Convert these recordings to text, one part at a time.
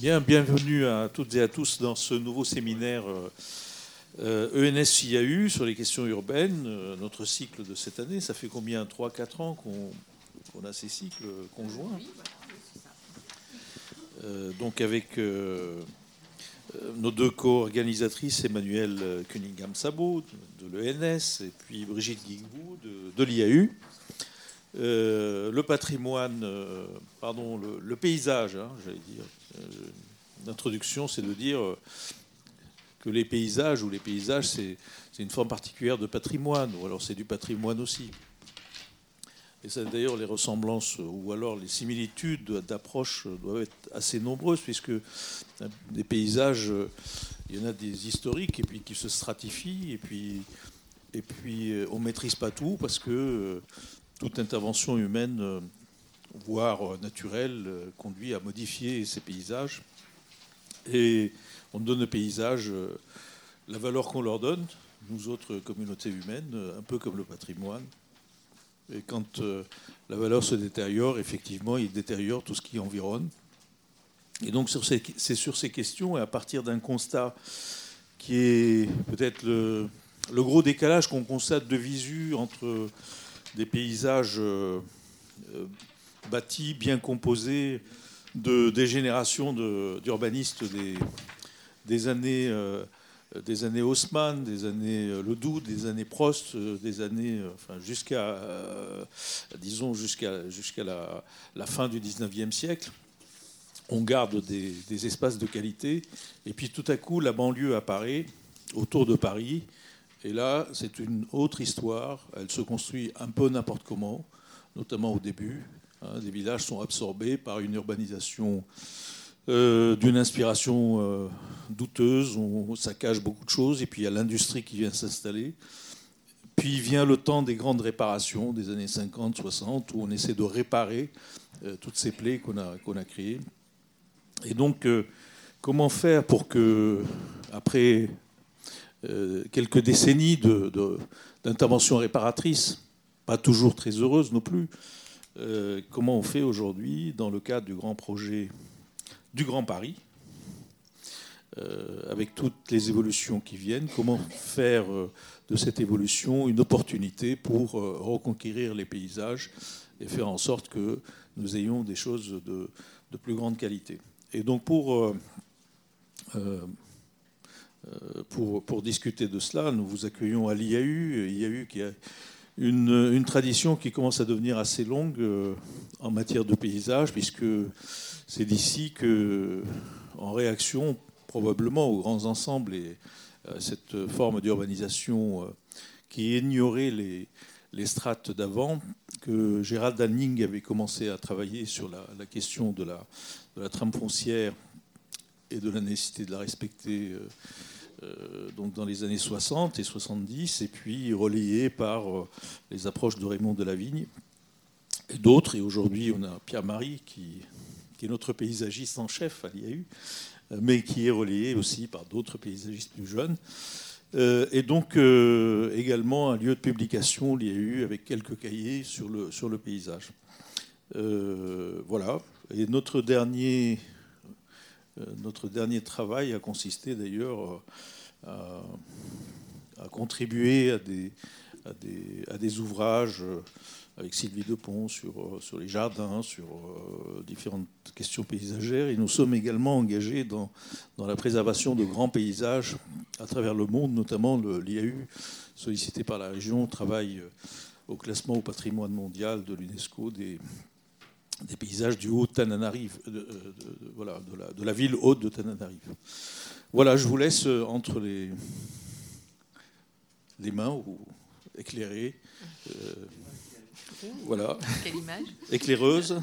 Bien, bienvenue à toutes et à tous dans ce nouveau séminaire ENS-IAU e sur les questions urbaines, euh, notre cycle de cette année. Ça fait combien 3-4 ans qu'on a ces cycles conjoints? Euh, Donc avec euh, nos deux co-organisatrices, Emmanuel Cunningham-Sabot de l'ENS et puis Brigitte Guigou de, l'IAU. le patrimoine, pardon, le, paysage, hein, j'allais dire, L'introduction, c'est de dire que les paysages ou les paysages, c'est une forme particulière de patrimoine, ou alors c'est du patrimoine aussi. Et ça, d'ailleurs, les ressemblances ou alors les similitudes d'approche doivent être assez nombreuses, puisque des paysages, il y en a des historiques et puis qui se stratifient, et puis, et puis on ne maîtrise pas tout, parce que toute intervention humaine, voire naturelle, conduit à modifier ces paysages. Et on donne aux paysages euh, la valeur qu'on leur donne, nous autres communautés humaines, un peu comme le patrimoine. Et quand euh, la valeur se détériore, effectivement, il détériore tout ce qui environne. Et donc c'est sur ces questions, et à partir d'un constat qui est peut-être le, gros décalage qu'on constate de visu entre des paysages bâtis, bien composés, de, des générations d'urbanistes des, années, euh, des années Haussmann, des années euh, Ledoux, des années Prost, euh, des années, jusqu'à, disons, jusqu'à, la, fin du 19e siècle. On garde des, espaces de qualité, et puis tout à coup, la banlieue apparaît autour de Paris, et là, c'est une autre histoire. Elle se construit un peu n'importe comment, notamment au début, Hein, des villages sont absorbés par une urbanisation euh, d'une inspiration euh, douteuse, on saccage beaucoup de choses, et puis il y a l'industrie qui vient s'installer. Puis vient le temps des grandes réparations des années 50, 60, où on essaie de réparer euh, toutes ces plaies qu'on a, a créées. Et donc, comment faire pour que, après quelques décennies d'intervention de, réparatrice, pas toujours très heureuse non plus, euh, comment on fait aujourd'hui dans le cadre du grand projet du Grand Paris, euh, avec toutes les évolutions qui viennent, comment faire euh, de cette évolution une opportunité pour reconquérir les paysages et faire en sorte que nous ayons des choses de, plus grande qualité. Et donc pour, discuter de cela, nous vous accueillons à l'IAU, IAU qui a une, tradition qui commence à devenir assez longue euh, en matière de paysage, puisque c'est d'ici que, en réaction probablement aux grands ensembles et à cette forme d'urbanisation euh, qui ignorait les, strates d'avant, que Gérald Danning avait commencé à travailler sur la, question de la, trame foncière et de la nécessité de la respecter. Euh, donc dans les années 60 et 70, et puis relayé par euh, les approches de Raymond de la Vigne et d'autres. Et aujourd'hui, on a Pierre-Marie qui, qui, est notre paysagiste en chef à l'IAU, euh, mais qui est relayé aussi par d'autres paysagistes plus jeunes. et donc également un lieu de publication, l'IAU, avec quelques cahiers sur le, sur le paysage. voilà. Et notre dernier notre dernier travail a consisté d'ailleurs euh, à, contribuer à des, ouvrages euh, avec Sylvie Depont sur, les jardins, sur différentes questions paysagères. Et nous sommes également engagés dans, dans la préservation de grands paysages à travers le monde, notamment l'IAU, sollicité par la région, travaille au classement au patrimoine mondial de l'UNESCO des, des paysages du Haut-Tananarive, de, voilà, de, la, de, la, ville haute de Tananarive. Voilà, je vous laisse euh, entre les, les mains ou éclairer. Euh, voilà. Quelle image Éclaireuse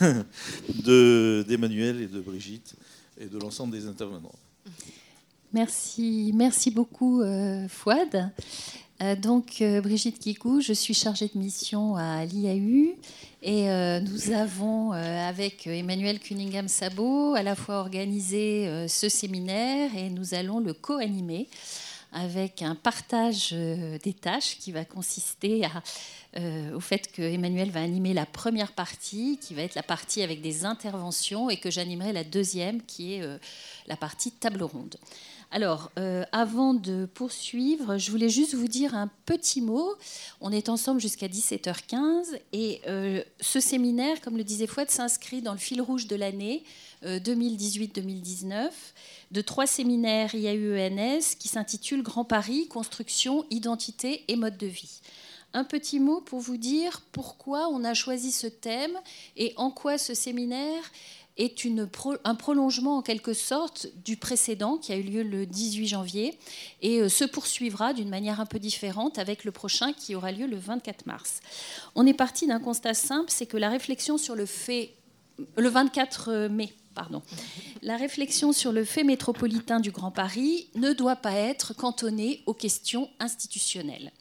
d'Emmanuel et de Brigitte et de l'ensemble des intervenants. Merci, merci beaucoup euh, Fouad. Euh, donc, euh, Brigitte Kikou, je suis chargée de mission à l'IAU et euh, nous avons, avec Emmanuel Cunningham-Sabot, à la fois organisé ce séminaire et nous allons le co-animer. avec un partage euh, des tâches qui va consister au fait que Emmanuel va animer la première partie, qui va être la partie avec des interventions, et que j'animerai la deuxième, qui est la partie table ronde. Alors, euh, avant de poursuivre, je voulais juste vous dire un petit mot. On est ensemble jusqu'à 17h15 et euh, ce séminaire, comme le disait Fouad, s'inscrit dans le fil rouge de l'année 2018-2019 euh, de trois séminaires IAUENS qui s'intitulent Grand Paris, construction, identité et mode de vie. Un petit mot pour vous dire pourquoi on a choisi ce thème et en quoi ce séminaire est un prolongement en quelque sorte du précédent qui a eu lieu le 18 janvier et euh, se poursuivra d'une manière un peu différente avec le prochain qui aura lieu le 24 mars. On est parti d'un constat simple, c'est que la réflexion sur le fait, le 24 mai, Pardon. La réflexion sur le fait métropolitain du Grand Paris ne doit pas être cantonnée aux questions institutionnelles.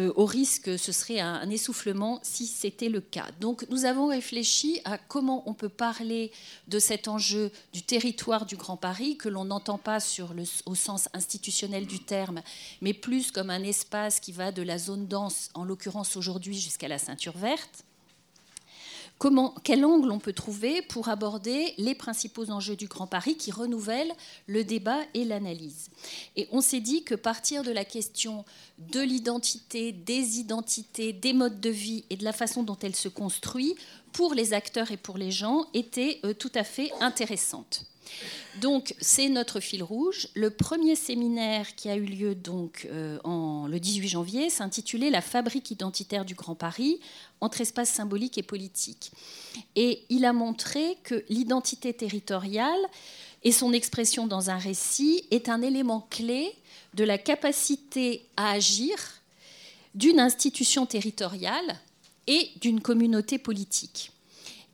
Euh, au risque, ce serait un, essoufflement si c'était le cas. Donc nous avons réfléchi à comment on peut parler de cet enjeu du territoire du Grand Paris, que l'on n'entend pas au sens institutionnel du terme, mais plus comme un espace qui va de la zone dense, en l'occurrence aujourd'hui, jusqu'à la ceinture verte quel angle on peut trouver pour aborder les principaux enjeux du Grand Paris qui renouvellent le débat et l'analyse? Et on s'est dit que partir de la question de l'identité, des identités, des modes de vie et de la façon dont elle se construit pour les acteurs et pour les gens était euh, tout à fait intéressante. Donc, c'est notre fil rouge. Le premier séminaire qui a eu lieu donc euh, le 18 janvier s'intitulait La fabrique identitaire du Grand Paris entre espace symbolique et politique. Et il a montré que l'identité territoriale et son expression dans un récit est un élément clé de la capacité à agir d'une institution territoriale et d'une communauté politique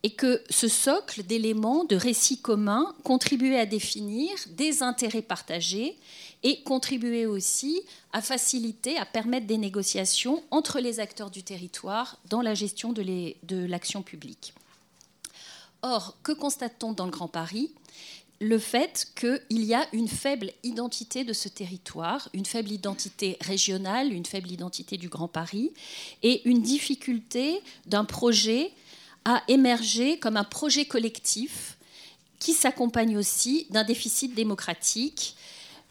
et que ce socle d'éléments, de récits communs, contribuait à définir des intérêts partagés et contribuait aussi à faciliter, à permettre des négociations entre les acteurs du territoire dans la gestion de l'action publique. Or, que constate-t-on dans le Grand Paris? Le fait qu'il y a une faible identité de ce territoire, une faible identité régionale, une faible identité du Grand Paris, et une difficulté d'un projet a émergé comme un projet collectif qui s'accompagne aussi d'un déficit démocratique.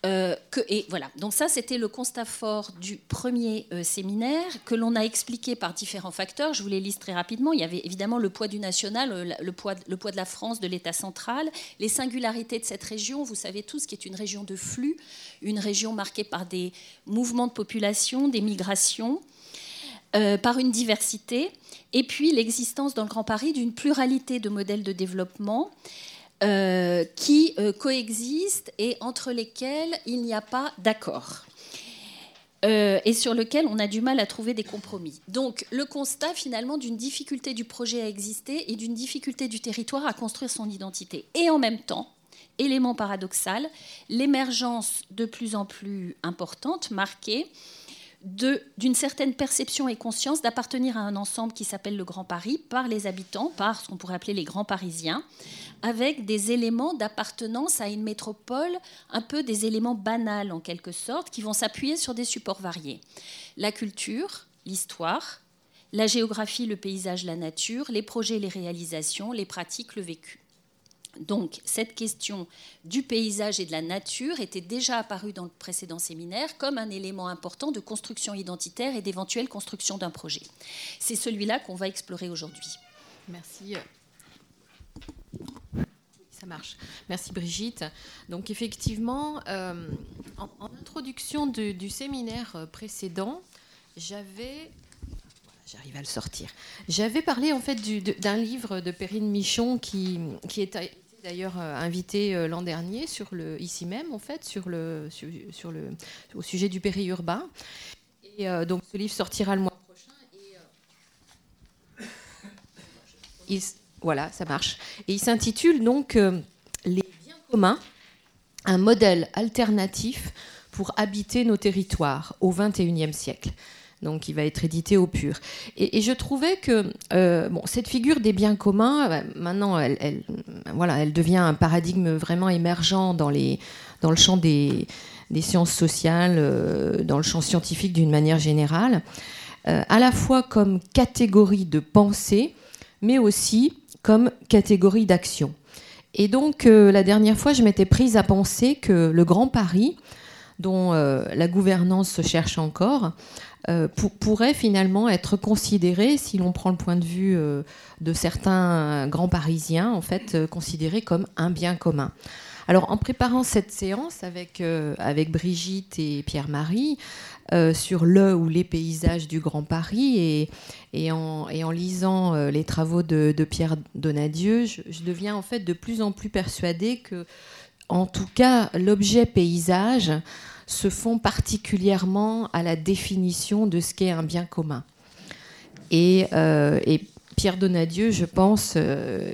Euh, et voilà, donc ça c'était le constat fort du premier euh, séminaire que l'on a expliqué par différents facteurs. Je vous les liste très rapidement. Il y avait évidemment le poids du national, euh, le, poids, de la France, de l'État central, les singularités de cette région. Vous savez tous qui est une région de flux, une région marquée par des mouvements de population, des migrations. Par une diversité, et puis l'existence dans le Grand Paris d'une pluralité de modèles de développement euh, qui euh, coexistent et entre lesquels il n'y a pas d'accord. et sur lequel on a du mal à trouver des compromis. Donc le constat finalement d'une difficulté du projet à exister et d'une difficulté du territoire à construire son identité. Et en même temps, élément paradoxal, l'émergence de plus en plus importante, marquée, d'une certaine perception et conscience d'appartenir à un ensemble qui s'appelle le Grand Paris par les habitants, par ce qu'on pourrait appeler les grands Parisiens, avec des éléments d'appartenance à une métropole, un peu des éléments banals en quelque sorte, qui vont s'appuyer sur des supports variés. La culture, l'histoire, la géographie, le paysage, la nature, les projets, les réalisations, les pratiques, le vécu. Donc cette question du paysage et de la nature était déjà apparue dans le précédent séminaire comme un élément important de construction identitaire et d'éventuelle construction d'un projet. C'est celui-là qu'on va explorer aujourd'hui. Merci. Ça marche. Merci Brigitte. Donc effectivement, euh, en, introduction du séminaire précédent, j'avais j'arrive à le sortir. J'avais parlé en fait d'un livre de Perrine Michon qui, qui est d'ailleurs euh, invité euh, l'an dernier ici même en fait sur le, sur, le, au sujet du périurbain. Et euh, donc ce livre sortira le mois prochain. Et, voilà, ça marche. Et il s'intitule donc Les biens communs, un modèle alternatif pour habiter nos territoires au XXIe siècle donc il va être édité au pur. Et, je trouvais que euh, bon, cette figure des biens communs, euh, maintenant, elle, voilà, elle devient un paradigme vraiment émergent dans, les, dans le champ des, des sciences sociales dans le champ scientifique d'une manière générale, à la fois comme catégorie de pensée, mais aussi comme catégorie d'action. Et donc, la dernière fois, je m'étais prise à penser que le Grand Paris, dont la gouvernance se cherche encore, euh, pourrait finalement être considéré, si l'on prend le point de vue euh, de certains grands Parisiens, en fait, euh, considéré comme un bien commun. Alors, en préparant cette séance avec, avec Brigitte et Pierre-Marie sur le ou les paysages du Grand Paris et, et, en, et en, lisant les travaux de, Pierre Donadieu, je, je, deviens en fait de plus en plus persuadée que, en tout cas, l'objet paysage se font particulièrement à la définition de ce qu'est un bien commun. Et, euh, Pierre Donadieu, je pense, euh,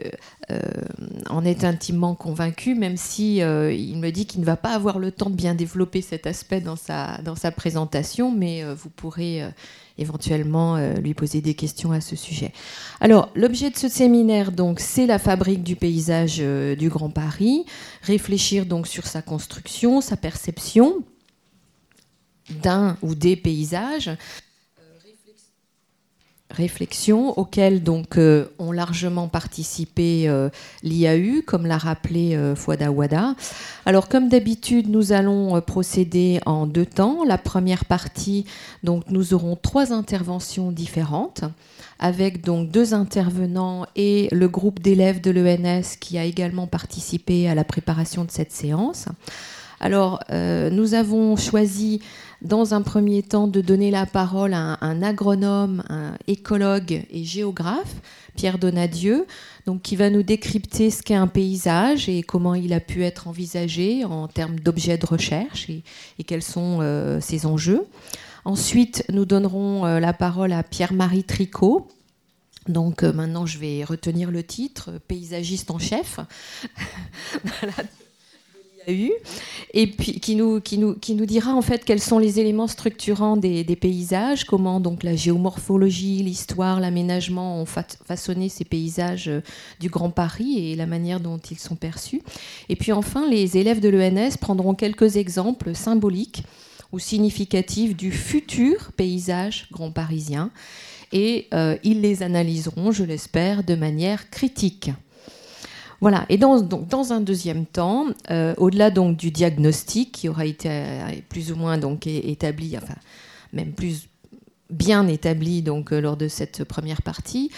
euh, en est intimement convaincu, même si il me dit qu'il ne va pas avoir le temps de bien développer cet aspect dans sa, dans sa présentation, mais vous pourrez éventuellement lui poser des questions à ce sujet. Alors, l'objet de ce séminaire, donc, c'est la fabrique du paysage du Grand Paris, réfléchir donc sur sa construction, sa perception, d'un ou des paysages réflexions auxquelles donc euh, ont largement participé euh, l'IAU, comme l'a rappelé euh, Fouada Wada. Alors comme d'habitude, nous allons procéder en deux temps. La première partie, donc nous aurons trois interventions différentes avec donc deux intervenants et le groupe d'élèves de l'ENS qui a également participé à la préparation de cette séance. Alors, nous avons choisi dans un premier temps de donner la parole à un, agronome, un écologue et géographe, Pierre Donadieu, donc qui va nous décrypter ce qu'est un paysage et comment il a pu être envisagé en termes d'objets de recherche et, quels sont euh, ses enjeux. Ensuite, nous donnerons euh, la parole à Pierre-Marie Tricot, donc euh, maintenant, je vais retenir le titre, paysagiste en chef. eu, et puis qui nous, qui, nous, qui nous dira en fait quels sont les éléments structurants des, paysages, comment donc la géomorphologie, l'histoire, l'aménagement ont façonné ces paysages euh, du Grand Paris et la manière dont ils sont perçus. Et puis enfin, les élèves de l'ENS prendront quelques exemples symboliques ou significatifs du futur paysage grand parisien et euh, ils les analyseront, je l'espère, de manière critique. Voilà. Et dans, dans un deuxième temps, euh, au-delà donc du diagnostic qui aura été euh, plus ou moins donc établi, enfin même plus bien établi donc euh, lors de cette première partie.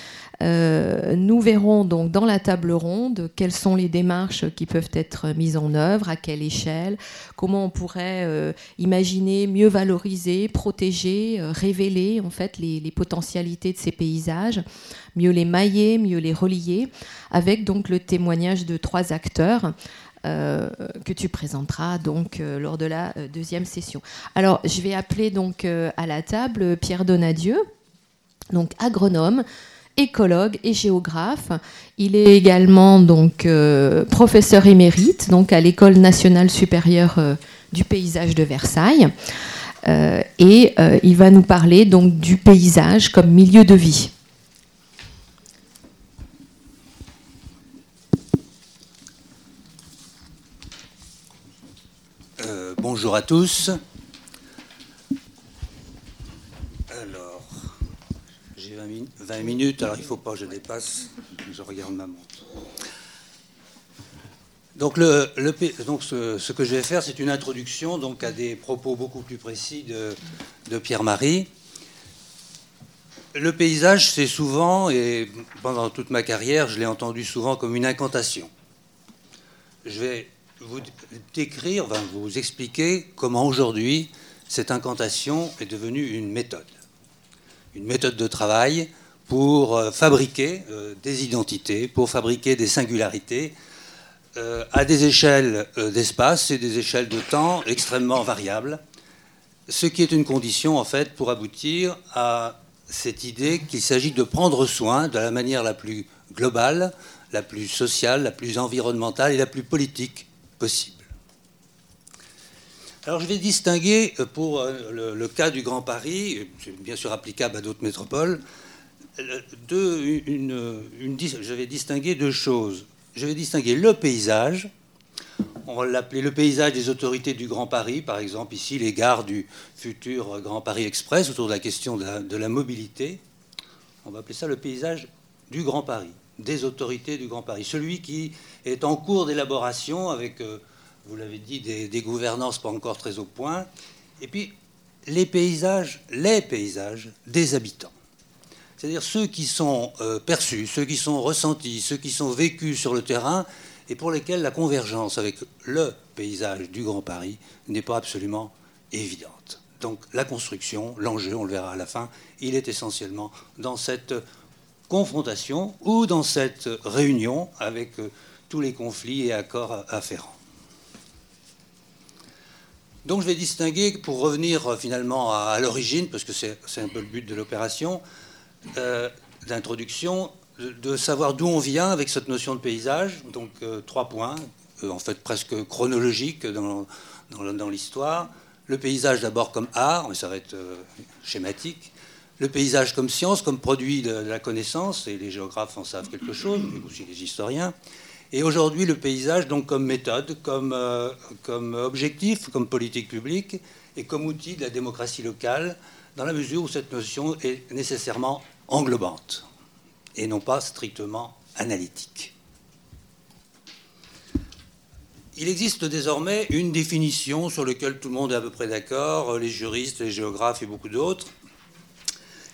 Euh, nous verrons donc dans la table ronde quelles sont les démarches qui peuvent être mises en œuvre, à quelle échelle, comment on pourrait euh, imaginer mieux valoriser, protéger, révéler en fait les, potentialités de ces paysages, mieux les mailler, mieux les relier, avec donc le témoignage de trois acteurs. Euh, que tu présenteras donc euh, lors de la euh, deuxième session. Alors, je vais appeler donc à la table Pierre Donadieu, donc agronome, écologue et géographe. Il est également donc professeur émérite donc à l'École nationale supérieure du paysage de Versailles. et il va nous parler donc du paysage comme milieu de vie. bonjour à tous. Alors, j'ai 20, minutes, alors il ne faut pas que je dépasse. Je regarde ma montre. Donc, le, ce, que je vais faire, c'est une introduction donc, à des propos beaucoup plus précis de Pierre-Marie. Le paysage, c'est souvent, et pendant toute ma carrière, je l'ai entendu souvent comme une incantation. Je vais vous décrire, vous expliquer comment aujourd'hui cette incantation est devenue une méthode. Une méthode de travail pour euh, fabriquer euh, des identités, pour fabriquer des singularités euh, à des échelles d'espace et des échelles de temps extrêmement variables, ce qui est une condition en fait pour aboutir à cette idée qu'il s'agit de prendre soin de la manière la plus globale, la plus sociale, la plus environnementale et la plus politique possible. Alors je vais distinguer pour euh, le, cas du Grand Paris, bien sûr applicable à d'autres métropoles, je vais distinguer deux choses. Je vais distinguer le paysage On va l'appeler le paysage des autorités du Grand Paris, par exemple ici les gares du futur Grand Paris Express autour de la question de la, mobilité. On va appeler ça le paysage du Grand Paris, des autorités du Grand Paris. Celui qui est en cours d'élaboration avec, euh, vous l'avez dit, des, gouvernances pas encore très au point. Et puis les paysages, les paysages des habitants. C'est-à-dire ceux qui sont euh, perçus, ceux qui sont ressentis, ceux qui sont vécus sur le terrain et pour lesquels la convergence avec le paysage du Grand Paris n'est pas absolument évidente. Donc la construction, l'enjeu, on le verra à la fin, il est essentiellement dans cette confrontation ou dans cette réunion avec euh, tous les conflits et accords afférents. Donc je vais distinguer, pour revenir euh, finalement à, l'origine, parce que c'est un peu le but de l'opération euh, d'introduction, de, savoir d'où on vient avec cette notion de paysage. Donc euh, trois points, en fait presque chronologiques dans, dans, l'histoire. Le paysage d'abord comme art, mais ça va être schématique. Le paysage comme science, comme produit de, de, la connaissance, et les géographes en savent quelque chose, mais aussi les historiens. Et aujourd'hui, le paysage, donc comme méthode, comme, euh, comme objectif, comme politique publique et comme outil de la démocratie locale, dans la mesure où cette notion est nécessairement englobante et non pas strictement analytique. Il existe désormais une définition sur laquelle tout le monde est à peu près d'accord, les juristes, les géographes et beaucoup d'autres,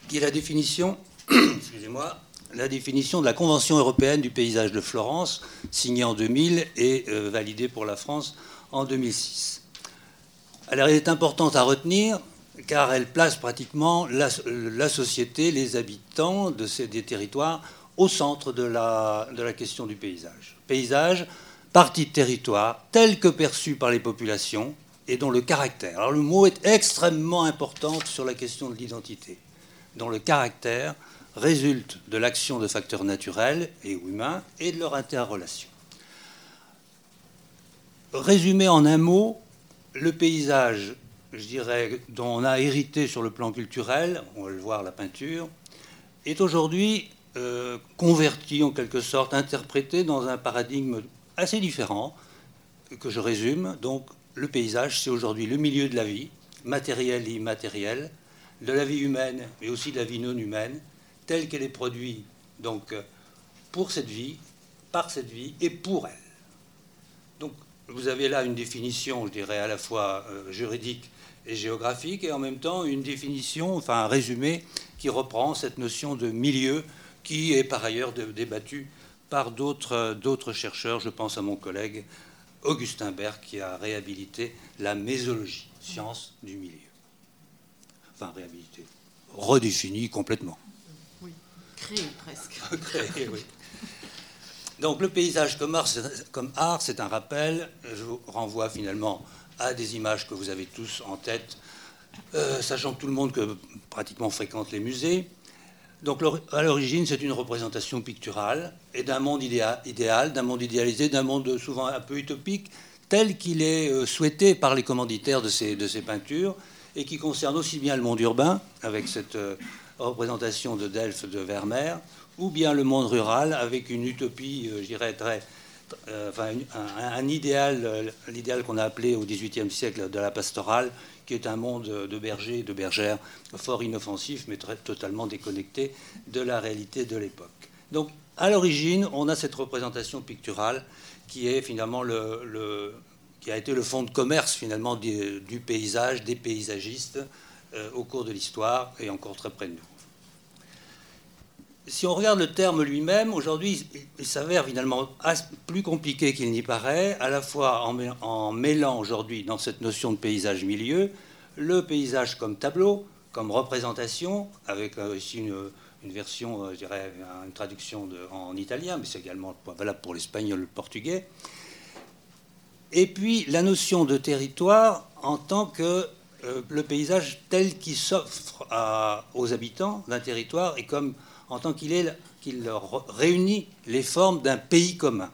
qui est la définition, de la Convention européenne du paysage de Florence, signée en 2000 et euh, validée pour la France en 2006. Alors elle est importante à retenir car elle place pratiquement la, société, les habitants de des territoires au centre de la, de la question du paysage. Paysage, partie de territoire, tel que perçu par les populations et dont le caractère. Alors le mot est extrêmement important sur la question de l'identité, dont le caractère résulte de l'action de facteurs naturels et humains et de leur interrelation. Résumé en un mot, le paysage, je dirais, dont on a hérité sur le plan culturel, on va le voir la peinture, est aujourd'hui euh, converti en quelque sorte, interprété dans un paradigme assez différent, que je résume. Donc le paysage, c'est aujourd'hui le milieu de la vie, matériel et immatériel, de la vie humaine, mais aussi de la vie non humaine, telle qu'elle est produite donc, euh, pour cette vie, par cette vie et pour elle. Donc vous avez là une définition, je dirais, à la fois euh, juridique géographique, et en même temps une définition, enfin un résumé qui reprend cette notion de milieu qui est par ailleurs débattue par euh, d'autres chercheurs. Je pense à mon collègue Augustin Berg qui a réhabilité la mésologie, science du milieu. Enfin, réhabilité, redéfinie complètement. Créé presque. Créé, oui. Donc le paysage comme art, c'est un rappel. Je vous renvoie finalement à des images que vous avez tous en tête, euh, sachant tout le monde que pratiquement fréquente les musées. Donc à l'origine, c'est une représentation picturale et d'un monde idéal, d'un monde idéalisé, d'un monde souvent un peu utopique, tel qu'il est euh, souhaité par les commanditaires de ces, de ces peintures et qui concerne aussi bien le monde urbain, avec cette euh, représentation de Delphes de Vermeer, ou bien le monde rural avec une utopie, euh, je dirais, très, enfin, un, idéal, euh, l'idéal qu'on a appelé au XVIIIe siècle de la pastorale, qui est un monde de bergers et de bergères fort inoffensif, mais totalement déconnecté de la réalité de l'époque. Donc, à l'origine, on a cette représentation picturale qui est finalement le, qui a été le fond de commerce finalement du, du paysage, des paysagistes au cours de l'histoire et encore très près de nous si on regarde le terme lui-même, aujourd'hui, il s'avère finalement plus compliqué qu'il n'y paraît, à la fois en, mêlant aujourd'hui dans cette notion de paysage-milieu le paysage comme tableau, comme représentation, avec euh, ici une, version, euh, je dirais, une traduction en italien, mais c'est également valable pour l'espagnol, le portugais. Et puis la notion de territoire en tant que euh, le paysage tel qu'il s'offre aux habitants d'un territoire et comme en tant qu'il réunit les formes d'un pays commun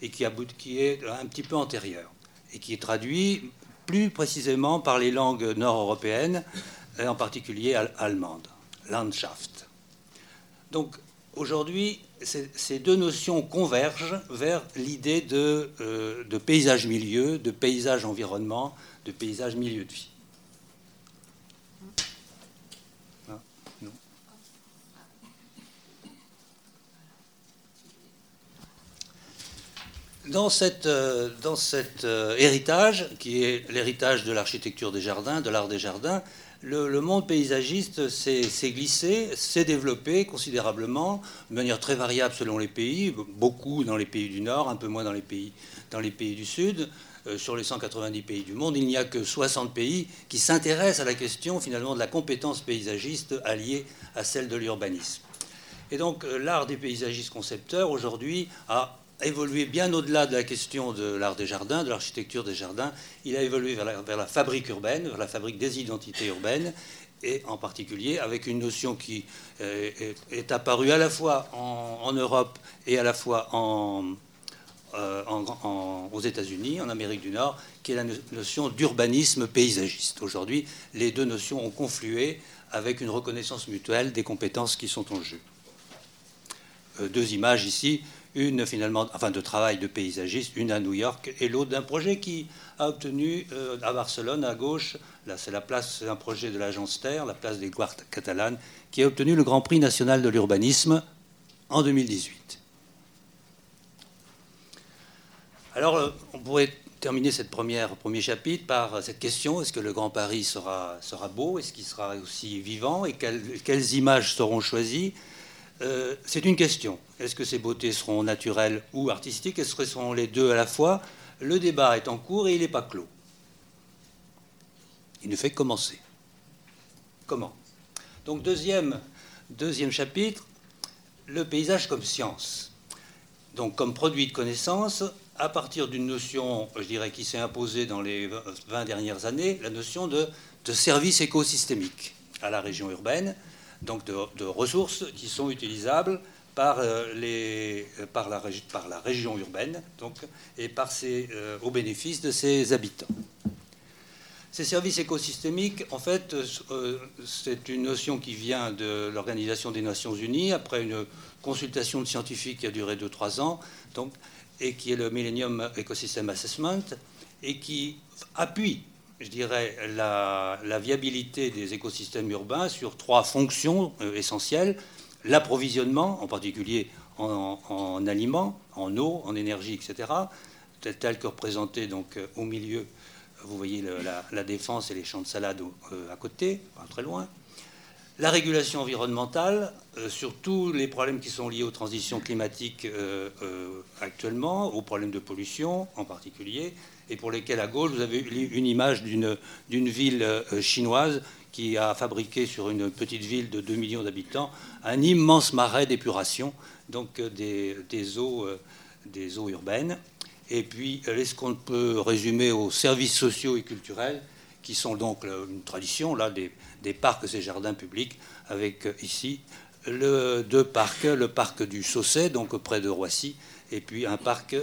et qui, est un petit peu antérieur et qui est traduit plus précisément par les langues nord-européennes, et en particulier allemandes, Landschaft. Donc, Aujourd'hui, ces deux notions convergent vers l'idée de, euh, de paysage-milieu, de paysage-environnement, de paysage-milieu de vie. Dans, cet euh, euh, héritage, qui est l'héritage de l'architecture des jardins, de l'art des jardins, le, monde paysagiste s'est glissé, s'est développé considérablement, de manière très variable selon les pays, beaucoup dans les pays du Nord, un peu moins dans les pays, dans les pays du Sud. Euh, sur les 190 pays du monde, il n'y a que 60 pays qui s'intéressent à la question finalement de la compétence paysagiste alliée à celle de l'urbanisme. Et donc l'art des paysagistes concepteurs aujourd'hui a évolué bien au-delà de la question de l'art des jardins, de l'architecture des jardins. Il a évolué vers la, fabrique urbaine, vers la fabrique des identités urbaines, et en particulier avec une notion qui euh, est, apparue à la fois en, Europe et à la fois euh, aux États-Unis, en Amérique du Nord, qui est la notion d'urbanisme paysagiste. Aujourd'hui, les deux notions ont conflué avec une reconnaissance mutuelle des compétences qui sont en jeu. Euh, deux images ici une finalement, enfin de travail de paysagiste, une à New York et l'autre d'un projet qui a obtenu euh, à Barcelone, à gauche, là c'est la place, un projet de l'agence Terre, la place des Guards catalanes, qui a obtenu le Grand Prix national de l'urbanisme en 2018. Alors, euh, on pourrait terminer cette première premier chapitre par cette question est-ce que le Grand Paris sera, beau? Est-ce qu'il sera aussi vivant? Et quelles images seront choisies? Euh, c'est une question. Est-ce que ces beautés seront naturelles ou artistiques? Est-ce que ce seront les deux à la fois? Le débat est en cours et il n'est pas clos. Il ne fait que commencer. Comment? Donc deuxième, chapitre, le paysage comme science. Donc comme produit de connaissance, à partir d'une notion, je dirais, qui s'est imposée dans les 20 dernières années, la notion de, de service écosystémique à la région urbaine, donc de, ressources qui sont utilisables par, euh, par, la, région urbaine donc, et euh, au bénéfice de ses habitants. Ces services écosystémiques, en fait, euh, c'est une notion qui vient de l'Organisation des Nations Unies après une consultation de scientifiques qui a duré 2-3 ans, donc, et qui est le Millennium Ecosystem Assessment, et qui appuie je dirais, la, viabilité des écosystèmes urbains sur trois fonctions euh, essentielles. L'approvisionnement, en particulier en, aliments, en eau, en énergie, etc., tel, que représenté donc, euh, au milieu, vous voyez la, défense et les champs de salade euh, à côté, pas très loin. La régulation environnementale, sur tous les problèmes qui sont liés aux transitions climatiques actuellement, aux problèmes de pollution en particulier, et pour lesquels à gauche, vous avez une image d'une ville euh, chinoise qui a fabriqué sur une petite ville de 2 millions d'habitants un immense marais d'épuration, donc euh, des, eaux, euh, des eaux urbaines. Et puis, est-ce qu'on peut résumer aux services sociaux et culturels, qui sont donc une tradition, là, des, parcs et jardins publics, avec ici le, deux parcs, le parc du Sausset, donc près de Roissy, et puis un parc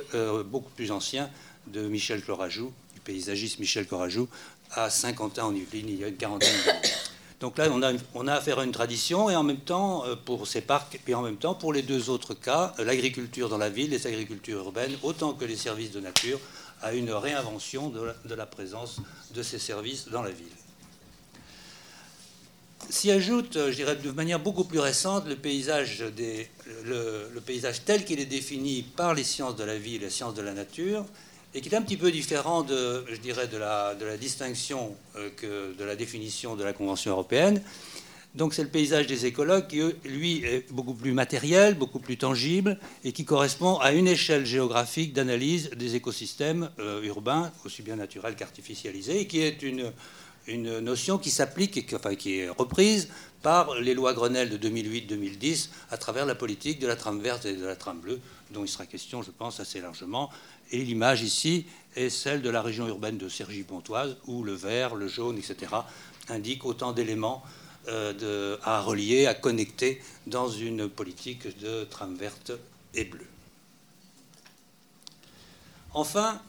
beaucoup plus ancien de Michel Corajou, du paysagiste Michel Corajou, à Saint-Quentin en Yvelines, il y a une quarantaine d'années. Donc là, on a, on a, affaire à une tradition, et en même temps, euh, pour ces parcs, et en même temps, pour les deux autres cas, euh, l'agriculture dans la ville, les agricultures urbaines, autant que les services de nature, à une réinvention de la, présence de ces services dans la ville. S'y ajoute, euh, je dirais de manière beaucoup plus récente, le paysage, tel qu'il est défini par les sciences de la vie et les sciences de la nature, et qui est un petit peu différent de, je dirais, de la, de la distinction euh, que de la définition de la Convention européenne. Donc c'est le paysage des écologues qui, lui, est beaucoup plus matériel, beaucoup plus tangible, et qui correspond à une échelle géographique d'analyse des écosystèmes euh, urbains, aussi bien naturels qu'artificialisés, et qui est une, notion qui s'applique, enfin, qui est reprise par les lois Grenelle de 2008-2010 à travers la politique de la trame verte et de la trame bleue, dont il sera question, je pense, assez largement, et l'image ici est celle de la région urbaine de Cergy-Pontoise, où le vert, le jaune, etc., indiquent autant d'éléments euh, à relier, à connecter dans une politique de trame verte et bleue. Enfin,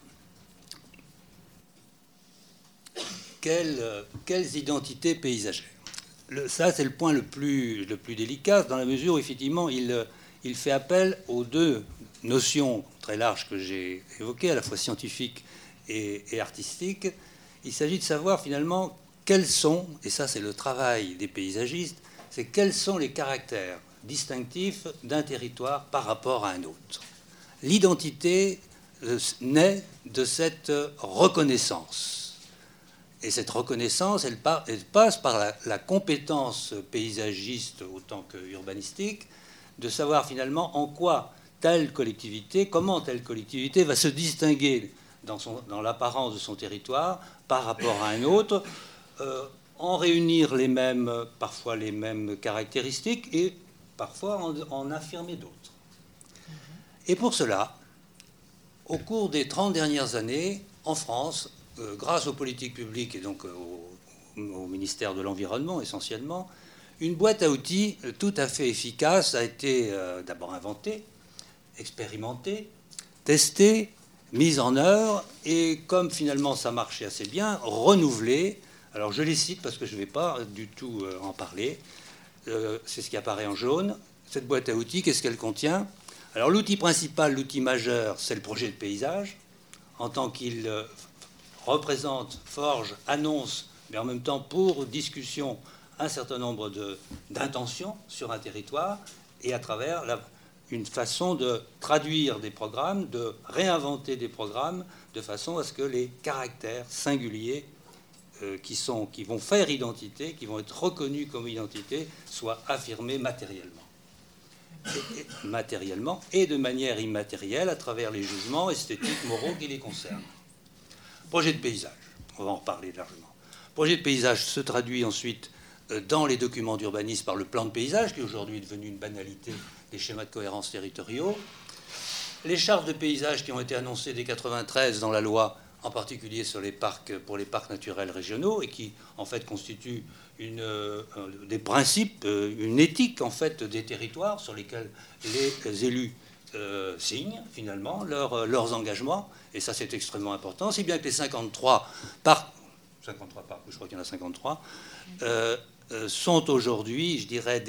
quelles, identités paysagères? Ça, c'est le point le plus, le plus délicat, dans la mesure où, effectivement, il, il fait appel aux deux notions très larges que j'ai évoquées, à la fois scientifiques et artistiques. Il s'agit de savoir, finalement, quels sont, et ça, c'est le travail des paysagistes, c'est quels sont les caractères distinctifs d'un territoire par rapport à un autre. L'identité euh, naît de cette reconnaissance et cette reconnaissance, elle, passe par la, compétence paysagiste autant que urbanistique, de savoir finalement en quoi telle collectivité, comment telle collectivité va se distinguer dans, l'apparence de son territoire par rapport à un autre, en réunir les mêmes, parfois les mêmes caractéristiques et parfois en, affirmer d'autres. Et pour cela, au cours des 30 dernières années, en France, euh, grâce aux politiques publiques et donc euh, au, ministère de l'Environnement essentiellement, une boîte à outils euh, tout à fait efficace a été d'abord inventée, expérimentée, testée, mise en œuvre et comme finalement ça marchait assez bien, renouvelée. Alors je les cite parce que je ne vais pas du tout en parler. C'est ce qui apparaît en jaune. Cette boîte à outils, qu'est-ce qu'elle contient? Alors l'outil principal, l'outil majeur, c'est le projet de paysage en tant qu'il représente, forge, annonce, mais en même temps pour discussion un certain nombre d'intentions sur un territoire et à travers une façon de traduire des programmes, de réinventer des programmes de façon à ce que les caractères singuliers euh, qui, sont, qui vont faire identité, qui vont être reconnus comme identité, soient affirmés matériellement. matériellement et de manière immatérielle à travers les jugements esthétiques, moraux qui les concernent. Projet de paysage, on va en reparler largement. Projet de paysage se traduit ensuite euh, dans les documents d'urbanisme par le plan de paysage, qui aujourd'hui est devenu une banalité des schémas de cohérence territoriaux. Les chartes de paysage qui ont été annoncées dès 1993 dans la loi, en particulier sur les parcs, pour les parcs naturels régionaux, et qui en fait constituent une, euh, des principes, euh, une éthique en fait des territoires sur lesquels les élus signent finalement leurs engagements. Et ça c'est extrêmement important, si bien que les 53 parcs, 53 parcs, je crois qu'il y en a 53, euh, euh, sont aujourd'hui, je dirais,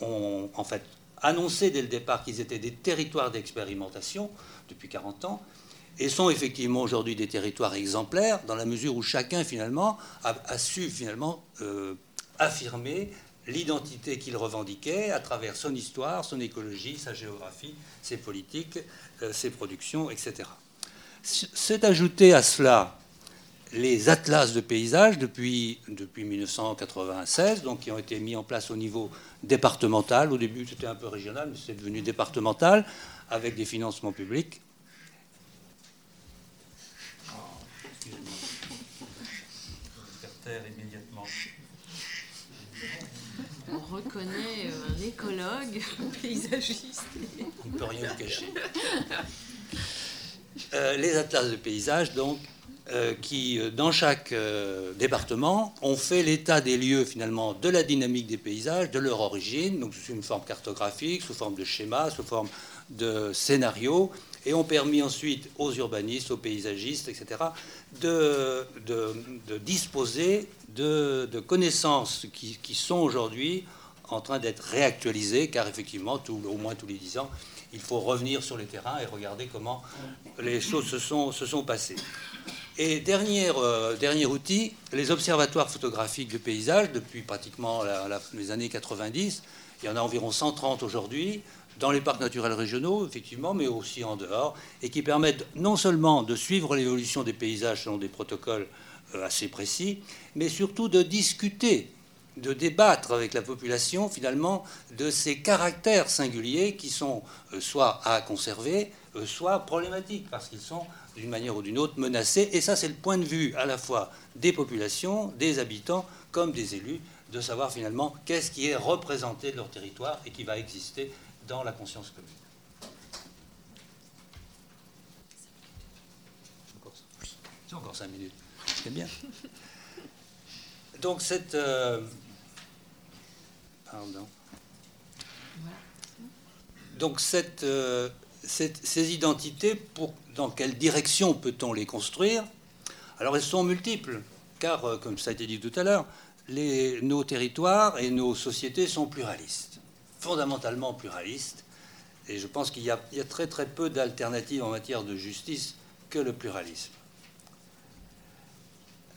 ont en fait annoncé dès le départ qu'ils étaient des territoires d'expérimentation depuis 40 ans, et sont effectivement aujourd'hui des territoires exemplaires dans la mesure où chacun finalement a, su finalement euh, affirmer l'identité qu'il revendiquait à travers son histoire, son écologie, sa géographie, ses politiques, ses productions, etc. C'est ajouté à cela les atlas de paysage depuis, depuis 1996, donc qui ont été mis en place au niveau départemental. Au début, c'était un peu régional, mais c'est devenu départemental avec des financements publics. On reconnaît un écologue, un paysagiste. On ne peut rien vous cacher. Euh, les atlas de paysage, donc, euh, qui, euh, dans chaque département, ont fait l'état des lieux, finalement, de la dynamique des paysages, de leur origine, donc sous une forme cartographique, sous forme de schéma, sous forme de scénario, et ont permis ensuite aux urbanistes, aux paysagistes, etc., de, disposer de, connaissances qui, sont aujourd'hui en train d'être réactualisées, car effectivement, au moins tous les dix ans, il faut revenir sur les terrains et regarder comment les choses se sont, passées. Et dernier, euh, dernier outil, les observatoires photographiques de paysage, depuis pratiquement les années 90, il y en a environ 130 aujourd'hui, dans les parcs naturels régionaux, effectivement, mais aussi en dehors, et qui permettent non seulement de suivre l'évolution des paysages selon des protocoles euh, assez précis, mais surtout de discuter de débattre avec la population finalement de ces caractères singuliers qui sont euh, soit à conserver, euh, soit problématiques parce qu'ils sont d'une manière ou d'une autre menacés. Et ça, c'est le point de vue à la fois des populations, des habitants, comme des élus, de savoir finalement qu'est-ce qui est représenté de leur territoire et qui va exister dans la conscience commune. Encore cinq minutes. C'est bien. Donc cette, euh, donc euh, cette, ces identités, pour, dans quelle direction peut-on les construire? Alors elles sont multiples, car, euh, comme ça a été dit tout à l'heure, nos territoires et nos sociétés sont pluralistes, fondamentalement pluralistes. Et je pense qu'il y, a très très peu d'alternatives en matière de justice que le pluralisme.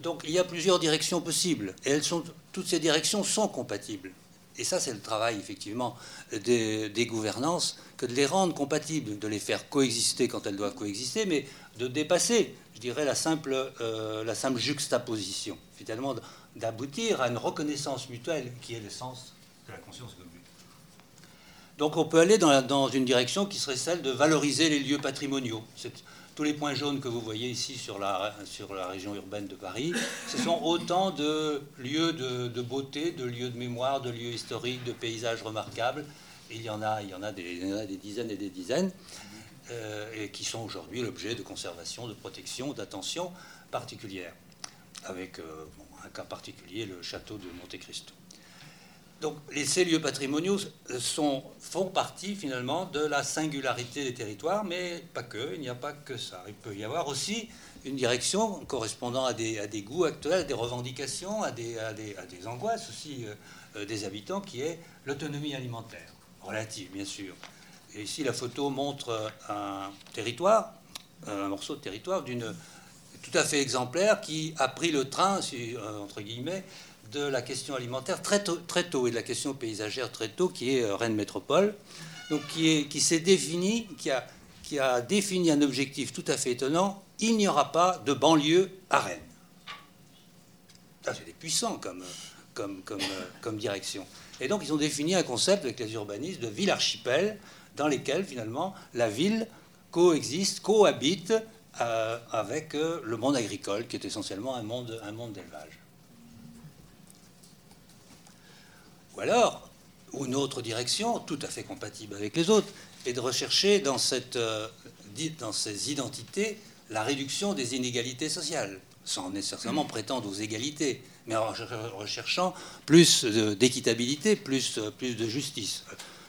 Donc il y a plusieurs directions possibles, et elles sont, toutes ces directions sont compatibles. Et ça, c'est le travail, effectivement, des, gouvernances, que de les rendre compatibles, de les faire coexister quand elles doivent coexister, mais de dépasser, je dirais, la simple, euh, la simple juxtaposition, finalement, d'aboutir à une reconnaissance mutuelle qui est l'essence de la conscience commune. Donc on peut aller dans, une direction qui serait celle de valoriser les lieux patrimoniaux. Tous les points jaunes que vous voyez ici sur la, région urbaine de Paris, ce sont autant de lieux de, beauté, de lieux de mémoire, de lieux historiques, de paysages remarquables. il y en a, des dizaines et des dizaines, euh, et qui sont aujourd'hui l'objet de conservation, de protection, d'attention particulière, avec euh, un cas particulier, le château de Monte Cristo. Donc ces lieux patrimoniaux font partie finalement de la singularité des territoires, mais pas que, il n'y a pas que ça. Il peut y avoir aussi une direction correspondant à des, goûts actuels, des revendications, à des, angoisses aussi euh, euh, des habitants, qui est l'autonomie alimentaire, relative bien sûr. Et ici la photo montre un territoire, un morceau de territoire d'une tout à fait exemplaire qui a pris le train, euh, entre guillemets, de la question alimentaire très tôt, très tôt et de la question paysagère très tôt, qui est euh, Rennes Métropole, donc qui, est, qui s'est défini, qui a, qui a défini un objectif tout à fait étonnant il n'y aura pas de banlieue à Rennes. Ça, c'est puissant comme, comme, comme, euh, comme direction. Et donc, ils ont défini un concept avec les urbanistes de ville archipel, dans lesquels, finalement, la ville coexiste, cohabite euh, avec le monde agricole, qui est essentiellement un monde, un monde d'élevage. Ou alors, une autre direction, tout à fait compatible avec les autres, est de rechercher dans, euh, ces identités la réduction des inégalités sociales, sans nécessairement prétendre aux égalités, mais en recherchant plus d'équitabilité, plus, plus de justice.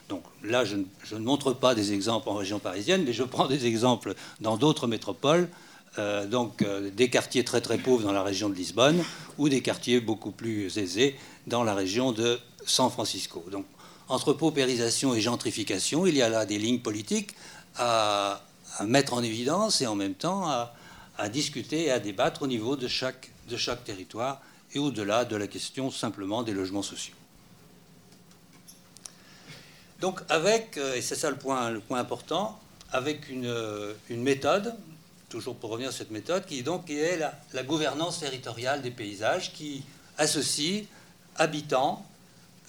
Donc là, je, ne montre pas des exemples en région parisienne, mais je prends des exemples dans d'autres métropoles, euh, donc euh, des quartiers très très pauvres dans la région de Lisbonne ou des quartiers beaucoup plus aisés dans la région de San Francisco. Donc, entre paupérisation et gentrification, il y a là des lignes politiques à, mettre en évidence et en même temps à, discuter et à débattre au niveau de chaque, territoire et au-delà de la question simplement des logements sociaux. Donc avec, euh, et c'est ça le point, important, avec une, une, méthode, toujours pour revenir à cette méthode, qui, est la gouvernance territoriale des paysages, qui associe habitants,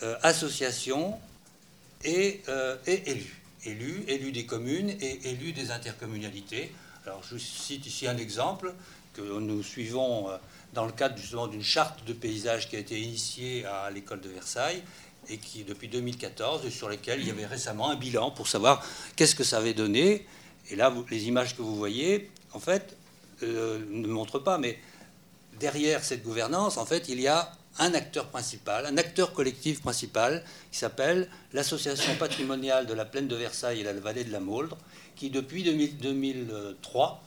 euh, associations et, euh, et, élus. Élus, élus des communes et élus des intercommunalités. Alors je cite ici un exemple que nous suivons euh, dans le cadre justement d'une charte de paysage qui a été initiée à l'école de Versailles et qui depuis 2014 et sur lesquelles il y avait récemment un bilan pour savoir qu'est-ce que ça avait donné. Et là, les images que vous voyez, en fait, ne montrent pas, mais derrière cette gouvernance, en fait, il y a un acteur principal, un acteur collectif principal, qui s'appelle l'Association patrimoniale de la plaine de Versailles et la vallée de la Mauldre, qui depuis 2003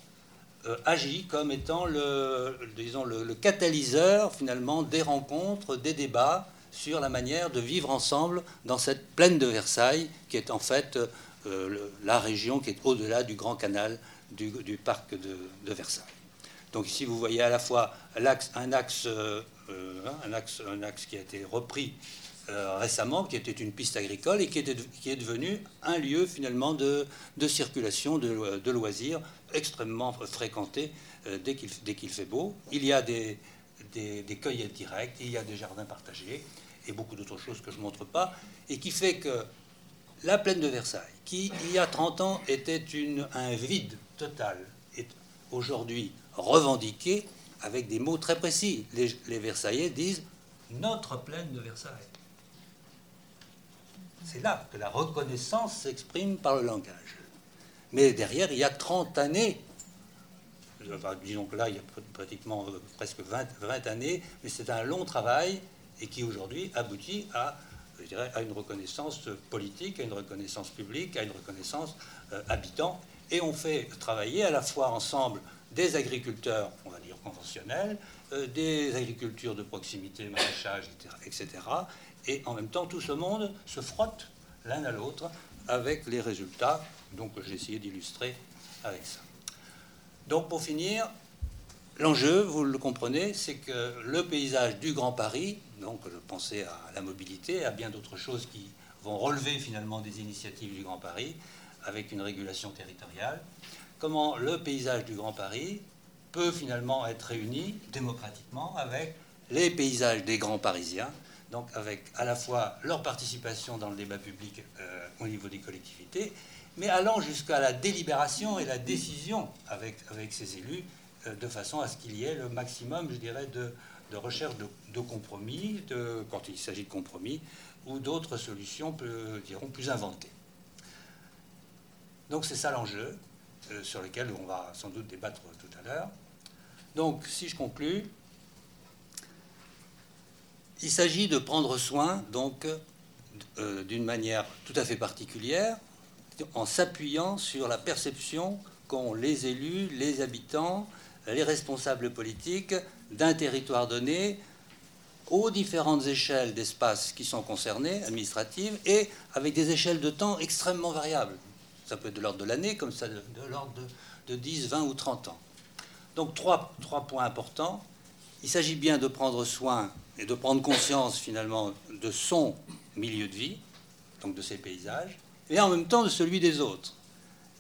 euh, agit comme étant le, disons, le, catalyseur finalement des rencontres, des débats sur la manière de vivre ensemble dans cette plaine de Versailles, qui est en fait euh, la région qui est au-delà du grand canal du, parc de, Versailles. Donc ici, vous voyez à la fois un axe euh, hein, un, axe, un axe qui a été repris euh, récemment, qui était une piste agricole et qui, était, qui est devenu un lieu finalement de, de circulation, de, de, loisirs extrêmement fréquenté euh, dès qu'il fait beau. Il y a des, des, des, cueillettes directes, il y a des jardins partagés et beaucoup d'autres choses que je ne montre pas, et qui fait que la plaine de Versailles, qui il y a 30 ans était une, un vide total, est aujourd'hui revendiquée avec des mots très précis. Les, Versaillais disent notre plaine de Versailles. C'est là que la reconnaissance s'exprime par le langage. Mais derrière, il y a 30 années, disons que là, il y a pratiquement euh, presque 20, 20 années, mais c'est un long travail et qui aujourd'hui aboutit à, je dirais, à une reconnaissance politique, à une reconnaissance publique, à une reconnaissance euh, habitant. Et on fait travailler à la fois ensemble des agriculteurs, on va dire conventionnels, euh, des agricultures de proximité, maraîchage, etc. Et en même temps, tout ce monde se frotte l'un à l'autre avec les résultats. Donc j'ai essayé d'illustrer avec ça. Donc pour finir, l'enjeu, vous le comprenez, c'est que le paysage du Grand Paris, donc je pensais à la mobilité, à bien d'autres choses qui vont relever finalement des initiatives du Grand Paris, avec une régulation territoriale, comment le paysage du Grand Paris peut finalement être réuni démocratiquement avec les paysages des grands Parisiens, donc avec à la fois leur participation dans le débat public euh, au niveau des collectivités, mais allant jusqu'à la délibération et la décision avec, avec ces élus, euh, de façon à ce qu'il y ait le maximum, je dirais, de, recherche de, compromis, de, quand il s'agit de compromis, ou d'autres solutions, diront, plus inventées. Donc c'est ça l'enjeu, euh, sur lequel on va sans doute débattre tout à l'heure. Donc, si je conclus, il s'agit de prendre soin, donc, euh, d'une manière tout à fait particulière, en s'appuyant sur la perception qu'ont les élus, les habitants, les responsables politiques d'un territoire donné, aux différentes échelles d'espace qui sont concernées, administratives, et avec des échelles de temps extrêmement variables. Ça peut être de l'ordre de l'année, comme ça de, l'ordre de, de 10, 20 ou 30 ans. Donc trois, trois points importants. Il s'agit bien de prendre soin et de prendre conscience finalement de son milieu de vie, donc de ses paysages, et en même temps de celui des autres.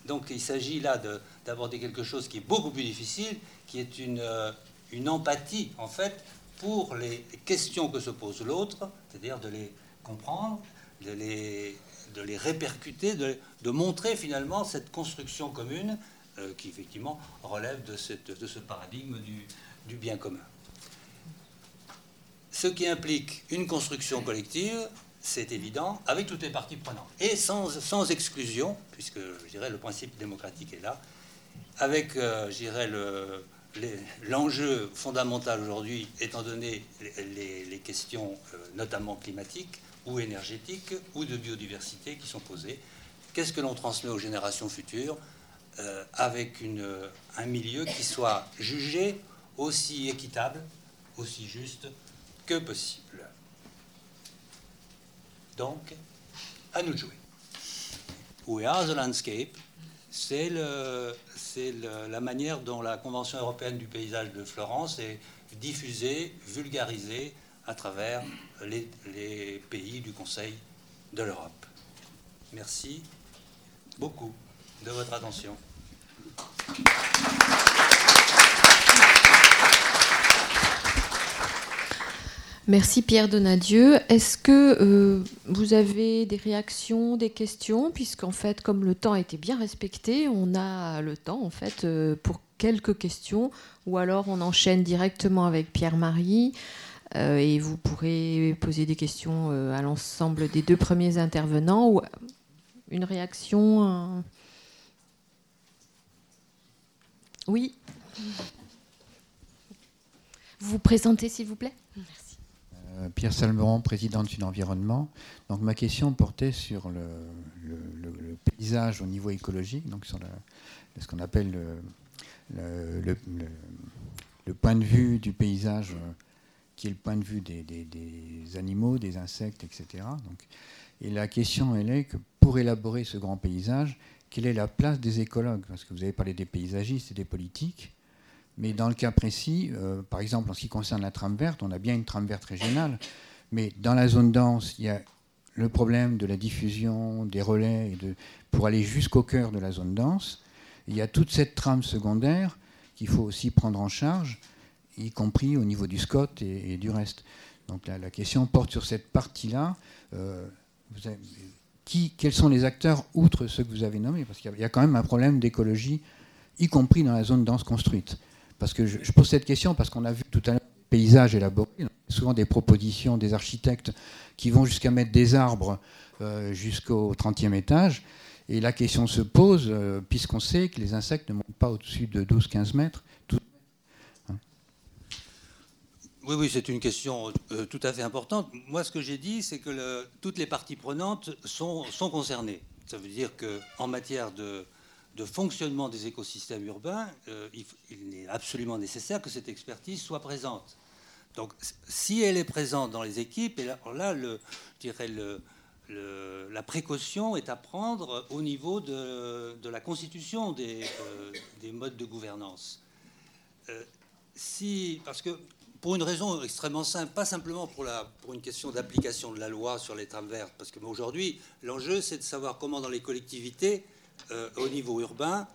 Donc il s'agit là d'aborder quelque chose qui est beaucoup plus difficile, qui est une, euh, une empathie en fait pour les questions que se pose l'autre, c'est-à-dire de les comprendre, de les, de les répercuter, de, de montrer finalement cette construction commune qui effectivement relève de, ce paradigme du, bien commun. Ce qui implique une construction collective, c'est évident, avec toutes les parties prenantes. Et sans, exclusion, puisque je dirais le principe démocratique est là, avec, euh, je dirais, l'enjeu fondamental aujourd'hui, étant donné les, questions euh, notamment climatiques ou énergétiques ou de biodiversité qui sont posées, qu'est-ce que l'on transmet aux générations futures? Euh, avec une, un milieu qui soit jugé aussi équitable, aussi juste que possible. Donc, à nous de jouer. We are the landscape, c'est la manière dont la Convention européenne du paysage de Florence est diffusée, vulgarisée à travers les pays du Conseil de l'Europe. Merci beaucoup de votre attention. Merci Pierre Donadieu. Est-ce que euh, vous avez des réactions, des questions? Puisqu'en fait, comme le temps a été bien respecté, on a le temps en fait euh, pour quelques questions, ou alors on enchaîne directement avec Pierre-Marie. Euh, et vous pourrez poser des questions à l'ensemble des deux premiers intervenants ou une réaction. Oui. Vous vous présentez, s'il vous plaît Merci. Euh, Pierre Salmeron, président de Sud Environnement. Donc ma question portait sur le, paysage au niveau écologique, donc sur ce qu'on appelle le, point de vue du paysage, euh, qui est le point de vue des, animaux, des insectes, etc. Donc, et la question, elle est que pour élaborer ce grand paysage, quelle est la place des écologues? Parce que vous avez parlé des paysagistes et des politiques, mais dans le cas précis, euh, par exemple en ce qui concerne la trame verte, on a bien une trame verte régionale, mais dans la zone dense, il y a le problème de la diffusion des relais pour aller jusqu'au cœur de la zone dense. Il y a toute cette trame secondaire qu'il faut aussi prendre en charge, y compris au niveau du SCOT et, du reste. Donc la, question porte sur cette partie-là. Euh, quels sont les acteurs outre ceux que vous avez nommés Parce qu'il y a quand même un problème d'écologie, y compris dans la zone dense construite. Parce que je, pose cette question parce qu'on a vu tout à l'heure des paysages élaborés, souvent des propositions des architectes qui vont jusqu'à mettre des arbres euh, jusqu'au 30e étage. Et la question se pose, euh, puisqu'on sait que les insectes ne montent pas au-dessus de 12-15 mètres. Oui, oui, c'est une question euh, tout à fait importante. Moi, ce que j'ai dit, c'est que toutes les parties prenantes sont, concernées. Ça veut dire qu'en matière de, fonctionnement des écosystèmes urbains, euh, il, est absolument nécessaire que cette expertise soit présente. Donc, si elle est présente dans les équipes, et là, je dirais la précaution est à prendre au niveau de, la constitution des, euh, des, modes de gouvernance. Si, parce que pour une raison extrêmement simple, pas simplement pour, la, une question d'application de la loi sur les trames vertes, parce qu'aujourd'hui, l'enjeu, c'est de savoir comment dans les collectivités, euh, au niveau urbain,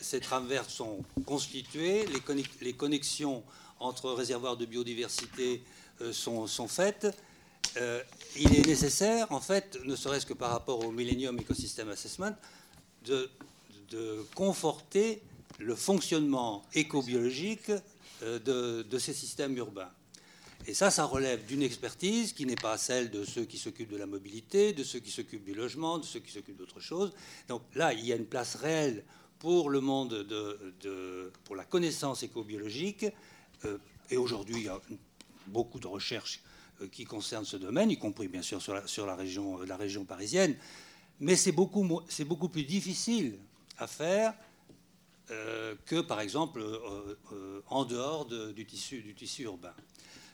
ces trames vertes sont constituées, les, connexions entre réservoirs de biodiversité sont, sont, faites, euh, il est nécessaire, en fait, ne serait-ce que par rapport au Millennium Ecosystem Assessment, de, conforter le fonctionnement écobiologique euh, de, de, ces systèmes urbains. Et ça, ça relève d'une expertise qui n'est pas celle de ceux qui s'occupent de la mobilité, de ceux qui s'occupent du logement, de ceux qui s'occupent d'autre chose. Donc là, il y a une place réelle pour le monde de, pour la connaissance écobiologique. Euh, et aujourd'hui, il y a beaucoup de recherches euh, qui concerne ce domaine, y compris bien sûr sur la, sur la, région, la région, parisienne. Mais c'est beaucoup, beaucoup, plus difficile à faire euh, que, par exemple, euh, en dehors du, tissu, urbain.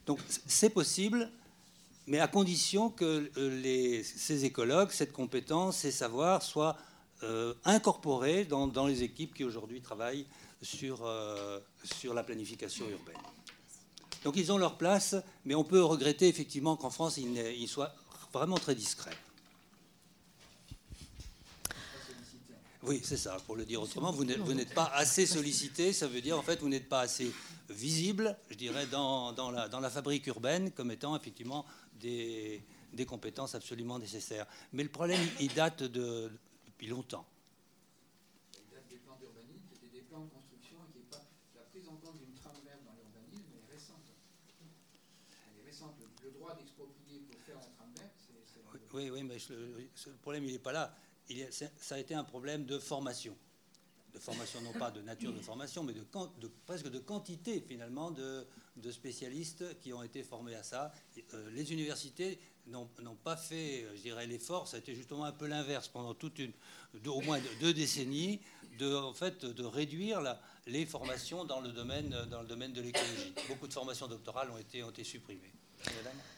Donc c'est possible, mais à condition que ces écologues, cette compétence, ces savoirs soient incorporés dans, les équipes qui aujourd'hui travaillent sur la planification urbaine. Donc ils ont leur place, mais on peut regretter effectivement qu'en France, ils, soient vraiment très discrets. Oui, c'est ça, pour le dire autrement. Vous n'êtes pas assez sollicité, ça veut dire en fait vous n'êtes pas assez visible, je dirais, dans, la, dans la, fabrique urbaine comme étant effectivement des, des, compétences absolument nécessaires. Mais le problème, il date de, depuis longtemps. Oui, oui, mais le, problème, il n'est pas là. Il ça a été un problème de formation. De formation, non pas de nature de formation, mais de, presque de quantité, finalement, de, spécialistes qui ont été formés à ça. Euh, les universités n'ont pas fait, je dirais, l'effort. Ça a été justement un peu l'inverse pendant toute une, au moins deux décennies, de, en fait, de réduire la, les formations dans le domaine, dans le domaine de l'écologie. Beaucoup de formations doctorales ont été, ont été supprimées.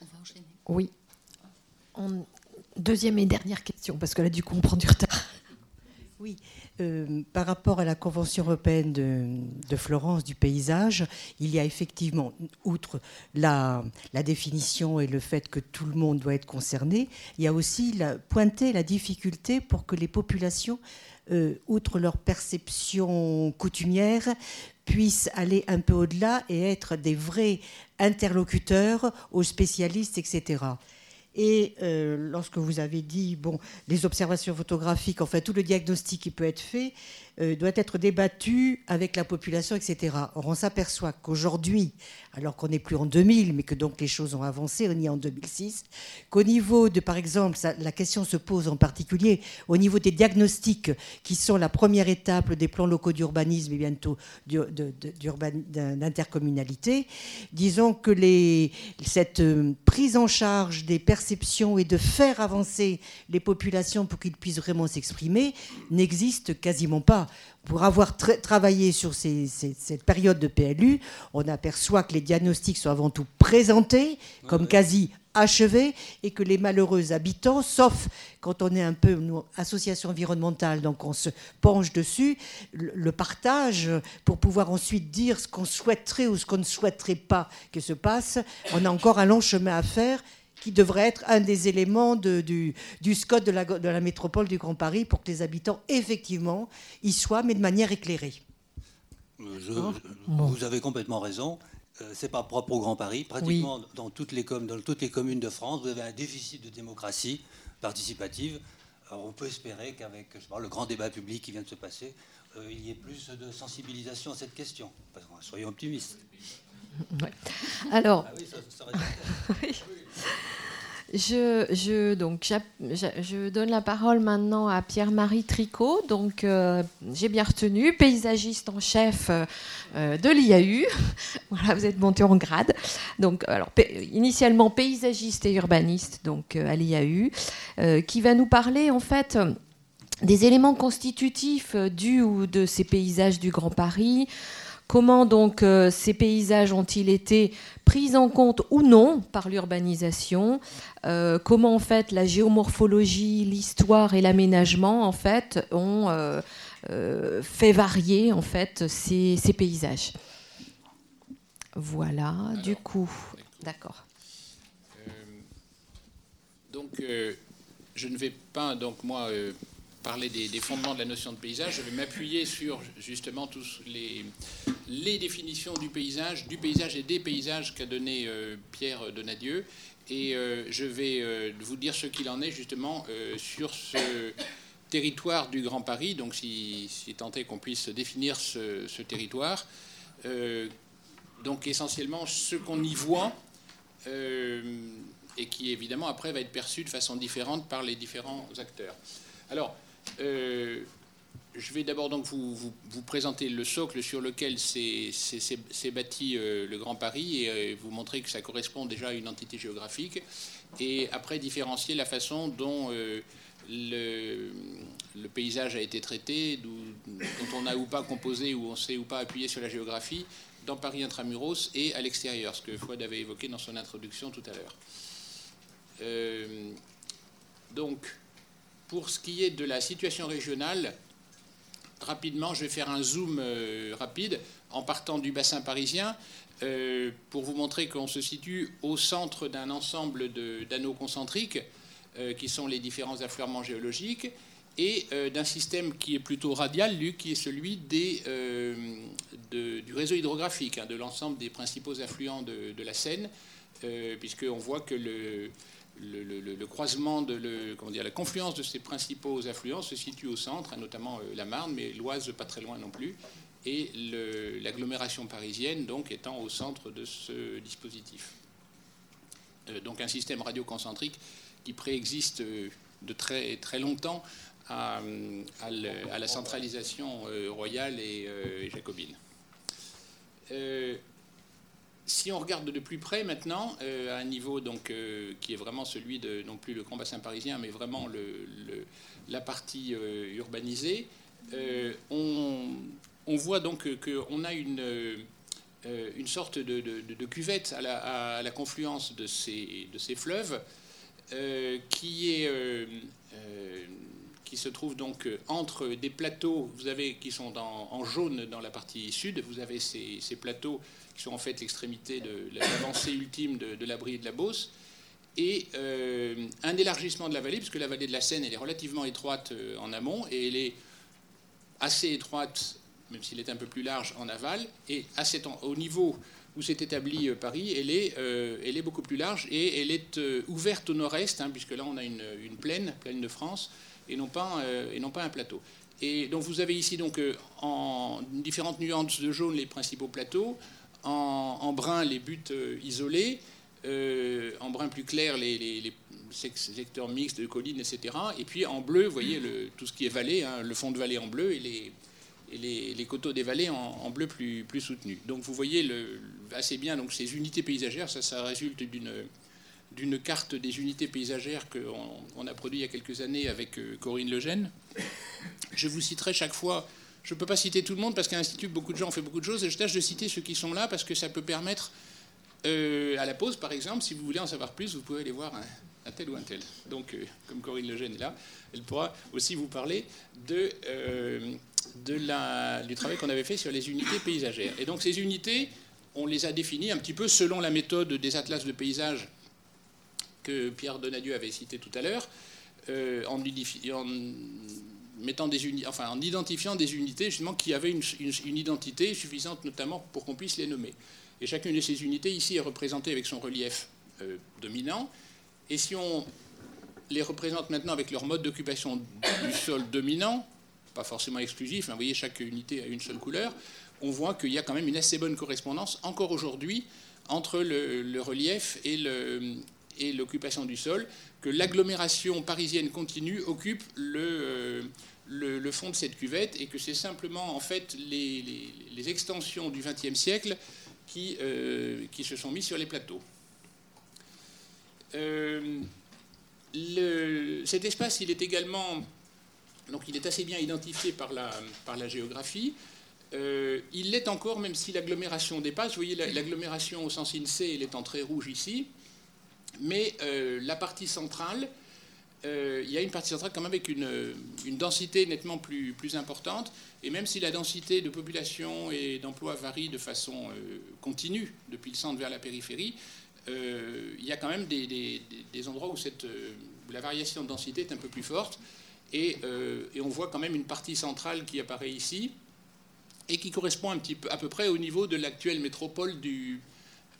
On va enchaîner. Oui. Deuxième et dernière question, parce que là, du coup, on prend du retard. Oui, euh, par rapport à la Convention européenne de, Florence du paysage, il y a effectivement, outre la, définition et le fait que tout le monde doit être concerné, il y a aussi la, pointé la difficulté pour que les populations, euh, outre leur perception coutumière, puissent aller un peu au-delà et être des vrais interlocuteurs aux spécialistes, etc. Et euh, lorsque vous avez dit, bon, les observations photographiques, enfin tout le diagnostic qui peut être fait, euh, doit être débattu avec la population, etc. Or, on s'aperçoit qu'aujourd'hui, alors qu'on n'est plus en 2000, mais que donc les choses ont avancé, on y est en 2006, qu'au niveau de, par exemple, la question se pose en particulier au niveau des diagnostics, qui sont la première étape des plans locaux d'urbanisme et bientôt d'intercommunalité. Disons que les, cette euh, prise en charge des perceptions et de faire avancer les populations pour qu'ils puissent vraiment s'exprimer n'existe quasiment pas pour avoir travaillé sur cette période de PLU, on aperçoit que les diagnostics sont avant tout présentés comme quasi achevés et que les malheureux habitants, sauf quand on est un peu une association environnementale, donc on se penche dessus, le partage pour pouvoir ensuite dire ce qu'on souhaiterait ou ce qu'on ne souhaiterait pas que se passe, on a encore un long chemin à faire qui devrait être un des éléments du, du SCOT de la, de la métropole du Grand Paris pour que les habitants, effectivement, y soient, mais de manière éclairée. Hein vous avez complètement raison. Euh, c'est pas propre au Grand Paris. Pratiquement dans, toutes les dans toutes les communes de France, vous avez un déficit de démocratie participative. Alors on peut espérer qu'avec le grand débat public qui vient de se passer, euh, il y ait plus de sensibilisation à cette question. Soyons optimistes. Alors, je, donc, je donne la parole maintenant à Pierre-Marie Tricot. Donc, euh, j'ai bien retenu, paysagiste en chef euh, de l'IAU. voilà, vous êtes monté en grade. Donc, alors, initialement paysagiste et urbaniste donc euh, à l'IAU, qui va nous parler en fait des éléments constitutifs du ou de ces paysages du Grand Paris. Comment donc ces paysages ont-ils été pris en compte ou non par l'urbanisation Comment en fait la géomorphologie, l'histoire et l'aménagement en fait ont fait varier en fait ces, ces paysages? Voilà, du coup, d'accord. donc je ne vais pas, donc moi, euh, parler des, fondements de la notion de paysage. Je vais m'appuyer sur justement tous les, définitions du paysage, du paysage et des paysages qu'a donné euh, Pierre Donadieu. Et euh, je vais vous dire ce qu'il en est justement sur ce territoire du Grand Paris. Donc, si, si tant est qu'on puisse définir ce, ce territoire. donc, essentiellement, ce qu'on y voit et qui évidemment après va être perçu de façon différente par les différents acteurs. Alors, euh, je vais d'abord donc vous, présenter le socle sur lequel s'est bâti euh, le Grand Paris et euh, vous montrer que ça correspond déjà à une entité géographique et après différencier la façon dont le, paysage a été traité, dont on a ou pas composé, ou on sait ou pas appuyé sur la géographie dans Paris intramuros et à l'extérieur, ce que Fouad avait évoqué dans son introduction tout à l'heure. Donc, pour ce qui est de la situation régionale, rapidement, je vais faire un zoom euh, rapide en partant du bassin parisien euh, pour vous montrer qu'on se situe au centre d'un ensemble d'anneaux concentriques qui sont les différents affleurements géologiques et d'un système qui est plutôt radial, lui, qui est celui des, du réseau hydrographique, hein, de l'ensemble des principaux affluents de, de la Seine, puisqu'on voit que le, le, croisement de la confluence de ces principaux affluents se situe au centre, hein, notamment euh, la Marne, mais l'Oise pas très loin non plus, et l'agglomération parisienne donc étant au centre de ce dispositif. Euh, donc un système radioconcentrique qui préexiste euh, de très, très longtemps à, la centralisation royale et jacobine. Si on regarde de plus près maintenant, euh, à un niveau donc, euh, qui est vraiment celui de non plus le grand bassin parisien, mais vraiment la partie euh, urbanisée, on, voit donc qu'on a une, une sorte de, de, cuvette à la, à la, confluence de ces, de ces fleuves qui est qui se trouve donc entre des plateaux, vous avez qui sont en jaune dans la partie sud, vous avez ces, plateaux qui sont en fait l'extrémité de l'avancée ultime de, l'abri et de la Beauce, et euh, un élargissement de la vallée, puisque la vallée de la Seine elle est relativement étroite euh, en amont, et elle est assez étroite, même s'il est un peu plus large en aval, et au niveau où s'est établi euh, Paris, elle est, beaucoup plus large et elle est ouverte au nord-est, hein, puisque là on a une, plaine, plaine de France, et non pas, et non pas un plateau. Et donc vous avez ici donc en différentes nuances de jaune les principaux plateaux, en, brun les buttes euh, isolées, euh, en brun plus clair les, secteurs mixtes de collines, etc. Et puis en bleu, vous voyez tout ce qui est vallée, hein, le fond de vallée en bleu et les, les, coteaux des vallées en, bleu plus, plus soutenu. Donc vous voyez assez bien donc, ces unités paysagères, ça résulte d'une d'une carte des unités paysagères qu'on a produit il y a quelques années avec euh, Corinne Lejeune. Je vous citerai chaque fois je ne peux pas citer tout le monde parce qu'à l'Institut, beaucoup de gens ont fait beaucoup de choses et je tâche de citer ceux qui sont là parce que ça peut permettre, euh, à la pause par exemple, si vous voulez en savoir plus, vous pouvez aller voir un, tel ou un tel. Donc, euh, comme Corinne Lejeune est là, elle pourra aussi vous parler de, du travail qu'on avait fait sur les unités paysagères. Et donc, ces unités, on les a définies un petit peu selon la méthode des atlas de paysage que Pierre Donadieu avait cité tout à l'heure, en, en mettant des enfin, en identifiant des unités justement qui avaient une, identité suffisante notamment pour qu'on puisse les nommer. Et chacune de ces unités ici est représentée avec son relief euh, dominant. Et si on les représente maintenant avec leur mode d'occupation du sol dominant, pas forcément exclusif, mais vous voyez chaque unité a une seule couleur, on voit qu'il y a quand même une assez bonne correspondance encore aujourd'hui entre le, relief et l'occupation du sol, que l'agglomération parisienne continue occupe le, le, fond de cette cuvette et que c'est simplement en fait les, extensions du XXe siècle qui, euh, qui, se sont mis sur les plateaux. Euh, cet espace, il est également donc il est assez bien identifié par la, par la géographie. Euh, il l'est encore même si l'agglomération dépasse. Vous voyez, l'agglomération au sens INSEE, elle est en très rouge ici. Mais euh, la partie centrale, euh, il y a une partie centrale quand même avec une, densité nettement plus, plus importante. Et même si la densité de population et d'emploi varie de façon continue depuis le centre vers la périphérie, il y a quand même des, endroits où, la variation de densité est un peu plus forte. Et, et on voit quand même une partie centrale qui apparaît ici et qui correspond un petit peu, à peu près au niveau de l'actuelle métropole du,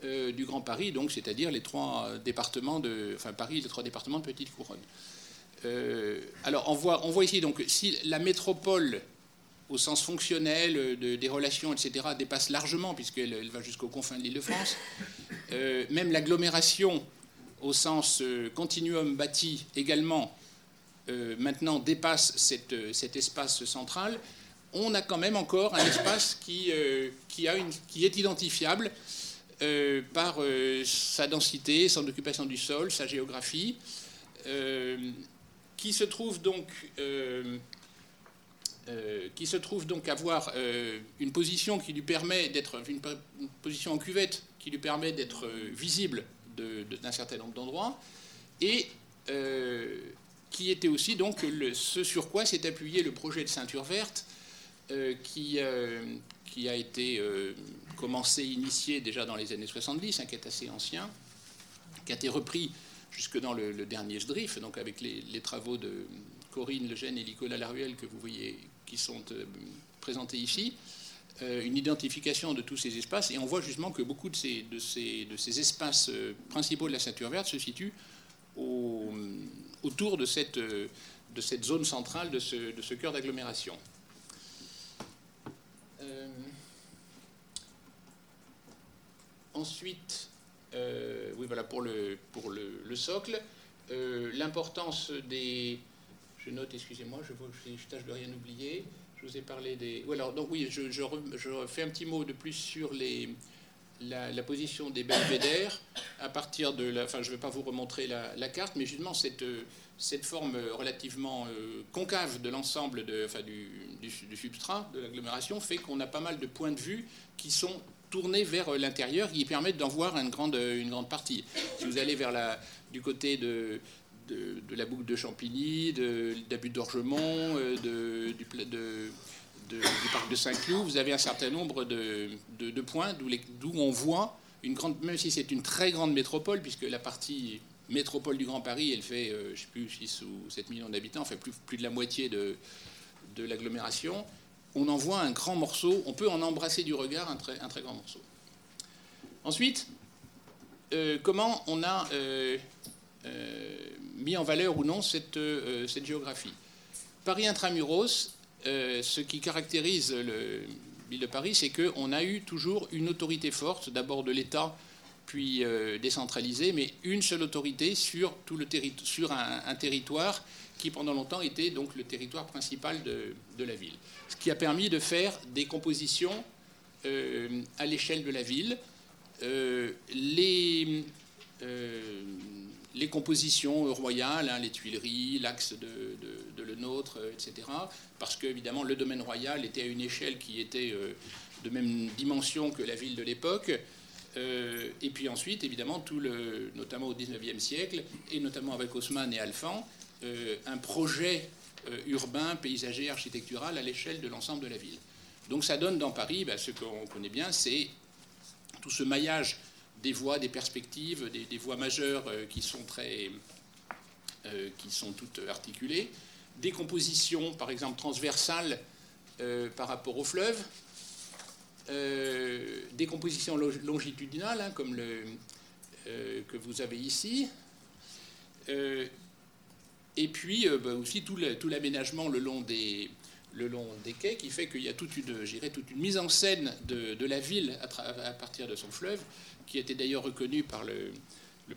euh, du Grand Paris, donc c'est-à-dire les trois départements de, enfin Paris, les trois départements de Petite Couronne. Euh, alors on voit, on voit ici donc si la métropole au sens fonctionnel de, des relations, etc., dépasse largement, puisqu'elle elle va jusqu'aux confins de l'Île-de-France, euh, même l'agglomération au sens continuum bâti également, maintenant dépasse cet espace central, on a quand même encore un espace euh, qui est identifiable euh, par euh, sa densité, son occupation du sol, sa géographie, qui se trouve donc qui se trouve donc avoir une position qui lui permet d'être une, position en cuvette qui lui permet d'être visible d'un certain nombre d'endroits et qui était aussi donc ce sur quoi s'est appuyé le projet de ceinture verte euh, qui, euh, qui a été euh, commencé, initié déjà dans les années 70, hein, qui est assez ancien, qui a été repris jusque dans le, dernier SDRIF, donc avec les, travaux de Corinne Lejeune et Nicolas Laruelle que vous voyez qui sont présentés ici, une identification de tous ces espaces, et on voit justement que beaucoup de ces, espaces principaux de la ceinture verte se situent au, autour de cette, zone centrale, de ce, de ce cœur d'agglomération. Ensuite, euh, oui, voilà, pour le, pour le, socle, euh, l'importance des. Je note, excusez-moi, je, je tâche de rien oublier. Je vous ai parlé des. Alors, donc, oui, je, je, fais un petit mot de plus sur les, la, position des belvédères à partir de la. Enfin, je ne vais pas vous remontrer la, carte, mais justement, cette, cette forme relativement euh, concave de l'ensemble enfin, du, du substrat de l'agglomération fait qu'on a pas mal de points de vue qui sont tourner vers euh, l'intérieur qui permettent d'en voir une grande, euh, une grande partie. Si vous allez vers la, du côté de, la boucle de Champigny, d'Abus d'Orgemont, euh, de, du, du, parc de Saint-Cloud, vous avez un certain nombre de, points d'où on voit une grande, même si c'est une très grande métropole, puisque la partie métropole du Grand Paris, elle fait, je ne sais plus, 6 ou 7 millions d'habitants, fait plus, de la moitié de l'agglomération on en voit un grand morceau, on peut en embrasser du regard un très, grand morceau. Ensuite, euh, comment on a euh, euh, mis en valeur ou non cette, cette géographie? Paris intramuros, ce qui caractérise le ville de Paris, c'est qu'on a eu toujours une autorité forte, d'abord de l'État, puis décentralisée, mais une seule autorité sur, tout le sur un territoire qui pendant longtemps était donc le territoire principal de, la ville. Ce qui a permis de faire des compositions euh, à l'échelle de la ville. Euh, les, euh, les compositions royales, hein, les Tuileries, l'axe de, le nôtre, etc. Parce que évidemment le domaine royal était à une échelle qui était de même dimension que la ville de l'époque. et puis ensuite, évidemment, tout le, notamment au XIXe siècle, et notamment avec Haussmann et Alphand, un projet euh, urbain, paysager, architectural à l'échelle de l'ensemble de la ville. Donc ça donne dans Paris, ben, ce qu'on connaît bien, c'est tout ce maillage des voies, des perspectives, des, voies majeures euh, qui sont très, qui sont toutes articulées, des compositions, par exemple transversales par rapport au fleuve, des compositions longitudinales, hein, comme le que vous avez ici, et puis euh, bah, aussi tout l'aménagement le, long des, quais qui fait qu'il y a toute une, toute une mise en scène de, la ville à, partir de son fleuve, qui était d'ailleurs reconnue par le,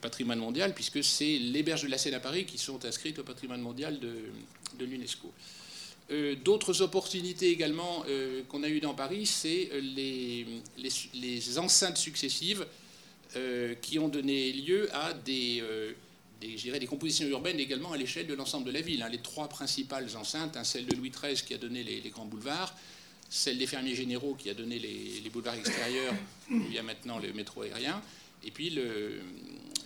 patrimoine mondial, puisque c'est les berges de la Seine à Paris qui sont inscrites au patrimoine mondial de, l'UNESCO. Euh, d'autres opportunités également euh, qu'on a eues dans Paris, c'est les, enceintes successives qui ont donné lieu à des des des, des compositions urbaines également à l'échelle de l'ensemble de la ville. Hein. Les trois principales enceintes, hein, celle de Louis XIII qui a donné les, grands boulevards, celle des fermiers généraux qui a donné les, boulevards extérieurs, où il y a maintenant le métro aérien, et puis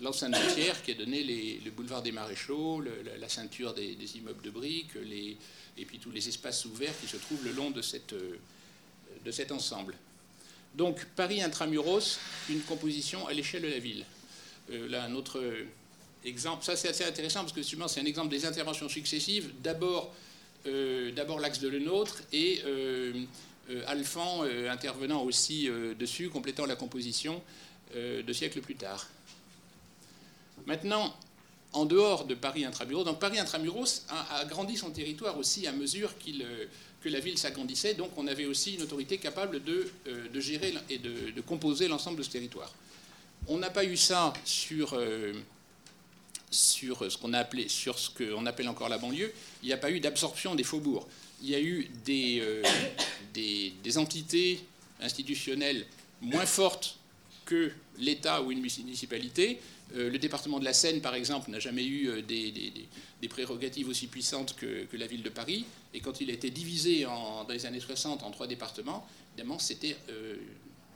l'enceinte de Pierre qui a donné le boulevard des maréchaux, la, ceinture des, immeubles de briques, et puis tous les espaces ouverts qui se trouvent le long de cet ensemble. Donc Paris intramuros, une composition à l'échelle de la ville. Euh, là, un autre ça c'est assez intéressant parce que c'est un exemple des interventions successives. D'abord, euh, d'abord l'axe de le nôtre et euh, Alphand intervenant aussi dessus, complétant la composition deux siècles plus tard. Maintenant, en dehors de Paris intramuros, donc Paris intramuros a, grandi son territoire aussi à mesure que la ville s'agrandissait, donc on avait aussi une autorité capable de, euh, gérer et de, composer l'ensemble de ce territoire. On n'a pas eu ça sur, euh, sur ce qu'on sur ce qu'on appelle encore la banlieue. Il n'y a pas eu d'absorption des faubourgs. Il y a eu des, euh, entités institutionnelles moins fortes que l'État ou une municipalité. Euh, le département de la Seine, par exemple, n'a jamais eu euh, des, prérogatives aussi puissantes que, la ville de Paris. Et quand il a été divisé dans les années 60 en trois départements, évidemment, c'était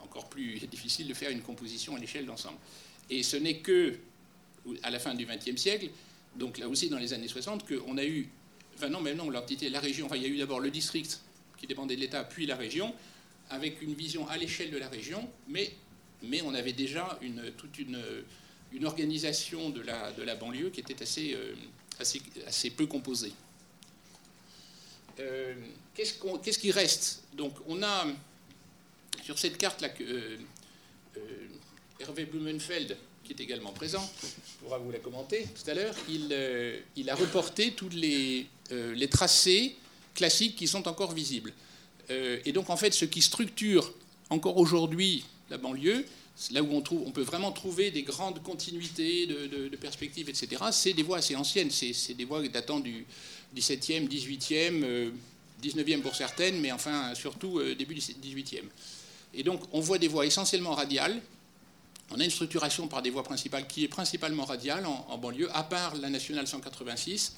encore plus difficile de faire une composition à l'échelle d'ensemble. Et ce n'est que à la fin du XXe siècle, donc là aussi dans les années 60, qu'on a eu, enfin non, mais non, l'entité, la région, il y a eu d'abord le district qui dépendait de l'État, puis la région, avec une vision à l'échelle de la région, mais, on avait déjà toute une organisation de la, banlieue qui était assez, euh, peu composée. Euh, qu'est-ce, qui reste? Donc, on a sur cette carte-là que euh, Hervé Blumenfeld, qui est également présent, pourra vous la commenter tout à l'heure, il, il a reporté tous les, les, tracés classiques qui sont encore visibles. et donc, en fait, ce qui structure encore aujourd'hui la banlieue, là où on, peut vraiment trouver des grandes continuités de, perspectives, etc., c'est des voies assez anciennes. C'est des voies datant du 17e, 18e, 19e pour certaines, mais enfin surtout euh, début du 18e. Et donc on voit des voies essentiellement radiales. On a une structuration par des voies principales qui est principalement radiale en, banlieue, à part la nationale 186.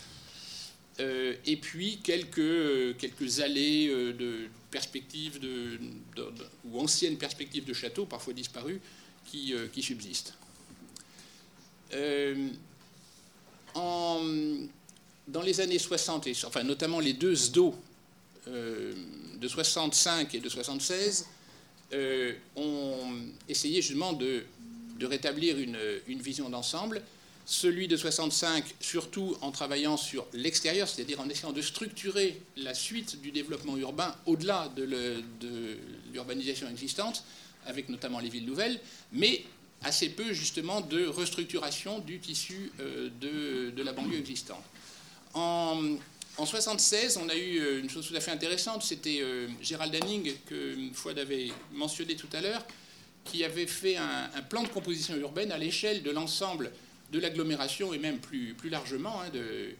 Euh, et puis quelques, euh, quelques allées de perspectives de, ou anciennes perspectives de châteaux, parfois disparues, qui, euh, qui subsistent. Euh, en, dans les années 60, et, enfin notamment les deux SDO euh, de 65 et de 76, ont essayé justement de, de rétablir une, vision d'ensemble celui de 65 surtout en travaillant sur l'extérieur, c'est-à-dire en essayant de structurer la suite du développement urbain au-delà de l'urbanisation existante, avec notamment les villes nouvelles, mais assez peu justement de restructuration du tissu euh, de, la banlieue existante. En, en 76, on a eu euh, une chose tout à fait intéressante, c'était euh, Gérald Hanning, que Fouad avait mentionné tout à l'heure, qui avait fait un, plan de composition urbaine à l'échelle de l'ensemble de l'agglomération et même plus, plus largement hein, de,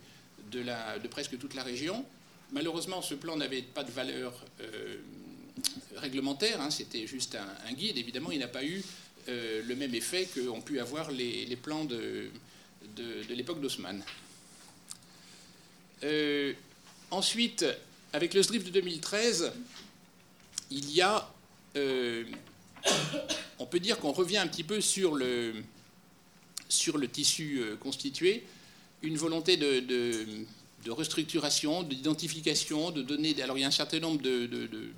de, presque toute la région. Malheureusement, ce plan n'avait pas de valeur euh, réglementaire, hein, c'était juste un, guide. Évidemment, il n'a pas eu euh, le même effet qu'ont pu avoir les, les plans de, de, l'époque d'Haussmann. Euh, ensuite, avec le SDRIF de 2013, il y a, on peut dire qu'on revient un petit peu sur le, sur le tissu euh, constitué une volonté de, restructuration, d'identification, de donner. Alors il y a un certain nombre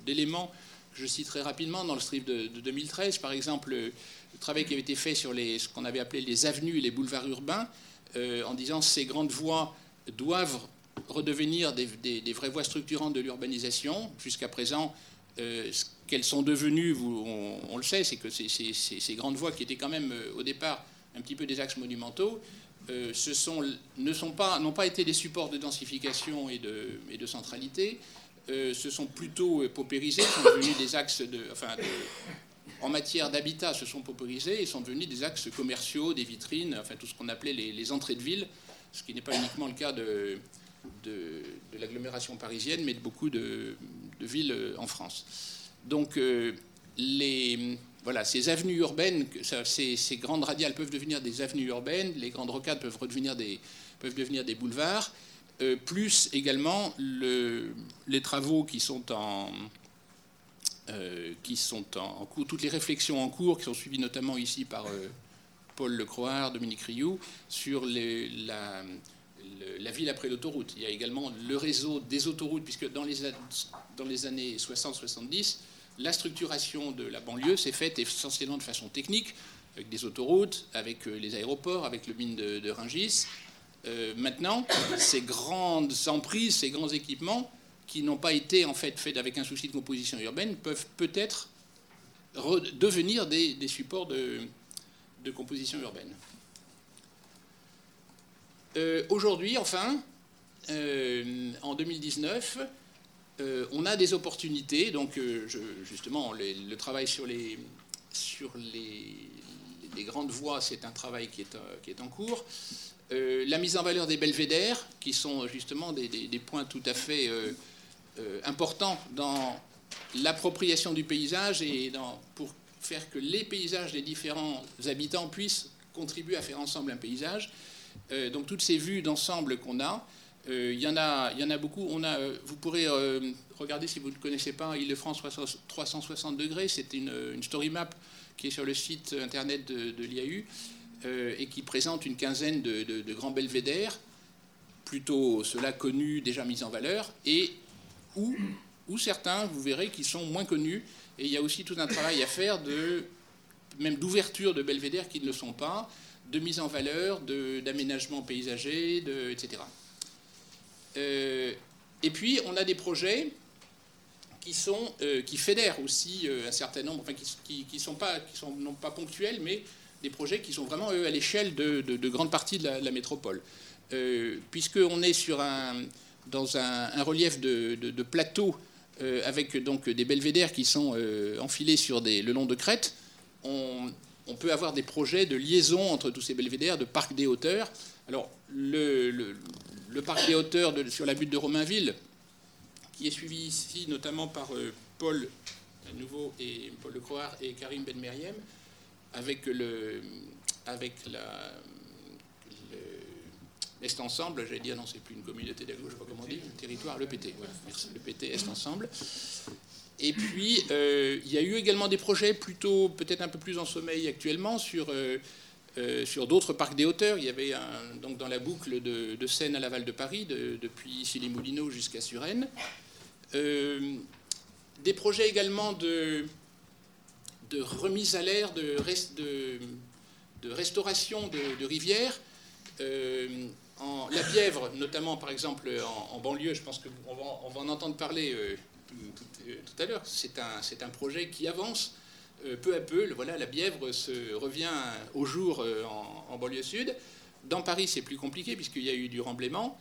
d'éléments que je citerai rapidement dans le strip de, 2013. Par exemple, le, travail qui avait été fait sur les, ce qu'on avait appelé les avenues et les boulevards urbains, euh, en disant ces grandes voies doivent redevenir des, vraies voies structurantes de l'urbanisation. Jusqu'à présent, euh, ce qu'elles sont devenues, on, le sait, c'est que ces, grandes voies qui étaient quand même au départ un petit peu des axes monumentaux, euh, ne sont pas, n'ont pas été des supports de densification et de, centralité, euh, se sont plutôt paupérisés, sont devenus des axes en matière d'habitat, se sont paupérisés et sont devenus des axes commerciaux, des vitrines, enfin tout ce qu'on appelait les, entrées de ville, ce qui n'est pas uniquement le cas de, l'agglomération parisienne, mais de beaucoup de, villes en France. Donc euh, voilà, ces avenues urbaines, ces, grandes radiales peuvent devenir des avenues urbaines, les grandes rocades peuvent redevenir des, peuvent devenir des boulevards, plus également le, les travaux qui sont en, qui sont en, cours, toutes les réflexions en cours, qui sont suivies notamment ici par Paul Lecroix, Dominique Rioux, sur la, la ville après l'autoroute. Il y a également le réseau des autoroutes, puisque dans les, années 60-70, la structuration de la banlieue s'est faite essentiellement de façon technique, avec des autoroutes, avec euh, les aéroports, avec le mine de, de Rungis. Euh, maintenant, ces grandes emprises, ces grands équipements, qui n'ont pas été en fait faits avec un souci de composition urbaine, peuvent peut-être devenir des, supports de composition urbaine. Euh, aujourd'hui, enfin, euh, en 2019, euh, on a des opportunités. Donc, justement, le travail sur les, grandes voies, c'est un travail qui est, en cours. la mise en valeur des belvédères, qui sont justement des, points tout à fait importants dans l'appropriation du paysage et pour faire que les paysages des différents habitants puissent contribuer à faire ensemble un paysage. Euh, donc toutes ces vues d'ensemble qu'on a, euh, il y, en a, il y en a beaucoup. Euh, vous pourrez regarder si vous ne connaissez pas Île-de-France 360 degrés. C'est une, story map qui est sur le site internet de, l'IAU et qui présente une quinzaine de, grands belvédères, plutôt ceux-là connus, déjà mis en valeur, et où, où certains, vous verrez, qui sont moins connus. Et il y a aussi tout un travail à faire de même d'ouverture de belvédères qui ne le sont pas de mise en valeur, d'aménagement paysager, de, etc. Euh, et puis, on a des projets qui, sont, euh, qui fédèrent aussi euh, un certain nombre, enfin, qui, qui, sont pas, qui sont non pas ponctuels, mais des projets qui sont vraiment, eux, à l'échelle de, de, grandes parties de la, métropole. Puisqu'on est sur un, dans un, relief de, de plateau avec donc des belvédères qui sont enfilés sur des, le long de crêtes, on, on peut avoir des projets de liaison entre tous ces belvédères, de parcs des hauteurs. Alors, le, parc des hauteurs sur la butte de Romainville, qui est suivi ici notamment par euh, Paul à nouveau et Paul Lecroix et Karim Ben Meriem, avec le avec la Est Ensemble, j'allais dire non, c'est plus une communauté d'agglo, je ne sais pas comment on dit, territoire, le PT, merci, le PT Est Ensemble. Et puis, euh, il y a eu également des projets plutôt, peut-être un peu plus en sommeil actuellement, sur, euh, euh, sur d'autres parcs des hauteurs. Il y avait donc dans la boucle de, Seine à Laval de Paris, depuis ici les jusqu'à Suresnes. des projets également de, de remise à l'air, de, de, restauration de, rivières. la Bièvre, notamment par exemple en, banlieue, je pense qu'on va, on va en entendre parler tout, à l'heure. C'est un, un, projet qui avance euh, peu à peu. Voilà, la Bièvre se revient au jour euh, en, banlieue sud. Dans Paris, c'est plus compliqué puisqu'il y a eu du remblaiement.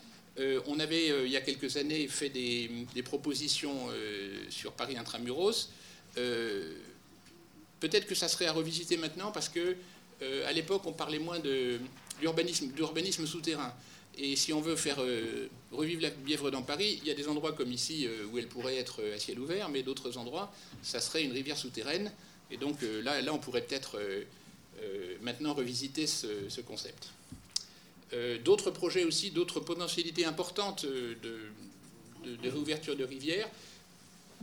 on avait, il y a quelques années, fait des, propositions sur Paris intramuros. Peut-être que ça serait à revisiter maintenant parce que à l'époque, on parlait moins d'urbanisme souterrain. Et si on veut faire euh, revivre la Bièvre dans Paris, il y a des endroits comme ici euh, où elle pourrait être euh, à ciel ouvert, mais d'autres endroits, ça serait une rivière souterraine. Et donc là, on pourrait peut-être maintenant revisiter ce, concept. d'autres projets aussi, d'autres potentialités importantes de, réouverture de rivières,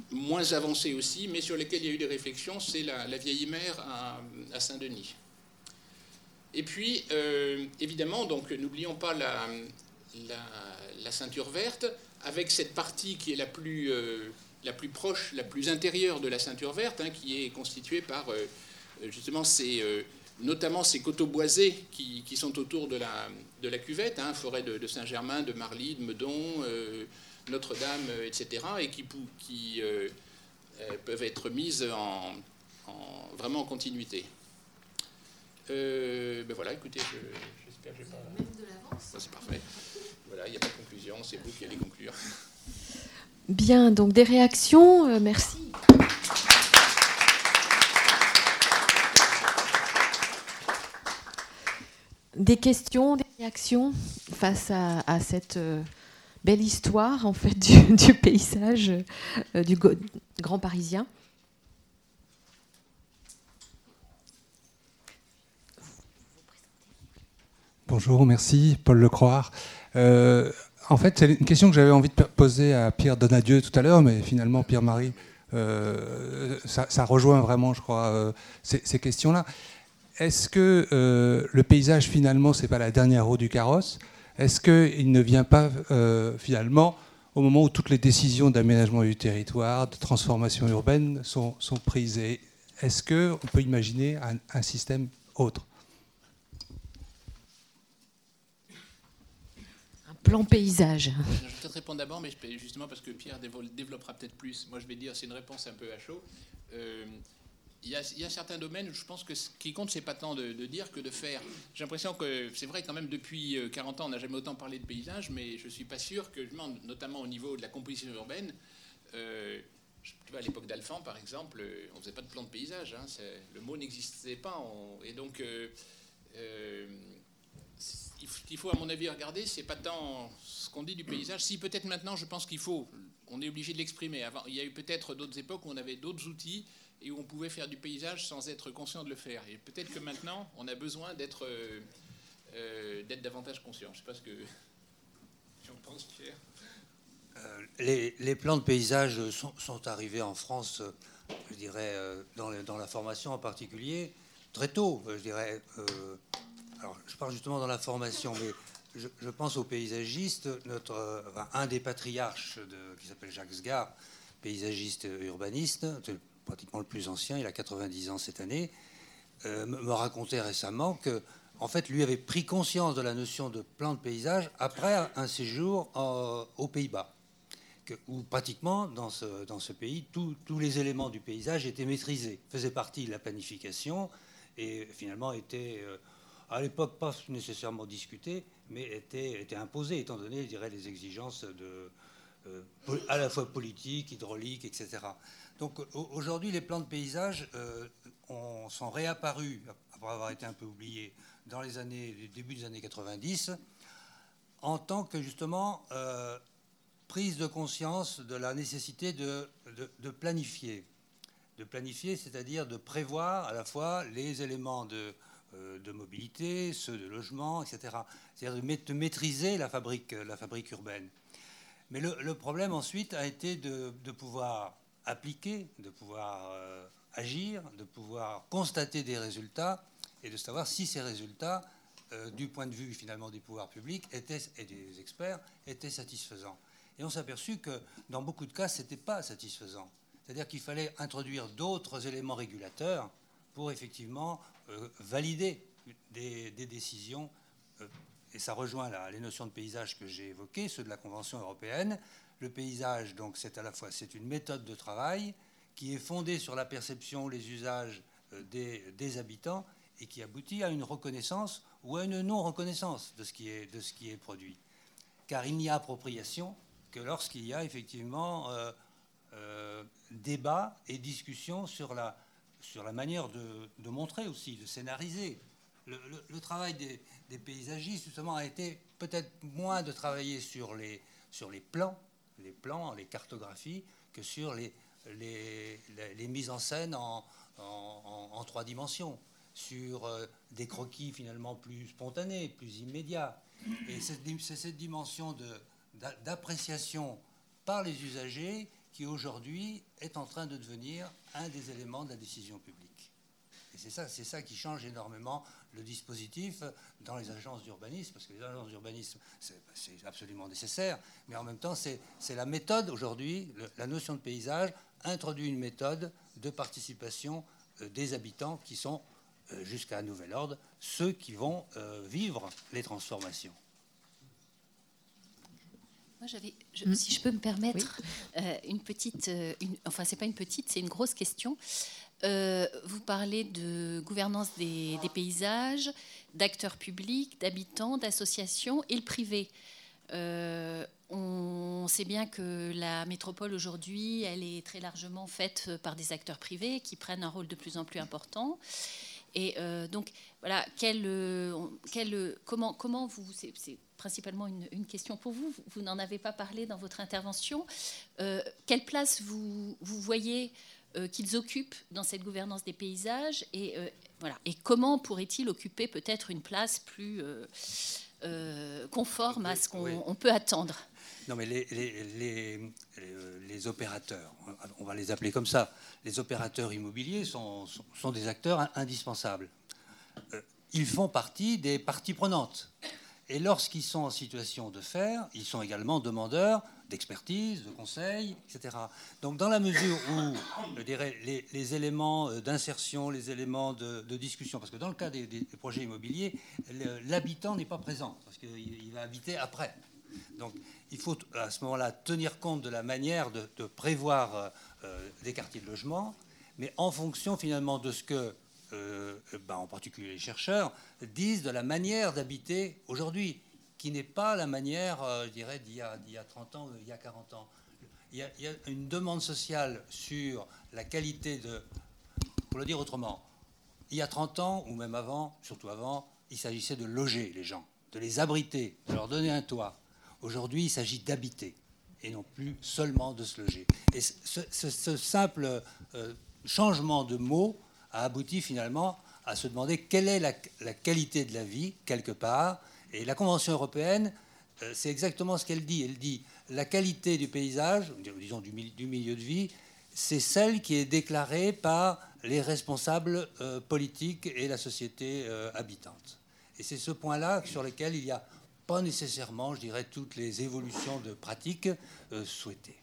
moins avancées aussi, mais sur lesquelles il y a eu des réflexions, c'est la, vieille mer à Saint-Denis. Et puis, euh, évidemment, donc n'oublions pas la, la, ceinture verte, avec cette partie qui est la plus, euh, la plus proche, la plus intérieure de la ceinture verte, hein, qui est constituée par euh, justement ces, notamment ces coteaux boisés qui, qui, sont autour de la, de la cuvette, hein, forêt de, Saint-Germain, de Marly, de Meudon, Notre-Dame, etc., et qui, qui peuvent être mises en, en, vraiment en continuité. Euh, ben voilà, écoutez, j'espère que j'ai pas. de l'avance. c'est parfait. Voilà, il n'y a pas de conclusion, c'est vous qui allez conclure. Bien, donc des réactions, euh, merci. Des questions, des réactions face à, cette euh, belle histoire en fait du, paysage du Grand Parisien? Bonjour, merci, Paul Lecroix. Euh, en fait, c'est une question que j'avais envie de poser à Pierre Donadieu tout à l'heure, mais finalement, Pierre-Marie, euh, ça, rejoint vraiment, je crois, euh, ces, questions-là. Est-ce que le paysage, finalement, c'est pas la dernière roue du carrosse? Est-ce qu'il ne vient pas, finalement, au moment où toutes les décisions d'aménagement du territoire, de transformation urbaine sont, prises? Est-ce qu'on peut imaginer un système autre? Plan paysage Je vais peut-être répondre d'abord, mais justement parce que Pierre développera peut-être plus. Moi, je vais dire, c'est une réponse un peu à chaud. Euh, il y, a, certains domaines où je pense que ce qui compte, c'est pas tant de, dire que de faire. J'ai l'impression que c'est vrai quand même depuis 40 euh, ans, on n'a jamais autant parlé de paysage, mais je suis pas sûr que, notamment au niveau de la composition urbaine, euh, tu vois, à l'époque d'Alphand, par exemple, on faisait pas de plan de paysage. Hein, le mot n'existait pas. et donc, qu'il faut, à mon avis, regarder, c'est pas tant ce qu'on dit du paysage. Si peut-être maintenant, je pense qu'il faut, on est obligé de l'exprimer. Avant, il y a eu peut-être d'autres époques où on avait d'autres outils et où on pouvait faire du paysage sans être conscient de le faire. Et peut-être que maintenant, on a besoin d'être euh, euh, davantage conscient. Je sais pas ce que j'en pense, Pierre. Euh, les, plans de paysage sont, arrivés en France, je dirais, dans, la formation en particulier, très tôt. Je dirais alors, je parle justement dans la formation, mais je, pense aux paysagistes. Notre, un des patriarches qui s'appelle Jacques Sgar, paysagiste urbaniste, pratiquement le plus ancien, il a 90 ans cette année, euh, me racontait récemment que, en fait, lui avait pris conscience de la notion de plan de paysage après un séjour aux Pays-Bas, où pratiquement dans ce, dans ce pays, tous les éléments du paysage étaient maîtrisés, faisaient partie de la planification et finalement étaient euh, à l'époque pas nécessairement discuté, mais était, était imposé, étant donné, je dirais, les exigences de, euh, à la fois politiques, hydrauliques, etc. Donc aujourd'hui, les plans de paysage euh, sont réapparus, après avoir été un peu oubliés, dans les années, début des années 90, en tant que justement euh, prise de conscience de la nécessité de, de planifier. De planifier, c'est-à-dire de prévoir à la fois les éléments de de mobilité, ceux de logement, etc. C'est-à-dire de maîtriser la fabrique, fabrique urbaine. Mais le, problème ensuite a été de, pouvoir appliquer, de pouvoir euh, agir, de pouvoir constater des résultats et de savoir si ces résultats, euh, du point de vue finalement des pouvoirs publics étaient, et des experts, étaient satisfaisants. Et on s'est aperçu que dans beaucoup de cas, ce n'était pas satisfaisant. C'est-à-dire qu'il fallait introduire d'autres éléments régulateurs pour effectivement euh, valider des, décisions. Euh, et ça rejoint les notions de paysage que j'ai évoquées, ceux de la Convention européenne. Le paysage, donc, c'est à la fois c'est une méthode de travail qui est fondée sur la perception, les usages euh, des, habitants et qui aboutit à une reconnaissance ou à une non-reconnaissance de, ce qui est, de ce qui est produit. Car il n'y a appropriation que lorsqu'il y a effectivement débat et discussion sur la, sur la manière de, montrer aussi, de scénariser. Le, travail des, paysagistes, justement, a été peut-être moins de travailler sur les, plans, les plans, les cartographies, que sur les, mises en scène en, en, trois dimensions, sur euh, des croquis finalement plus spontanés, plus immédiats. Et c'est cette dimension d'appréciation par les usagers qui aujourd'hui est en train de devenir un des éléments de la décision publique. Et c'est ça, c'est ça qui change énormément le dispositif dans les agences d'urbanisme, parce que les agences d'urbanisme, c'est, absolument nécessaire, mais en même temps, c'est, la méthode aujourd'hui, la notion de paysage introduit une méthode de participation euh, des habitants qui sont, euh, jusqu'à nouvel ordre, ceux qui vont euh, vivre les transformations. Moi, j'avais, hmm. si je peux me permettre, euh, une petite, euh, une, enfin, c'est pas une petite, c'est une grosse question. Euh, vous parlez de gouvernance des, paysages, d'acteurs publics, d'habitants, d'associations et le privé. on sait bien que la métropole aujourd'hui, elle est très largement faite par des acteurs privés qui prennent un rôle de plus en plus important. Et donc, voilà, quel, quel, comment, comment vous, principalement une, question pour vous. Vous, n'en avez pas parlé dans votre intervention. Euh, quelle place vous, vous voyez qu'ils occupent dans cette gouvernance des paysages et, voilà. et comment pourraient-ils occuper peut-être une place plus conforme à ce qu'on peut attendre? Non, mais les, les, les, opérateurs, on va les appeler comme ça, les opérateurs immobiliers sont, sont, des acteurs indispensables. Euh, ils font partie des parties prenantes. Et lorsqu'ils sont en situation de faire, ils sont également demandeurs d'expertise, de conseils, etc. Donc dans la mesure où, je dirais, les, éléments euh, d'insertion, les éléments de, discussion, parce que dans le cas des, projets immobiliers, l'habitant n'est pas présent, parce qu'il va habiter après. Donc il faut à ce moment-là tenir compte de la manière de, prévoir euh, euh, des quartiers de logement, mais en fonction finalement de ce que, euh, ben, en particulier les chercheurs, disent de la manière d'habiter aujourd'hui, qui n'est pas la manière, je dirais, d'il y, a 30 ans il y a 40 ans. Il y, a, une demande sociale sur la qualité de... Pour le dire autrement, il y a 30 ans, ou même avant, surtout avant, il s'agissait de loger les gens, de les abriter, de leur donner un toit, Aujourd'hui, il s'agit d'habiter et non plus seulement de se loger. Et ce, simple euh, changement de mot a abouti finalement à se demander quelle est la, qualité de la vie quelque part. Et la Convention européenne, euh, c'est exactement ce qu'elle dit. Elle dit la qualité du paysage, disons du, milieu de vie, c'est celle qui est déclarée par les responsables euh, politiques et la société habitante. Et c'est ce point-là sur lequel il y a pas nécessairement, je dirais, toutes les évolutions de pratiques euh, souhaitées.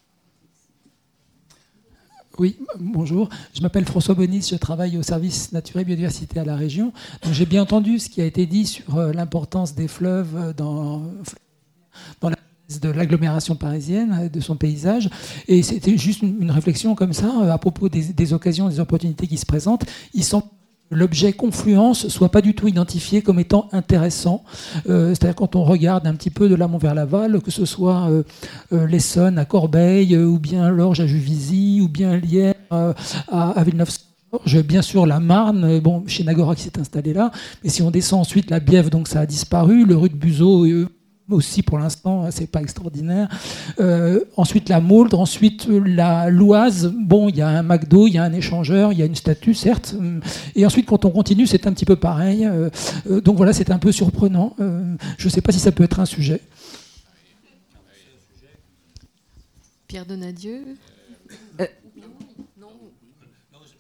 Oui, bonjour. Je m'appelle François Bonis, je travaille au service nature et biodiversité à la région. J'ai bien entendu ce qui a été dit sur euh, l'importance des fleuves euh, dans, dans l'agglomération parisienne, de son paysage. Et c'était juste une réflexion comme ça à propos des, des, occasions, des opportunités qui se présentent. Ils sont l'objet confluence soit pas du tout identifié comme étant intéressant. Euh, c'est-à-dire quand on regarde un petit peu de l'amont vers l'aval, que ce soit euh, euh, l'Essonne à Corbeil, ou bien l'Orge à Juvisy, ou bien Lierre à, à Villeneuve. Bien sûr, la Marne, bon, chez Nagora qui s'est installé là, mais si on descend ensuite la Bièvre, donc ça a disparu, le rue de Buzeau, aussi pour l'instant, c'est pas extraordinaire. Euh, ensuite la Mauldre, ensuite la Loise. Bon, il y a un McDo, il y a un échangeur, il y a une statue, certes. Et ensuite, quand on continue, c'est un petit peu pareil. Euh, euh, donc voilà, c'est un peu surprenant. je ne sais pas si ça peut être un sujet. Pierre Donadieu.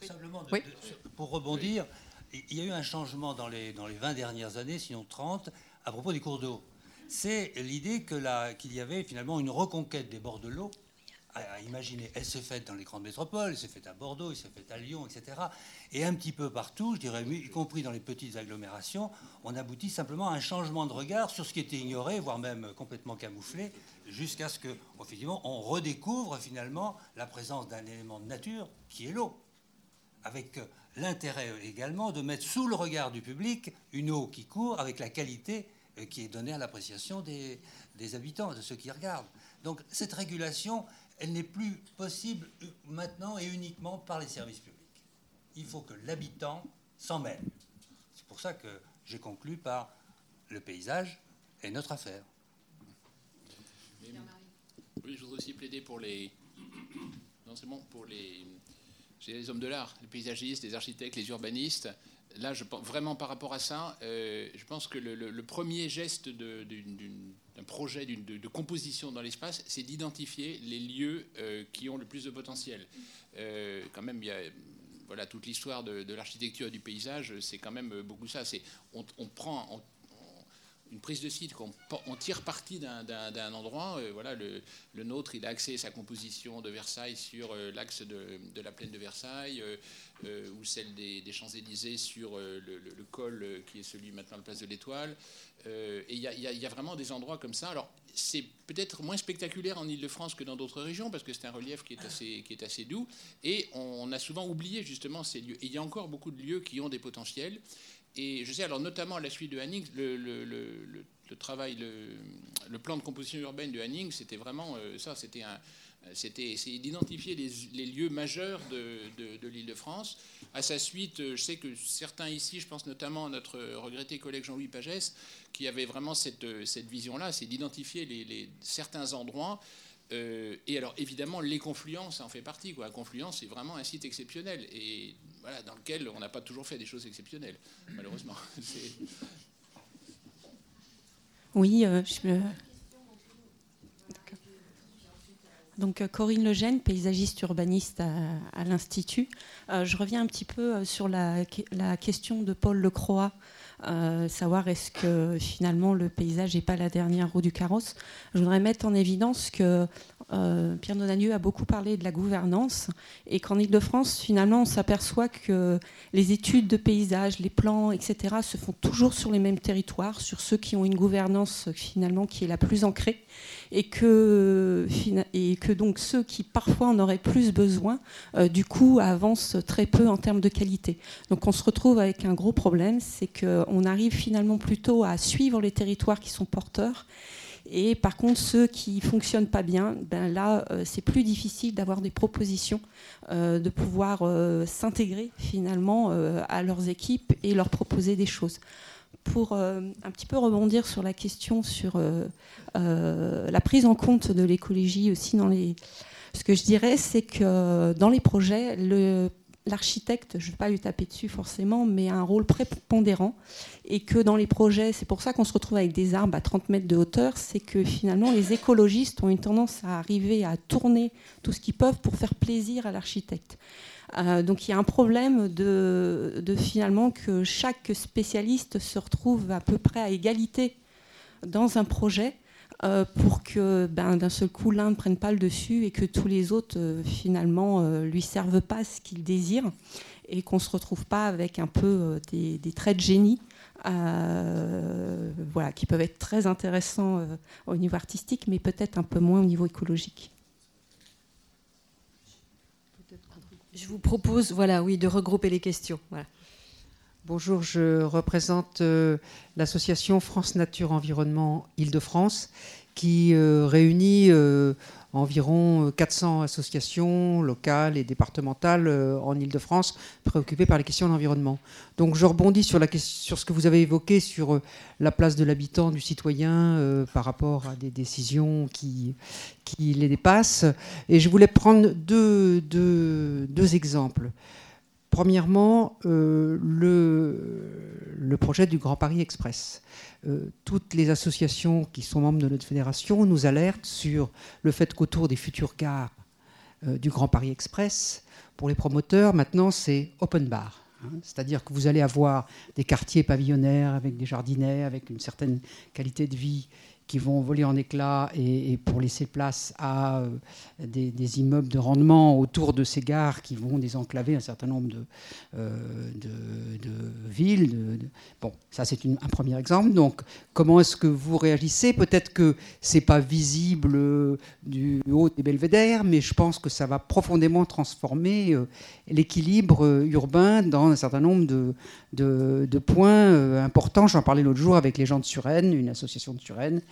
Simplement, pour rebondir, il y a eu un changement dans les, dans les 20 dernières années, sinon 30, à propos des cours d'eau c'est l'idée qu'il y avait finalement une reconquête des bords de l'eau. À, imaginer, elle s'est faite dans les grandes métropoles, elle s'est faite à Bordeaux, elle s'est faite à Lyon, etc. Et un petit peu partout, je dirais, y compris dans les petites agglomérations, on aboutit simplement à un changement de regard sur ce qui était ignoré, voire même complètement camouflé, jusqu'à ce que, effectivement, on redécouvre finalement la présence d'un élément de nature qui est l'eau, avec l'intérêt également de mettre sous le regard du public une eau qui court avec la qualité euh, qui est donnée à l'appréciation des, habitants, de ceux qui regardent. Donc cette régulation, elle n'est plus possible maintenant et uniquement par les services publics. Il faut que l'habitant s'en mêle. C'est pour ça que j'ai conclu par le paysage est notre affaire. Oui, je voudrais aussi plaider pour les. Non, c'est pour les. les hommes de l'art, les paysagistes, les architectes, les urbanistes, là, je, vraiment par rapport à ça, euh, je pense que le, premier geste d'un projet de, composition dans l'espace, c'est d'identifier les lieux euh, qui ont le plus de potentiel. Euh, quand même, il y a voilà, toute l'histoire de, l'architecture et du paysage, c'est quand même beaucoup ça. On, prend, une prise de site, qu'on on tire parti d'un endroit. Euh, voilà, le, nôtre, il a axé sa composition de Versailles sur euh, l'axe de, la plaine de Versailles, euh, ou celle des, Champs-Élysées sur le, col qui est celui maintenant, la place de l'Étoile. et il y, a vraiment des endroits comme ça. Alors, c'est peut-être moins spectaculaire en Ile-de-France que dans d'autres régions, parce que c'est un relief qui est, assez, doux. Et on a souvent oublié justement ces lieux. Et il y a encore beaucoup de lieux qui ont des potentiels. Et je sais, alors notamment à la suite de Hanning, le, travail, le, plan de composition urbaine de Hanning, c'était vraiment euh, ça, c'était essayer d'identifier les, lieux majeurs de, de, l'Île-de-France. À sa suite, je sais que certains ici, je pense notamment à notre regretté collègue Jean-Louis Pagès, qui avait vraiment cette, cette vision-là, c'est d'identifier certains endroits et alors, évidemment, les confluences, ça en fait partie. La confluence, c'est vraiment un site exceptionnel et voilà, dans lequel on n'a pas toujours fait des choses exceptionnelles, malheureusement. Oui, je, Donc euh, Corinne Lejeune, paysagiste urbaniste à, l'Institut. Euh, je reviens un petit peu euh, sur la, question de Paul Lecroix, savoir est-ce que finalement le paysage n'est pas la dernière roue du carrosse. Je voudrais mettre en évidence que Pierre Donadieu a beaucoup parlé de la gouvernance et qu'en Ile-de-France, finalement, on s'aperçoit que les études de paysage, les plans, etc., se font toujours sur les mêmes territoires, sur ceux qui ont une gouvernance finalement qui est la plus ancrée et que, donc ceux qui parfois en auraient plus besoin, euh, du coup, avancent très peu en termes de qualité. Donc on se retrouve avec un gros problème, c'est qu'on arrive finalement plutôt à suivre les territoires qui sont porteurs. Et par contre, ceux qui fonctionnent pas bien, ben là, euh, c'est plus difficile d'avoir des propositions, euh, de pouvoir s'intégrer finalement à leurs équipes et leur proposer des choses pour euh, un petit peu rebondir sur la question sur euh, euh, la prise en compte de l'écologie aussi dans les. Ce que je dirais, c'est que dans les projets, l'architecte, je ne vais pas lui taper dessus forcément, mais a un rôle prépondérant. Et que dans les projets, c'est pour ça qu'on se retrouve avec des arbres à 30 mètres de hauteur, c'est que finalement les écologistes ont une tendance à arriver à tourner tout ce qu'ils peuvent pour faire plaisir à l'architecte. Euh, donc il y a un problème de, finalement que chaque spécialiste se retrouve à peu près à égalité dans un projet euh, pour que ben, d'un seul coup l'un ne prenne pas le dessus et que tous les autres euh, finalement lui servent pas ce qu'il désire et qu'on se retrouve pas avec un peu des, traits de génie qui peuvent être très intéressants au niveau artistique mais peut-être un peu moins au niveau écologique. Je vous propose, voilà, oui, de regrouper les questions. Bonjour, je représente euh, l'association France Nature Environnement Île-de-France qui euh, réunit euh, environ 400 associations locales et départementales en Ile-de-France préoccupées par les questions d'environnement. Donc je rebondis sur, ce que vous avez évoqué sur la place de l'habitant, du citoyen par rapport à des décisions qui, les dépassent. Et je voulais prendre deux exemples. Premièrement, euh, le, projet du Grand Paris Express. Euh, toutes les associations qui sont membres de notre fédération nous alertent sur le fait qu'autour des futures gares euh, du Grand Paris Express, pour les promoteurs, maintenant c'est open bar. Hein. C'est-à-dire que vous allez avoir des quartiers pavillonnaires avec des jardinets, avec une certaine qualité de vie qui vont voler en éclats et, pour laisser place à euh, des, immeubles de rendement autour de ces gares qui vont désenclaver un certain nombre de, euh, de, villes. Bon, ça c'est un premier exemple. Donc, comment est-ce que vous réagissez? Peut-être que c'est pas visible euh, du haut des belvédères, mais je pense que ça va profondément transformer l'équilibre urbain dans un certain nombre de, de, points importants. J'en parlais l'autre jour avec les gens de Suresnes, une association de Suresnes,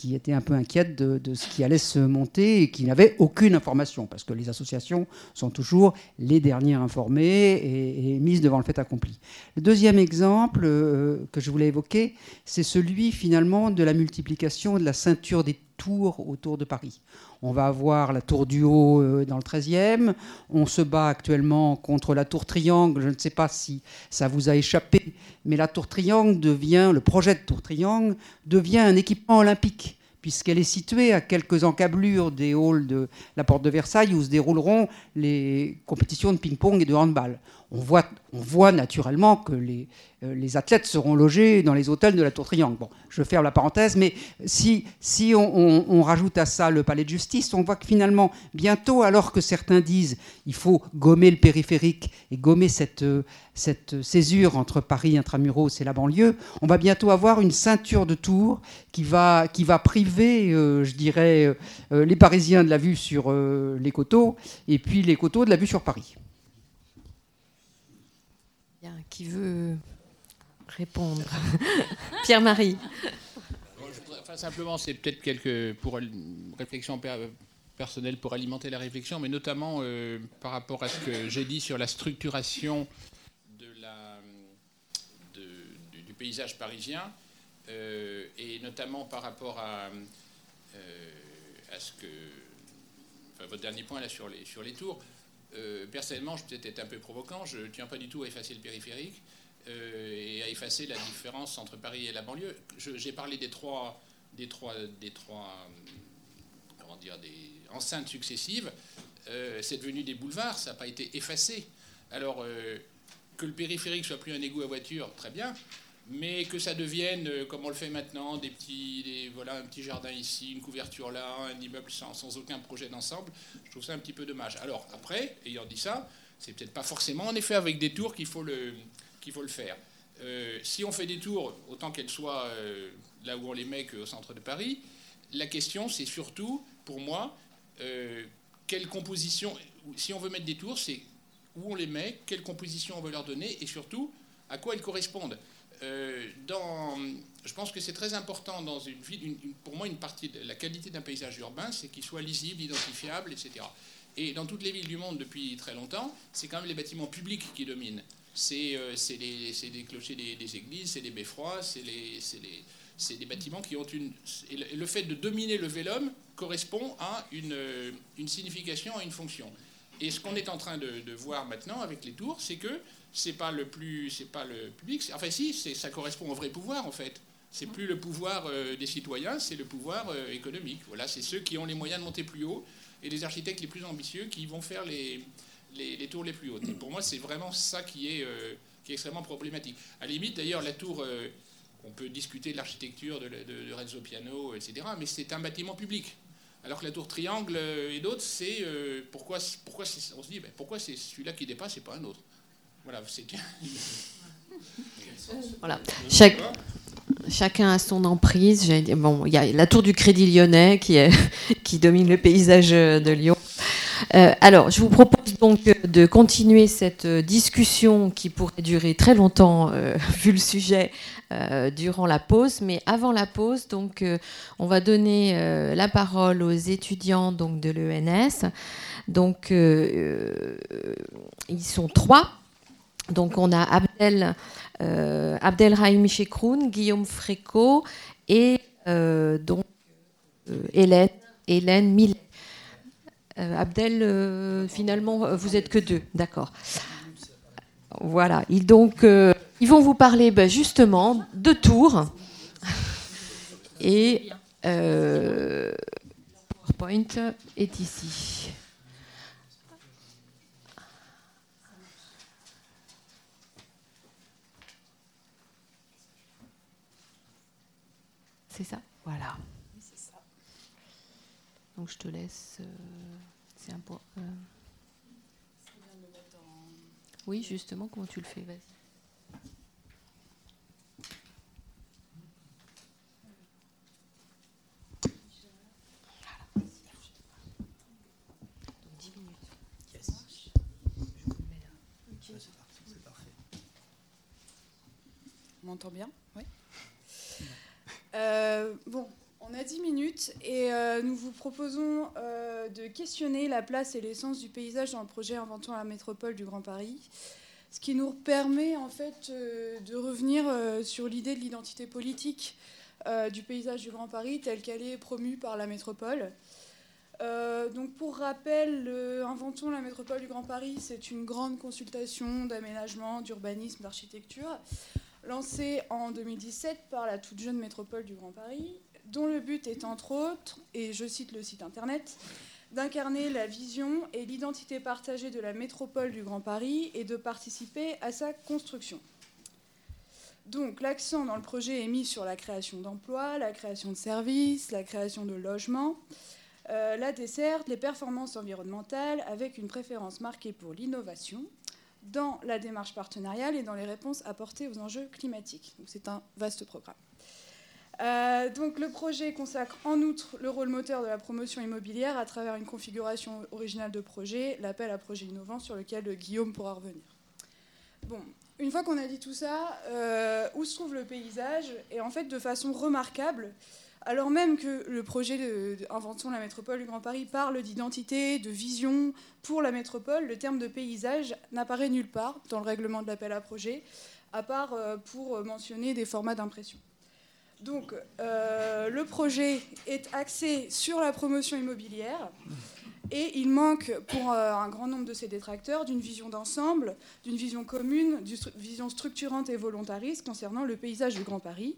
qui était un peu inquiète de, ce qui allait se monter et qui n'avait aucune information, parce que les associations sont toujours les dernières informées et, mises devant le fait accompli. Le deuxième exemple euh, que je voulais évoquer, c'est celui finalement de la multiplication de la ceinture des tours autour de Paris. On va avoir la tour du Haut euh, dans le 13e. On se bat actuellement contre la tour Triangle. Je ne sais pas si ça vous a échappé, mais la tour Triangle devient, le projet de tour Triangle devient un équipement olympique puisqu'elle est située à quelques encablures des halls de la porte de Versailles où se dérouleront les compétitions de ping-pong et de handball. On voit, naturellement que les, euh, les, athlètes seront logés dans les hôtels de la Tour Triangle. Bon, je ferme la parenthèse, mais si, on, rajoute à ça le palais de justice, on voit que finalement, bientôt, alors que certains disent il faut gommer le périphérique et gommer cette, euh, césure entre Paris intramuros et la banlieue, on va bientôt avoir une ceinture de tours qui va, qui va priver, euh, je dirais, les Parisiens de la vue sur les coteaux et puis les coteaux de la vue sur Paris. Qui veut répondre Pierre-Marie. simplement, c'est peut-être quelques pour réflexions personnelles pour alimenter la réflexion, mais notamment euh, par rapport à ce que j'ai dit sur la structuration du, paysage parisien, euh, et notamment par rapport à, euh, à ce que votre dernier point là sur les, sur les tours. Personnellement, je peut-être être un peu provocant, je ne tiens pas du tout à effacer le périphérique et à effacer la différence entre Paris et la banlieue. J'ai parlé des trois, des trois, des trois comment dire, des enceintes successives. c'est devenu des boulevards, ça n'a pas été effacé. Alors, que le périphérique soit plus un égout à voiture, très bien, mais que ça devienne, euh, comme on le fait maintenant, des petits, voilà, un petit jardin ici, une couverture là, un immeuble sans, aucun projet d'ensemble, je trouve ça un petit peu dommage. Alors après, ayant dit ça, c'est peut-être pas forcément en effet avec des tours qu'il faut le, qu'il faut le faire. Euh, si on fait des tours, autant qu'elles soient euh, là où on les met qu'au centre de Paris, la question c'est surtout, pour moi, quelle composition, si on veut mettre des tours, c'est où on les met, quelle composition on veut leur donner et surtout à quoi elles correspondent. Euh, je pense que c'est très important dans une ville, pour moi, une partie de la qualité d'un paysage urbain, c'est qu'il soit lisible, identifiable, etc. Et dans toutes les villes du monde depuis très longtemps, c'est quand même les bâtiments publics qui dominent. C'est euh, des clochers des, églises, c'est des beffrois, c'est les, des bâtiments qui ont une. le fait de dominer le vélum correspond à une, une signification, à une fonction. Et ce qu'on est en train de, voir maintenant avec les tours, c'est que c'est pas le plus, c'est pas le public. Enfin, si, ça correspond au vrai pouvoir en fait. C'est plus le pouvoir euh, des citoyens, c'est le pouvoir euh, économique. Voilà, c'est ceux qui ont les moyens de monter plus haut et les architectes les plus ambitieux qui vont faire les, les, tours les plus hautes. Et pour moi, c'est vraiment ça qui est, euh, qui est extrêmement problématique. À la limite, d'ailleurs, la tour, on peut discuter de l'architecture de, de, Renzo Piano, etc., mais c'est un bâtiment public. Alors que la tour triangle et d'autres, c'est pourquoi, pourquoi on se dit ben, pourquoi c'est celui-là qui dépasse et pas un autre? Voilà, c'est voilà. chacun a son emprise. Bon, il y a la tour du Crédit Lyonnais qui, est, qui domine le paysage de Lyon. Euh, alors, je vous propose donc de continuer cette discussion qui pourrait durer très longtemps, vu le sujet, euh, durant la pause. Mais avant la pause, donc, euh, on va donner euh, la parole aux étudiants donc, de l'ENS. Donc, ils sont trois. Donc, on a Abdel, Chekroun, Guillaume Fréco et donc Hélène, Hélène Millet. Abdel, finalement, vous êtes que deux, d'accord. Voilà. Il donc ils vont vous parler ben, justement de Tours. Et euh, PowerPoint est ici. C'est ça Voilà. Donc je te laisse. Euh, c'est un point. Euh. Oui, justement, comment tu le fais? Vas-y. m'entend bien? Euh, bon, on a 10 minutes et euh, nous vous proposons euh, de questionner la place et l'essence du paysage dans le projet Inventons la métropole du Grand Paris, ce qui nous permet en fait de revenir sur l'idée de l'identité politique du paysage du Grand Paris telle qu'elle est promue par la métropole. donc pour rappel, Inventons la métropole du Grand Paris, c'est une grande consultation d'aménagement, d'urbanisme, d'architecture lancé en 2017 par la toute jeune métropole du Grand Paris, dont le but est entre autres, et je cite le site internet, d'incarner la vision et l'identité partagée de la métropole du Grand Paris et de participer à sa construction. Donc l'accent dans le projet est mis sur la création d'emplois, la création de services, la création de logements, euh, la desserte, les performances environnementales, avec une préférence marquée pour l'innovation, dans la démarche partenariale et dans les réponses apportées aux enjeux climatiques. C'est un vaste programme. Euh, donc le projet consacre en outre le rôle moteur de la promotion immobilière à travers une configuration originale de projet, l'appel à projet innovant sur lequel Guillaume pourra revenir. Bon, une fois qu'on a dit tout ça, euh, où se trouve le paysage? Et en fait, de façon remarquable, alors même que le projet de, de la métropole du Grand Paris parle d'identité, de vision pour la métropole, le terme de paysage n'apparaît nulle part dans le règlement de l'appel à projet, à part euh, pour mentionner des formats d'impression. Donc, euh, le projet est axé sur la promotion immobilière Et il manque pour euh, un grand nombre de ses détracteurs d'une vision d'ensemble, d'une vision commune, d'une vision structurante et volontariste concernant le paysage du Grand Paris.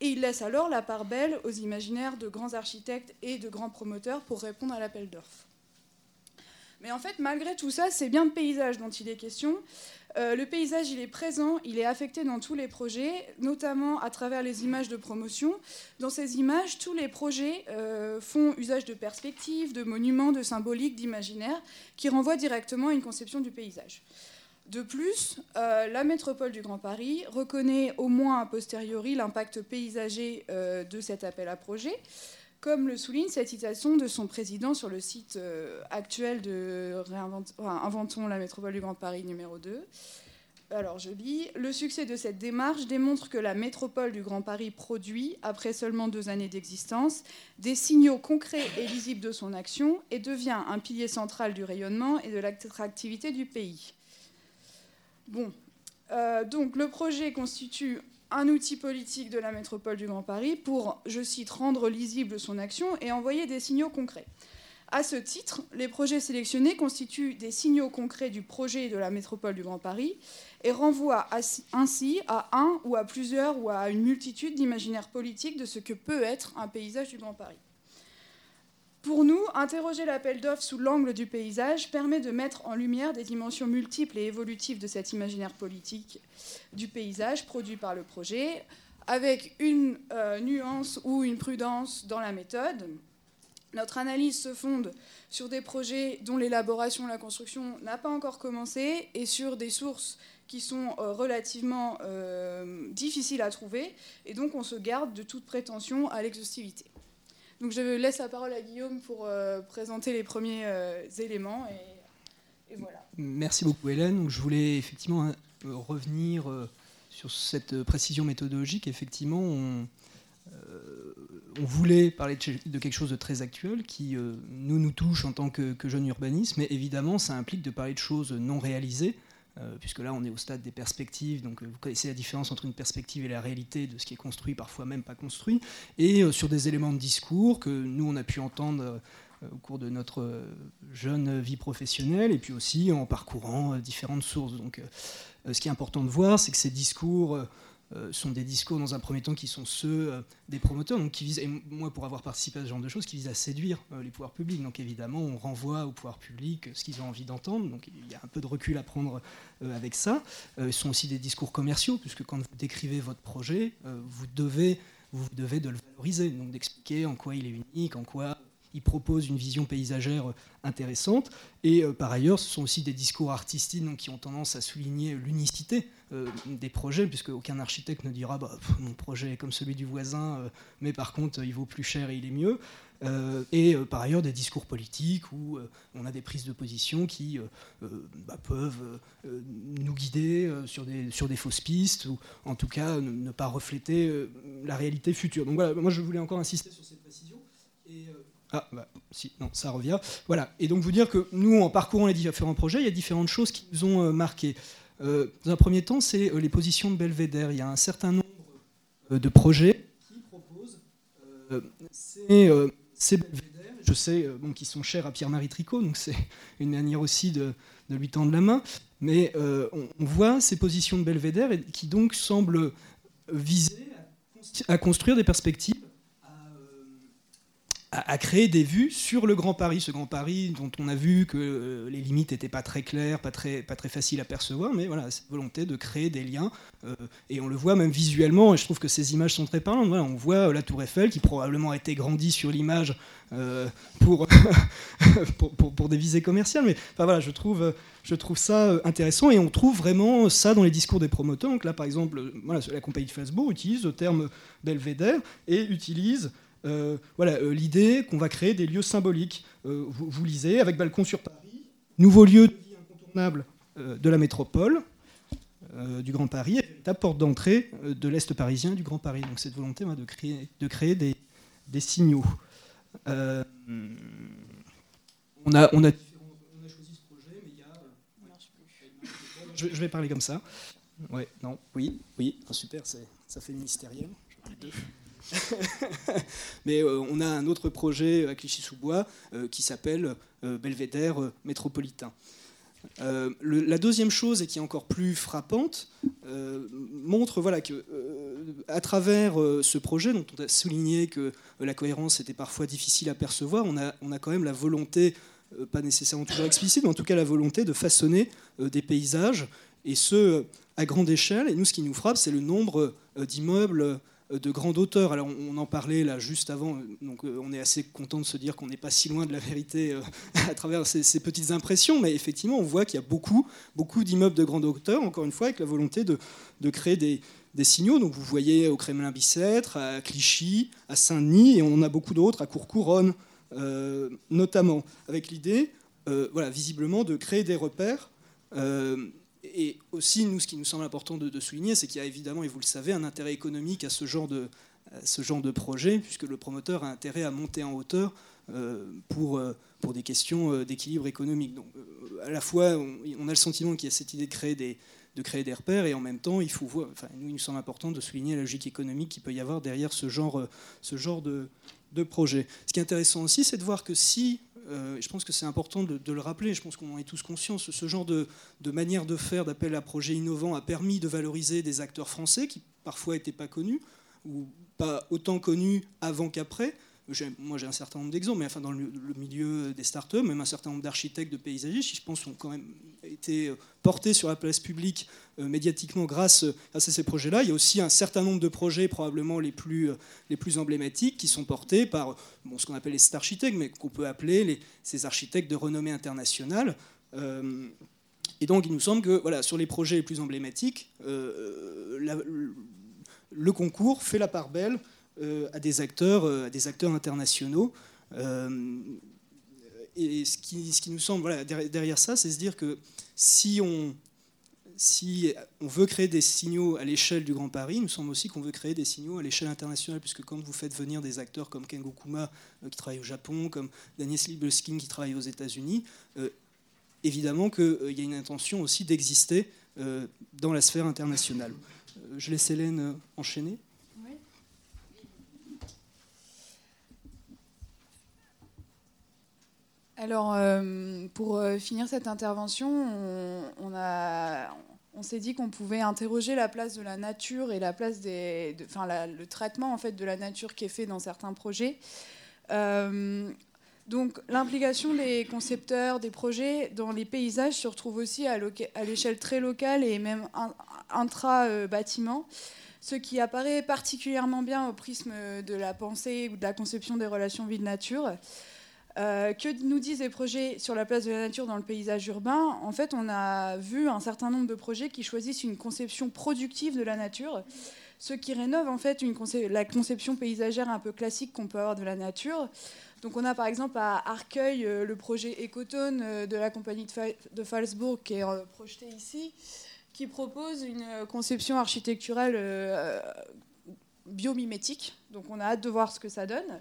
Et il laisse alors la part belle aux imaginaires de grands architectes et de grands promoteurs pour répondre à l'appel d'offres. Mais en fait, malgré tout ça, c'est bien de paysage dont il est question. Euh, le paysage, il est présent, il est affecté dans tous les projets, notamment à travers les images de promotion. Dans ces images, tous les projets euh, font usage de perspectives, de monuments, de symboliques, d'imaginaires, qui renvoient directement à une conception du paysage. De plus, euh, la métropole du Grand Paris reconnaît au moins a posteriori l'impact paysager de cet appel à projet comme le souligne cette citation de son président sur le site euh, actuel de Inventons la métropole du Grand Paris numéro 2. Alors je lis, le succès de cette démarche démontre que la métropole du Grand Paris produit, après seulement deux années d'existence, des signaux concrets et lisibles de son action et devient un pilier central du rayonnement et de l'attractivité du pays. Bon, euh, donc le projet constitue un outil politique de la métropole du Grand Paris pour, je cite, rendre lisible son action et envoyer des signaux concrets. À ce titre, les projets sélectionnés constituent des signaux concrets du projet de la métropole du Grand Paris et renvoient ainsi à un ou à plusieurs ou à une multitude d'imaginaires politiques de ce que peut être un paysage du Grand Paris. Pour nous, interroger l'appel d'offres sous l'angle du paysage permet de mettre en lumière des dimensions multiples et évolutives de cet imaginaire politique du paysage produit par le projet, avec une euh, nuance ou une prudence dans la méthode. Notre analyse se fonde sur des projets dont l'élaboration, la construction n'a pas encore commencé et sur des sources qui sont euh, relativement euh, difficiles à trouver. Et donc on se garde de toute prétention à l'exhaustivité. Donc je laisse la parole à Guillaume pour euh, présenter les premiers euh, éléments. Et, voilà. Merci beaucoup Hélène. je voulais effectivement hein, euh, revenir sur cette précision méthodologique. Effectivement, on, voulait parler de, quelque chose de très actuel qui nous nous touche en tant que, que jeunes urbanistes, mais évidemment ça implique de parler de choses non réalisées euh, puisque là on est au stade des perspectives, donc euh, vous connaissez la différence entre une perspective et la réalité de ce qui est construit, parfois même pas construit, et euh, sur des éléments de discours que nous on a pu entendre au cours de notre jeune vie professionnelle, et puis aussi en parcourant différentes sources. Donc ce qui est important de voir, c'est que ces discours euh, sont des discours dans un premier temps qui sont ceux euh, des promoteurs, donc qui visent, et moi pour avoir participé à ce genre de choses, qui visent à séduire euh, les pouvoirs publics. Donc évidemment, on renvoie aux pouvoirs publics ce qu'ils ont envie d'entendre, donc il y a un peu de recul à prendre avec ça. ce sont aussi des discours commerciaux, puisque quand vous décrivez votre projet, vous devez, vous devez de le valoriser, donc d'expliquer en quoi il est unique, en quoi il propose une vision paysagère intéressante. Et par ailleurs, ce sont aussi des discours artistiques qui ont tendance à souligner l'unicité euh, des projets, puisque aucun architecte ne dira bah, mon projet est comme celui du voisin, euh, mais par contre il vaut plus cher et il est mieux. Euh, et par ailleurs des discours politiques où on a des prises de position qui bah, peuvent nous guider sur, des, sur des fausses pistes, ou en tout cas ne, pas refléter la réalité future. Donc voilà, moi je voulais encore insister sur cette précision. Ah, bah, si, non, ça revient. Voilà. Et donc vous dire que nous, en parcourant les différents projets, il y a différentes choses qui nous ont marqués. Euh, dans un premier temps, c'est euh, les positions de Belvédère. Il y a un certain nombre euh, de projets qui proposent ces, Belvédère, je sais, bon, qui sont chers à Pierre-Marie Tricot, donc c'est une manière aussi de, lui tendre la main, mais on, voit ces positions de Belvédère qui donc semblent viser à construire des perspectives à, créer des vues sur le Grand Paris, ce Grand Paris dont on a vu que euh, les limites n'étaient pas très claires, pas très, pas très faciles à percevoir, mais voilà, cette volonté de créer des liens, euh, et on le voit même visuellement, et je trouve que ces images sont très parlantes. on voit euh, la tour Eiffel qui probablement a été grandie sur l'image pour, pour, pour, des visées commerciales, mais enfin, voilà, je trouve, je trouve ça intéressant, et on trouve vraiment ça dans les discours des promoteurs. Donc là, par exemple, la compagnie de Facebook utilise le terme belvédère et utilise voilà, euh, l'idée qu'on va créer des lieux symboliques. Euh, vous, lisez, avec balcon sur Paris, nouveau lieu de incontournable de la métropole, du Grand Paris, la porte d'entrée de l'Est parisien du Grand Paris. Donc cette volonté de créer, de créer des, signaux. on, a, on, a, choisi ce projet, mais il y a... Je, je, vais parler comme ça. Ouais, non, oui, oui, ah, super, ça fait mystériel. Mais on a un autre projet à Clichy-sous-Bois qui s'appelle Belvédère métropolitain. Euh, la deuxième chose, et qui est encore plus frappante, euh, montre voilà, que, euh, à travers ce projet, dont on a souligné que la cohérence était parfois difficile à percevoir, on a, on a quand même la volonté, pas nécessairement toujours explicite, mais en tout cas la volonté de façonner des paysages, et ce, à grande échelle. Et nous, ce qui nous frappe, c'est le nombre d'immeubles euh, de grande hauteur. Alors on en parlait là juste avant, donc euh, on est assez content de se dire qu'on n'est pas si loin de la vérité euh, à travers ces, petites impressions, mais effectivement on voit qu'il y a beaucoup, beaucoup d'immeubles de grande hauteur, encore une fois avec la volonté de, créer des, signaux. Donc vous voyez au Kremlin-Bicêtre, à Clichy, à Saint-Denis, et on a beaucoup d'autres, à Courcouronne notamment, avec l'idée, voilà, visiblement, de créer des repères et aussi, nous, ce qui nous semble important de, souligner, c'est qu'il y a évidemment, et vous le savez, un intérêt économique à ce genre de, ce genre de projet, puisque le promoteur a intérêt à monter en hauteur euh, pour, euh, pour des questions euh, d'équilibre économique. Donc, à la fois, on, a le sentiment qu'il y a cette idée de créer des, de créer des repères, et en même temps, il faut nous, il nous semble important de souligner la logique économique qu'il peut y avoir derrière ce genre, ce genre de, de projet. Ce qui est intéressant aussi, c'est de voir que si je pense que c'est important de, le rappeler, je pense qu'on en est tous conscients, ce, genre de, manière de faire, d'appel à projet innovant, a permis de valoriser des acteurs français qui parfois n'étaient pas connus, ou pas autant connus avant qu'après, moi j'ai un certain nombre d'exemples, mais enfin dans le, milieu des startups, même un certain nombre d'architectes, de paysagistes, je pense, ont quand même été euh, portés sur la place publique euh, médiatiquement grâce, à ces projets-là. Il y a aussi un certain nombre de projets, probablement les plus, euh, les plus emblématiques, qui sont portés par ce qu'on appelle les star-architectes, mais qu'on peut appeler ces architectes de renommée internationale. et donc il nous semble que voilà, sur les projets les plus emblématiques, le concours fait la part belle euh, à, des acteurs, euh, à des acteurs internationaux. Euh, et ce qui, nous semble derrière ça, c'est se dire que si on, veut créer des signaux à l'échelle du Grand Paris, il nous semble aussi qu'on veut créer des signaux à l'échelle internationale, puisque quand vous faites venir des acteurs comme Kengo Kuma, qui travaille au Japon, comme Daniel Slibelskin, qui travaille aux États-Unis, évidemment qu'il y a une intention aussi d'exister dans la sphère internationale. je laisse Hélène enchaîner. Alors, euh, pour euh, finir cette intervention, on, s'est dit qu'on pouvait interroger la place de la nature et la le traitement en fait de la nature qui est fait dans certains projets. Euh, donc, l'implication des concepteurs des projets dans les paysages se retrouve aussi à l'échelle très locale et même intra-bâtiment ce qui apparaît particulièrement bien au prisme de la pensée ou de la conception des relations vie-nature. Euh, que nous disent les projets sur la place de la nature dans le paysage urbain En fait, on a vu un certain nombre de projets qui choisissent une conception productive de la nature, ce qui rénove en fait la conception paysagère un peu classique qu'on peut avoir de la nature. Donc on a par exemple à Arcueil euh, le projet Ecotone euh, de la compagnie de, Falsbourg qui est projeté ici, qui propose une conception architecturale biomimétique. Donc on a hâte de voir ce que ça donne.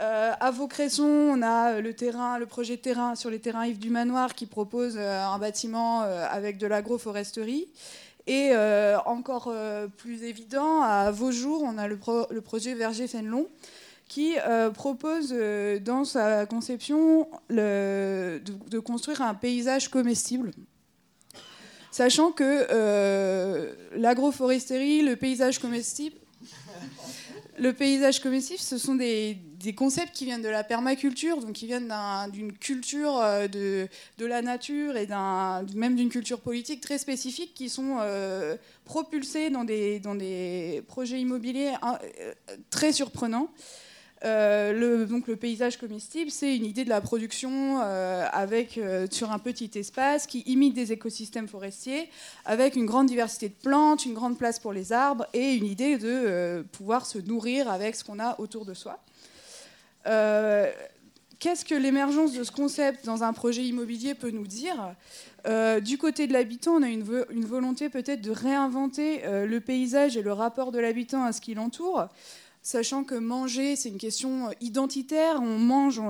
Euh, à Vaucresson, on a le, terrain, le projet terrain sur les terrains Yves du Manoir qui propose euh, un bâtiment euh, avec de l'agroforesterie. Et encore plus évident, à Vaujours, on a le, projet Verger-Fénelon qui propose dans sa conception de, de, construire un paysage comestible. Sachant que l'agroforesterie, le paysage comestible, le paysage comestible, ce sont des, concepts qui viennent de la permaculture, donc qui viennent d'une culture euh, de, la nature et même d'une culture politique très spécifique qui sont euh, propulsés dans des, des projets immobiliers euh, très surprenants. Le, donc le paysage comestible, c'est une idée de la production avec, sur un petit espace qui imite des écosystèmes forestiers, avec une grande diversité de plantes, une grande place pour les arbres et une idée de pouvoir se nourrir avec ce qu'on a autour de soi. Qu'est-ce que l'émergence de ce concept dans un projet immobilier peut nous dire Du côté de l'habitant, on a une, volonté peut-être de réinventer le paysage et le rapport de l'habitant à ce qui l'entoure. Sachant que manger, c'est une question identitaire. On mange,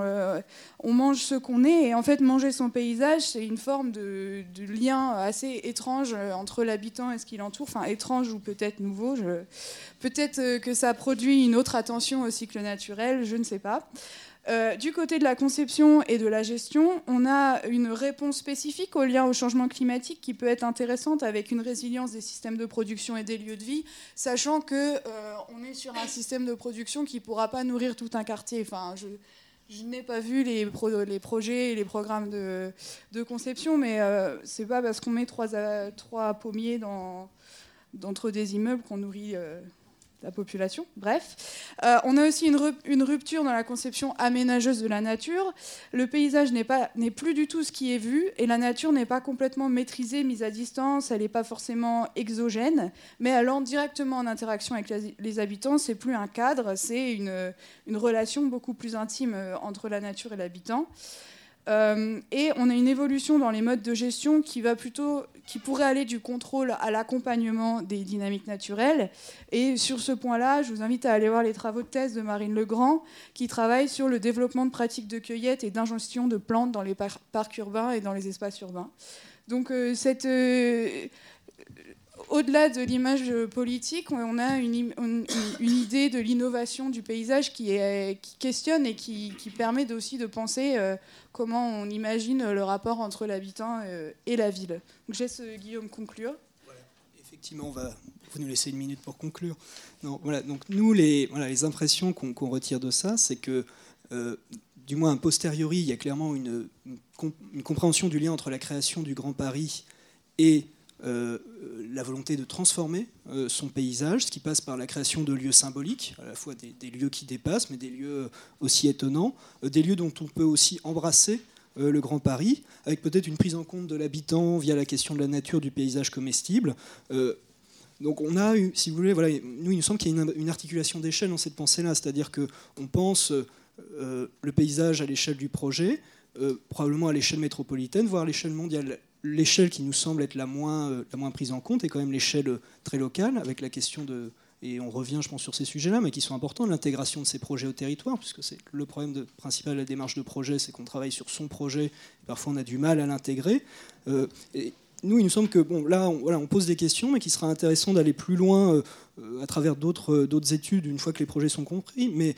on, mange ce qu'on est, et en fait, manger son paysage, c'est une forme de, lien assez étrange entre l'habitant et ce qui l'entoure. Enfin, étrange ou peut-être nouveau. Peut-être que ça produit une autre attention au cycle naturel, je ne sais pas. Euh, du côté de la conception et de la gestion, on a une réponse spécifique au lien au changement climatique qui peut être intéressante avec une résilience des systèmes de production et des lieux de vie, sachant que euh, est sur un système de production qui ne pourra pas nourrir tout un quartier. Enfin, je, n'ai pas vu les, projets et les programmes de, conception, mais euh, c'est pas parce qu'on met trois, pommiers dans, d'entre des immeubles qu'on nourrit la population. Bref, euh, on a aussi une, rupture dans la conception aménageuse de la nature. Le paysage n'est plus du tout ce qui est vu et la nature n'est pas complètement maîtrisée, mise à distance. Elle n'est pas forcément exogène, mais entre directement en interaction avec les habitants. C'est plus un cadre, c'est une, une, relation beaucoup plus intime euh, entre la nature et l'habitant. Euh, et on a une évolution dans les modes de gestion qui va plutôt, qui pourrait aller du contrôle à l'accompagnement des dynamiques naturelles. Et sur ce point-là, je vous invite à aller voir les travaux de thèse de Marine Legrand, qui travaille sur le développement de pratiques de cueillette et d'ingestion de plantes dans les parcs urbains et dans les espaces urbains. Donc euh, cette euh, au-delà de l'image politique, on a une, idée de l'innovation du paysage qui, est, qui questionne et qui, permet aussi de penser euh, comment on imagine le rapport entre l'habitant euh, et la ville. Donc, je laisse euh, Guillaume conclure. Effectivement, vous nous laisser une minute pour conclure. Voilà, donc nous, les, voilà, les impressions qu'on retire de ça, c'est que, du moins a posteriori, il y a clairement une, compréhension du lien entre la création du Grand Paris et euh, la volonté de transformer euh, son paysage, ce qui passe par la création de lieux symboliques, à la fois des, lieux qui dépassent, mais des lieux aussi étonnants, euh, des lieux dont on peut aussi embrasser le Grand Paris, avec peut-être une prise en compte de l'habitant via la question de la nature du paysage comestible. donc on a eu, si vous voulez, voilà, nous il nous semble qu'il y a une, articulation d'échelle dans cette pensée-là, c'est-à-dire qu'on pense le paysage à l'échelle du projet, probablement à l'échelle métropolitaine, voire à l'échelle mondiale l'échelle qui nous semble être la moins, euh, la moins prise en compte est quand même l'échelle euh, très locale, avec la question de, et on revient, je pense, sur ces sujets-là, mais qui sont importants, l'intégration de ces projets au territoire, puisque c'est le problème principal de la démarche de projet, c'est qu'on travaille sur son projet, et parfois on a du mal à l'intégrer. Euh, nous, il nous semble que bon, là, on, voilà, on pose des questions, mais qu'il sera intéressant d'aller plus loin à travers d'autres études, une fois que les projets sont compris, mais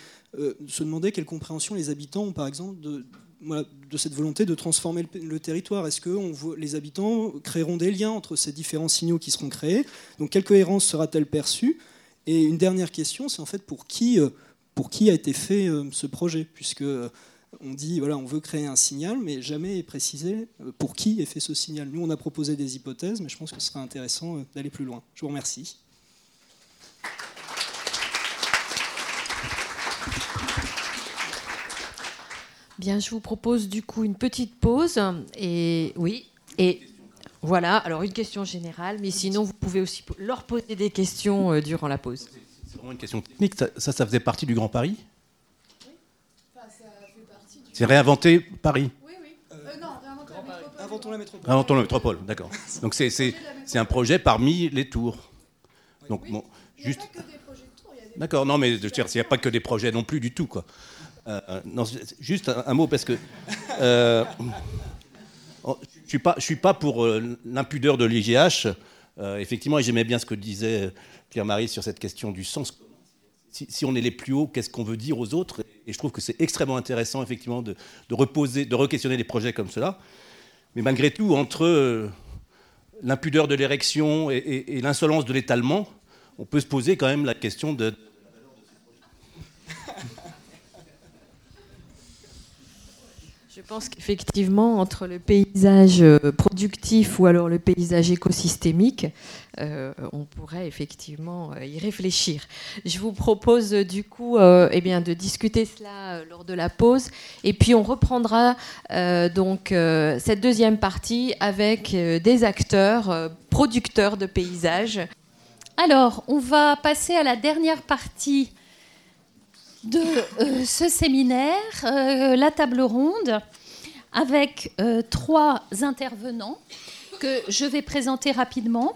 se demander quelle compréhension les habitants ont, par exemple, de, de cette volonté de transformer le, territoire Est-ce que les habitants créeront des liens entre ces différents signaux qui seront créés? Donc, quelle cohérence sera-t-elle perçue? Et une dernière question, c'est en fait pour qui, euh, a été fait euh, ce projet? Puisque euh, on dit, voilà, on veut créer un signal, mais jamais précisé pour qui est fait ce signal. Nous, on a proposé des hypothèses, mais je pense que ce serait intéressant d'aller plus loin. Je vous remercie. Bien, je vous propose du coup une petite pause. Et oui, et voilà, alors une question générale, mais sinon vous pouvez aussi leur poser des questions euh, durant la pause. C'est vraiment une question technique. Ça, ça, faisait partie du Grand Paris? Oui. Enfin, ça fait partie du... C'est réinventer Paris? Oui, oui. Euh, non, réinventer la métropole. Inventons la métropole. Inventons la métropole, d'accord. Donc c'est un projet parmi les tours. Donc, bon, juste. D'accord, non, mais je veux dire, il n'y a pas que des projets non plus du tout, quoi. Euh, juste un, mot parce que euh, oh, je suis suis pas pour euh, l'impudeur de l'IGH. effectivement, j'aimais bien ce que disait Pierre-Marie sur cette question du sens. Si, on est les plus hauts, qu'est-ce qu'on veut dire aux autres? Et je trouve que c'est extrêmement intéressant, effectivement, de, reposer, de re-questionner des projets comme cela. Mais malgré tout, entre l'impudeur de l'érection et, et l'insolence de l'étalement, on peut se poser quand même la question de, pense qu'effectivement, entre le paysage euh, productif ou alors le paysage écosystémique, euh, on pourrait effectivement euh, y réfléchir. Je vous propose du coup eh bien, de discuter cela lors de la pause. Et puis on reprendra donc cette deuxième partie avec des acteurs, producteurs de paysages. Alors, on va passer à la dernière partie de ce séminaire, la table ronde avec euh, trois intervenants que je vais présenter rapidement.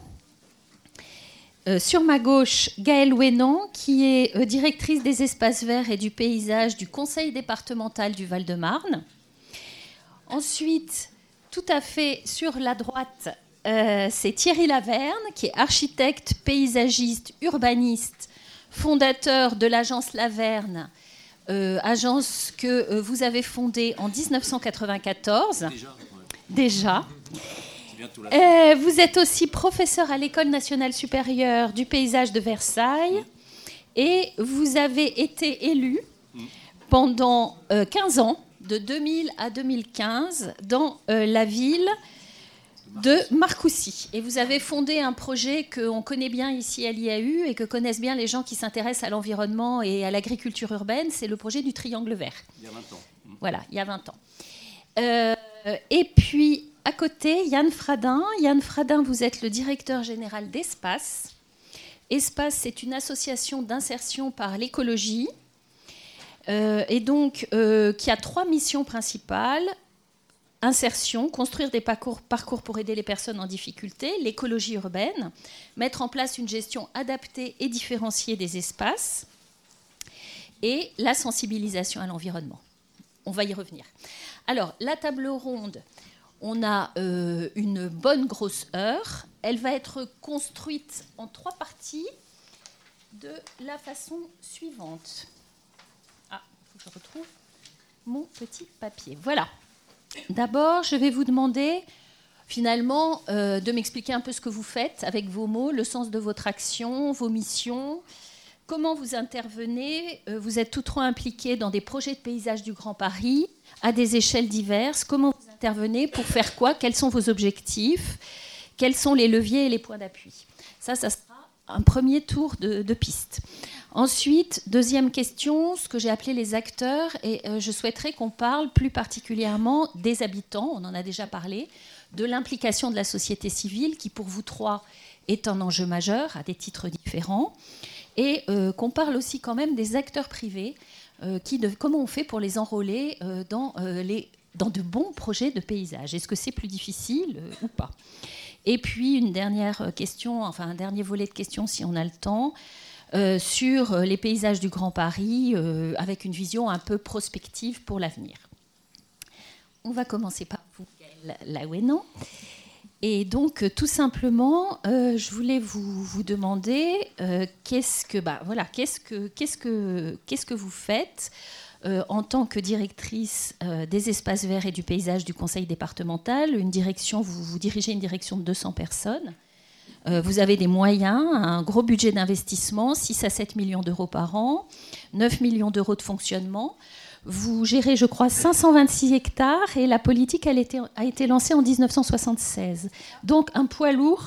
sur ma gauche, Gaëlle Ouénan, qui est directrice des espaces verts et du paysage du Conseil départemental du Val-de-Marne. Ensuite, tout à fait sur la droite, c'est Thierry Laverne, qui est architecte, paysagiste, urbaniste, fondateur de l'agence Laverne, agence que vous avez fondée en 1994. Déjà. Déjà. Euh, vous êtes aussi professeur à l'École nationale supérieure du paysage de Versailles et vous avez été élu pendant 15 euh, ans, de 2000 à 2015, dans euh, la ville de Marcoussis. Et vous avez fondé un projet qu'on connaît bien ici à l'IAU et que connaissent bien les gens qui s'intéressent à l'environnement et à l'agriculture urbaine, c'est le projet du Triangle Vert. Il y a 20 ans. Voilà, il y a 20 ans. et puis, à côté, Yann Fradin. Yann Fradin, vous êtes le directeur général d'Espace. Espace, c'est une association d'insertion par l'écologie, euh, et donc euh, qui a trois missions principales insertion, construire des parcours, pour aider les personnes en difficulté, l'écologie urbaine, mettre en place une gestion adaptée et différenciée des espaces, et la sensibilisation à l'environnement. On va y revenir. Alors, la table ronde, on a euh, une bonne grosse heure. Elle va être construite en trois parties de la façon suivante. Ah, faut que je retrouve mon petit papier. Voilà. D'abord, je vais vous demander finalement euh, de m'expliquer un peu ce que vous faites avec vos mots, le sens de votre action, vos missions, comment vous intervenez. Euh, vous êtes tous trois impliqués dans des projets de paysage du Grand Paris à des échelles diverses. Comment vous intervenez Pour faire quoi? Quels sont vos objectifs? Quels sont les leviers et les points d'appui? Ça, ça un premier tour de, piste. Ensuite, deuxième question, ce que j'ai appelé les acteurs, et euh, je souhaiterais qu'on parle plus particulièrement des habitants, on en a déjà parlé, de l'implication de la société civile, qui pour vous trois est un enjeu majeur à des titres différents, et euh, qu'on parle aussi quand même des acteurs privés, euh, comment on fait pour les enrôler dans de bons projets de paysage. Est-ce que c'est plus difficile ou pas? Et puis une dernière question, enfin un dernier volet de questions si on a le temps. Euh, sur les paysages du Grand Paris euh, avec une vision un peu prospective pour l'avenir. On va commencer par vous, non Et donc, tout simplement, je voulais vous, vous demander qu'est-ce que, bah, voilà, qu'est-ce que, qu'est-ce que, qu'est-ce que vous faites euh, en tant que directrice euh, des espaces verts et du paysage du conseil départemental. Une direction, vous, dirigez une direction de 200 personnes. Euh, vous avez des moyens, un gros budget d'investissement, 6 à 7 millions d'euros par an, 9 millions d'euros de fonctionnement. Vous gérez, je crois, 526 hectares et la politique a été lancée en 1976. Donc un poids lourd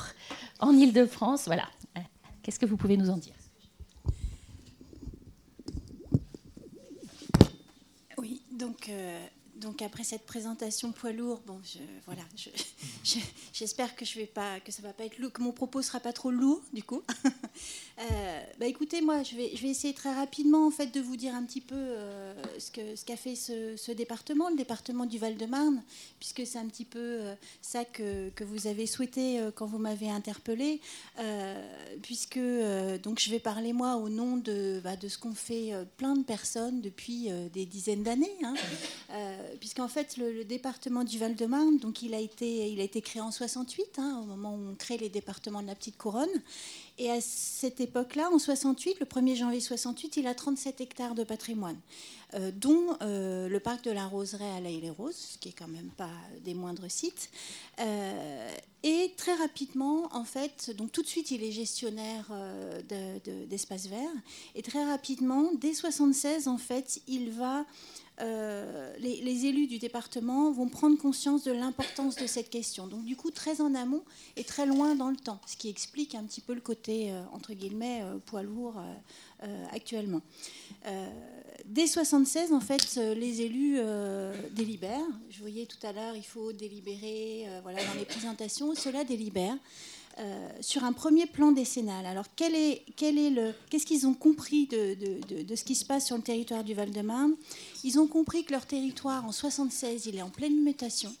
en Ile-de-France. Voilà. Qu'est-ce que vous pouvez nous en dire? Donc, euh, donc après cette présentation poids lourd, bon, je, voilà, j'espère que je vais pas, que ça va pas être lourd, que mon propos sera pas trop lourd du coup. Euh, bah écoutez, moi, je vais, je vais essayer très rapidement en fait de vous dire un petit peu euh, ce que ce qu'a fait ce, département, le département du Val-de-Marne, puisque c'est un petit peu ça que, que, vous avez souhaité quand vous m'avez interpellé, puisque donc je vais parler moi au nom de, bah, de ce qu'ont fait plein de personnes depuis des dizaines d'années. Hein puisqu'en fait, le, département du Val-de-Marne, donc il a été, il a été créé en 68, hein, au moment où on crée les départements de la Petite Couronne. Et à cette époque-là, en 68, le 1er janvier 68, il a 37 hectares de patrimoine, euh, dont euh, le parc de la Roseraie à laïle les roses ce qui est quand même pas des moindres sites. Euh, et très rapidement, en fait, donc tout de suite, il est gestionnaire d'espaces verts. Et très rapidement, dès 76, en fait, il va euh, les, élus du département vont prendre conscience de l'importance de cette question. Donc du coup, très en amont et très loin dans le temps, ce qui explique un petit peu le côté, euh, entre guillemets, euh, poids lourd actuellement. dès 76, en fait, les élus délibèrent. Je voyais tout à l'heure, il faut délibérer voilà, dans les présentations. Cela délibère. Euh, sur un premier plan décennal. Alors, quel est, quel est le, qu'est-ce qu'ils ont compris de, de, ce qui se passe sur le territoire du Val-de-Marne? Ils ont compris que leur territoire, en 76, il est en pleine mutation,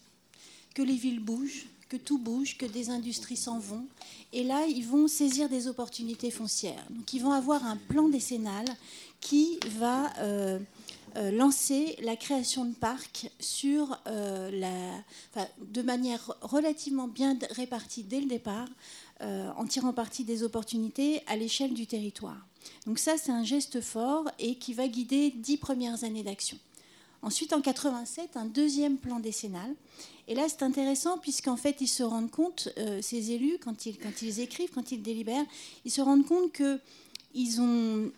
que les villes bougent, que tout bouge, que des industries s'en vont. Et là, ils vont saisir des opportunités foncières. Donc, ils vont avoir un plan décennal qui va euh, euh, lancer la création de parcs sur euh, la, de manière relativement bien répartie dès le départ, en tirant parti des opportunités à l'échelle du territoire. Donc ça, c'est un geste fort et qui va guider dix premières années d'action. Ensuite, en 87, un deuxième plan décennal. Et là, c'est intéressant puisqu'en fait, ils se rendent compte, euh, ces élus, quand ils, quand ils écrivent, quand ils délibèrent, ils se rendent compte qu'ils ont,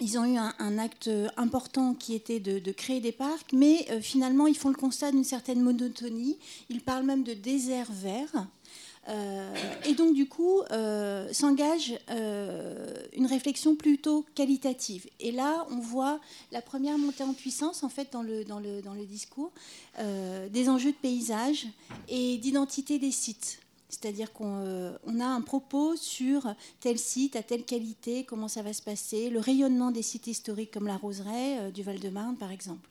ils ont eu un, acte important qui était de, créer des parcs, mais euh, finalement, ils font le constat d'une certaine monotonie. Ils parlent même de désert vert. Euh, et donc, du coup, euh, s'engage euh, une réflexion plutôt qualitative. Et là, on voit la première montée en puissance, en fait, dans le discours, des enjeux de paysage et d'identité des sites. C'est-à-dire qu'on a un propos sur tel site, à telle qualité, comment ça va se passer, le rayonnement des sites historiques comme la Roseraie du Val-de-Marne, par exemple.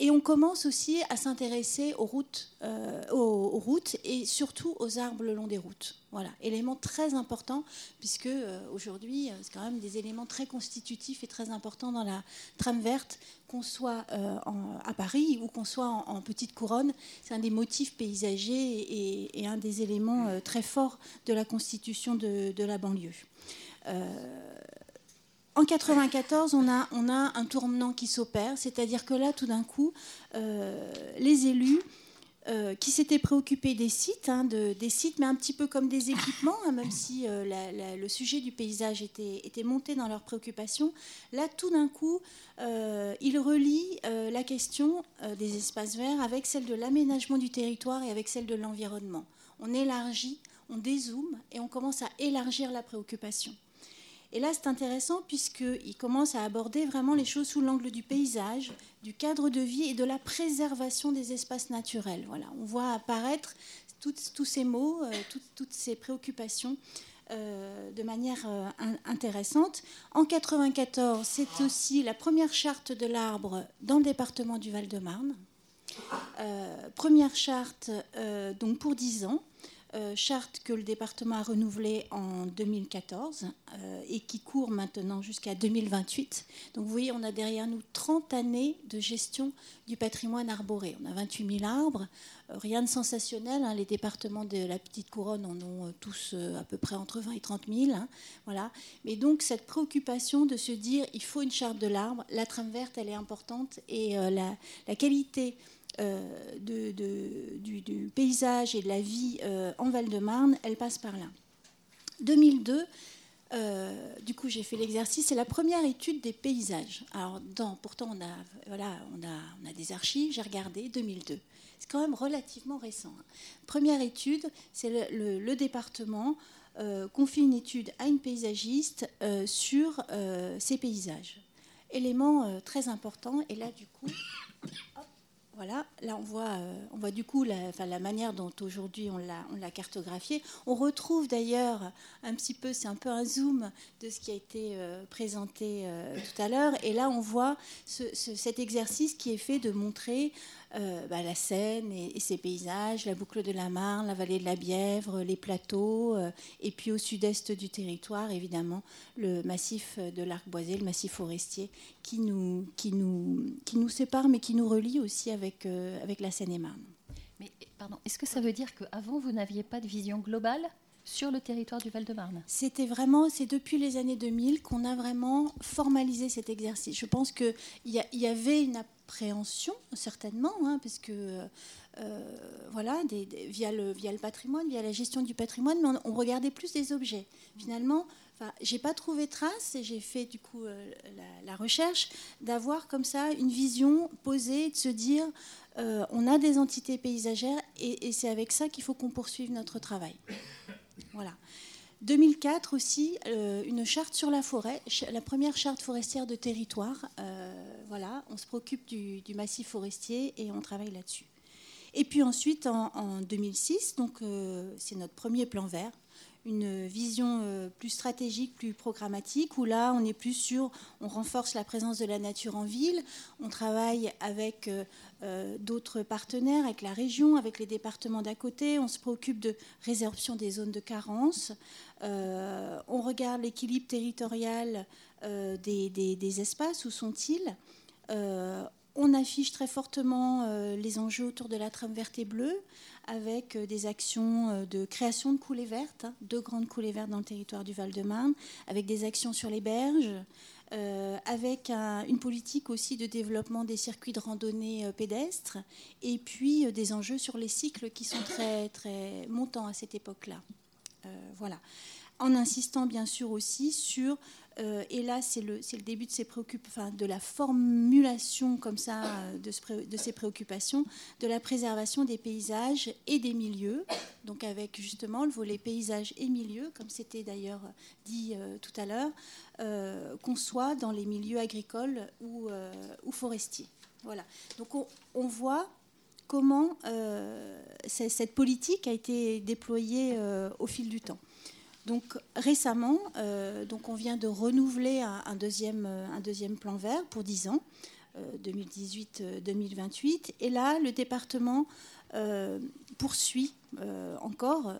Et on commence aussi à s'intéresser aux routes, euh, aux, routes et surtout aux arbres le long des routes. Voilà, élément très important puisque euh, aujourd'hui, euh, c'est quand même des éléments très constitutifs et très importants dans la trame verte, qu'on soit à Paris ou qu'on soit en, petite couronne. C'est un des motifs paysagers et, un des éléments très forts de la constitution de, de la banlieue. En 94, on a, un tournant qui s'opère, c'est-à-dire que là, tout d'un coup, euh, les élus euh, qui s'étaient préoccupés des sites, hein, des sites, mais un petit peu comme des équipements, hein, même si euh, le sujet du paysage était, était, monté dans leurs préoccupations, là, tout d'un coup, ils relient la question des espaces verts avec celle de l'aménagement du territoire et avec celle de l'environnement. On élargit, on dézoome et on commence à élargir la préoccupation. Et là, c'est intéressant puisqu'il commence à aborder vraiment les choses sous l'angle du paysage, du cadre de vie et de la préservation des espaces naturels. On voit apparaître tous ces mots, euh, toutes, ces préoccupations euh, de manière euh, intéressante. En 1994, c'est aussi la première charte de l'arbre dans le département du Val-de-Marne. première charte donc pour 10 ans. Euh, charte que le département a renouvelée en 2014 euh, et qui court maintenant jusqu'à 2028. Donc vous voyez, on a derrière nous 30 années de gestion du patrimoine arboré. On a 28 000 arbres, euh, rien de sensationnel. Hein. les départements de la Petite Couronne en ont tous à peu près entre 20 et 30 000. Hein. voilà. Mais donc cette préoccupation de se dire il faut une charte de l'arbre, la trame verte elle est importante et la, la qualité euh, du, paysage et de la vie euh, en Val-de-Marne, elle passe par là. 2002, euh, du coup, j'ai fait l'exercice. C'est la première étude des paysages. Alors, pourtant, on a, voilà, on a, on a des archives. J'ai regardé 2002. C'est quand même relativement récent. Hein. Première étude, c'est le, département confie une étude à une paysagiste sur ces paysages. Élément très important. Et là, du coup, voilà, là on voit, euh, on voit du coup la, manière dont aujourd'hui on l'a cartographié. On retrouve d'ailleurs un petit peu, c'est un peu un zoom de ce qui a été euh, présenté euh, tout à l'heure. Et là on voit cet exercice qui est fait de montrer bah, la Seine et, ses paysages, la boucle de la Marne, la vallée de la Bièvre, les plateaux, et puis au sud-est du territoire, évidemment, le massif de l'Arc Boisé, le massif forestier, qui nous, qui, nous, qui nous sépare, mais qui nous relie aussi avec avec, euh, avec la Seine-et-Marne. Mais pardon, est-ce que ça veut dire qu'avant, vous n'aviez pas de vision globale sur le territoire du Val-de-Marne? C'était vraiment, c'est depuis les années 2000 qu'on a vraiment formalisé cet exercice. Je pense qu'il y, y, avait une certainement, hein, parce que, euh, voilà, des, via, le, via le patrimoine, via la gestion du patrimoine, mais on, regardait plus des objets. Finalement, j'ai pas trouvé trace et j'ai fait du coup euh, la, recherche d'avoir comme ça une vision posée, de se dire euh, on a des entités paysagères et, c'est avec ça qu'il faut qu'on poursuive notre travail. Voilà. 2004 aussi, euh, une charte sur la forêt, la première charte forestière de territoire. voilà, on se préoccupe du, massif forestier et on travaille là-dessus. Et puis ensuite, en, en 2006, donc c'est notre premier plan vert, une vision euh, plus stratégique, plus programmatique, où là, on est plus sur, on renforce la présence de la nature en ville, on travaille avec euh, euh, d'autres partenaires, avec la région, avec les départements d'à côté, on se préoccupe de résorption des zones de carence, on regarde l'équilibre territorial des, des, espaces, où sont-ils on affiche très fortement les enjeux autour de la trame verte et bleue, avec euh, des actions euh, de création de coulées vertes, hein, deux grandes coulées vertes dans le territoire du Val-de-Marne, avec des actions sur les berges, euh, avec une politique aussi de développement des circuits de randonnée pédestres, et puis des enjeux sur les cycles qui sont très, très montants à cette époque-là. voilà. En insistant bien sûr aussi sur euh, et là, c'est le, début de, enfin, de la formulation comme ça euh, de, de, ces préoccupations, de la préservation des paysages et des milieux, donc avec justement le volet paysages et milieux, comme c'était d'ailleurs dit euh, tout à l'heure, qu'on soit dans les milieux agricoles ou, forestiers. Voilà. Donc on, on voit comment cette politique a été déployée au fil du temps. Donc récemment, euh, on vient de renouveler un, deuxième, euh, deuxième plan vert pour 10 ans, 2018-2028. Euh, Et là, le département poursuit encore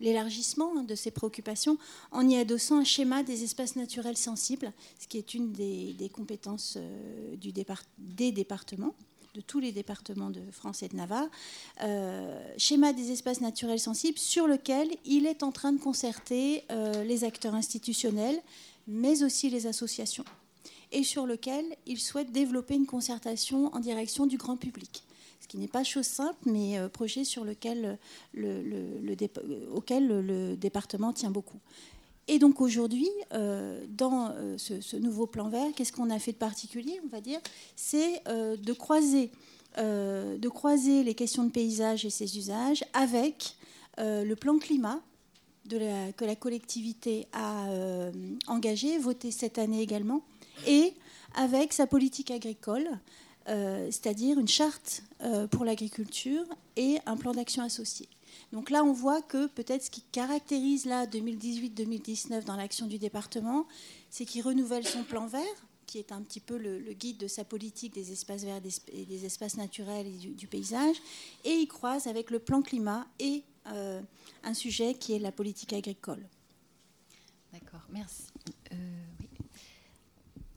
l'élargissement de ses préoccupations en y adossant un schéma des espaces naturels sensibles, ce qui est une des, compétences des départements de tous les départements de France et de Navarre, euh, schéma des espaces naturels sensibles sur lequel il est en train de concerter euh, les acteurs institutionnels, mais aussi les associations, et sur lequel il souhaite développer une concertation en direction du grand public. Ce qui n'est pas chose simple, mais euh, projet sur lequel auquel le département tient beaucoup. Et donc aujourd'hui, euh, dans euh, ce, nouveau plan vert, qu'est-ce qu'on a fait de particulier, on va dire? C'est euh, de, croiser, les questions de paysage et ses usages avec le plan climat que la collectivité a engagé, voté cette année également, et avec sa politique agricole, c'est-à-dire une charte pour l'agriculture et un plan d'action associé. Donc là, on voit que peut-être ce qui caractérise là 2018-2019 dans l'action du département, c'est qu'il renouvelle son plan vert, qui est un petit peu le, guide de sa politique des espaces verts et des espaces naturels et du, paysage, et il croise avec le plan climat et euh, un sujet qui est la politique agricole. D'accord, merci. Euh,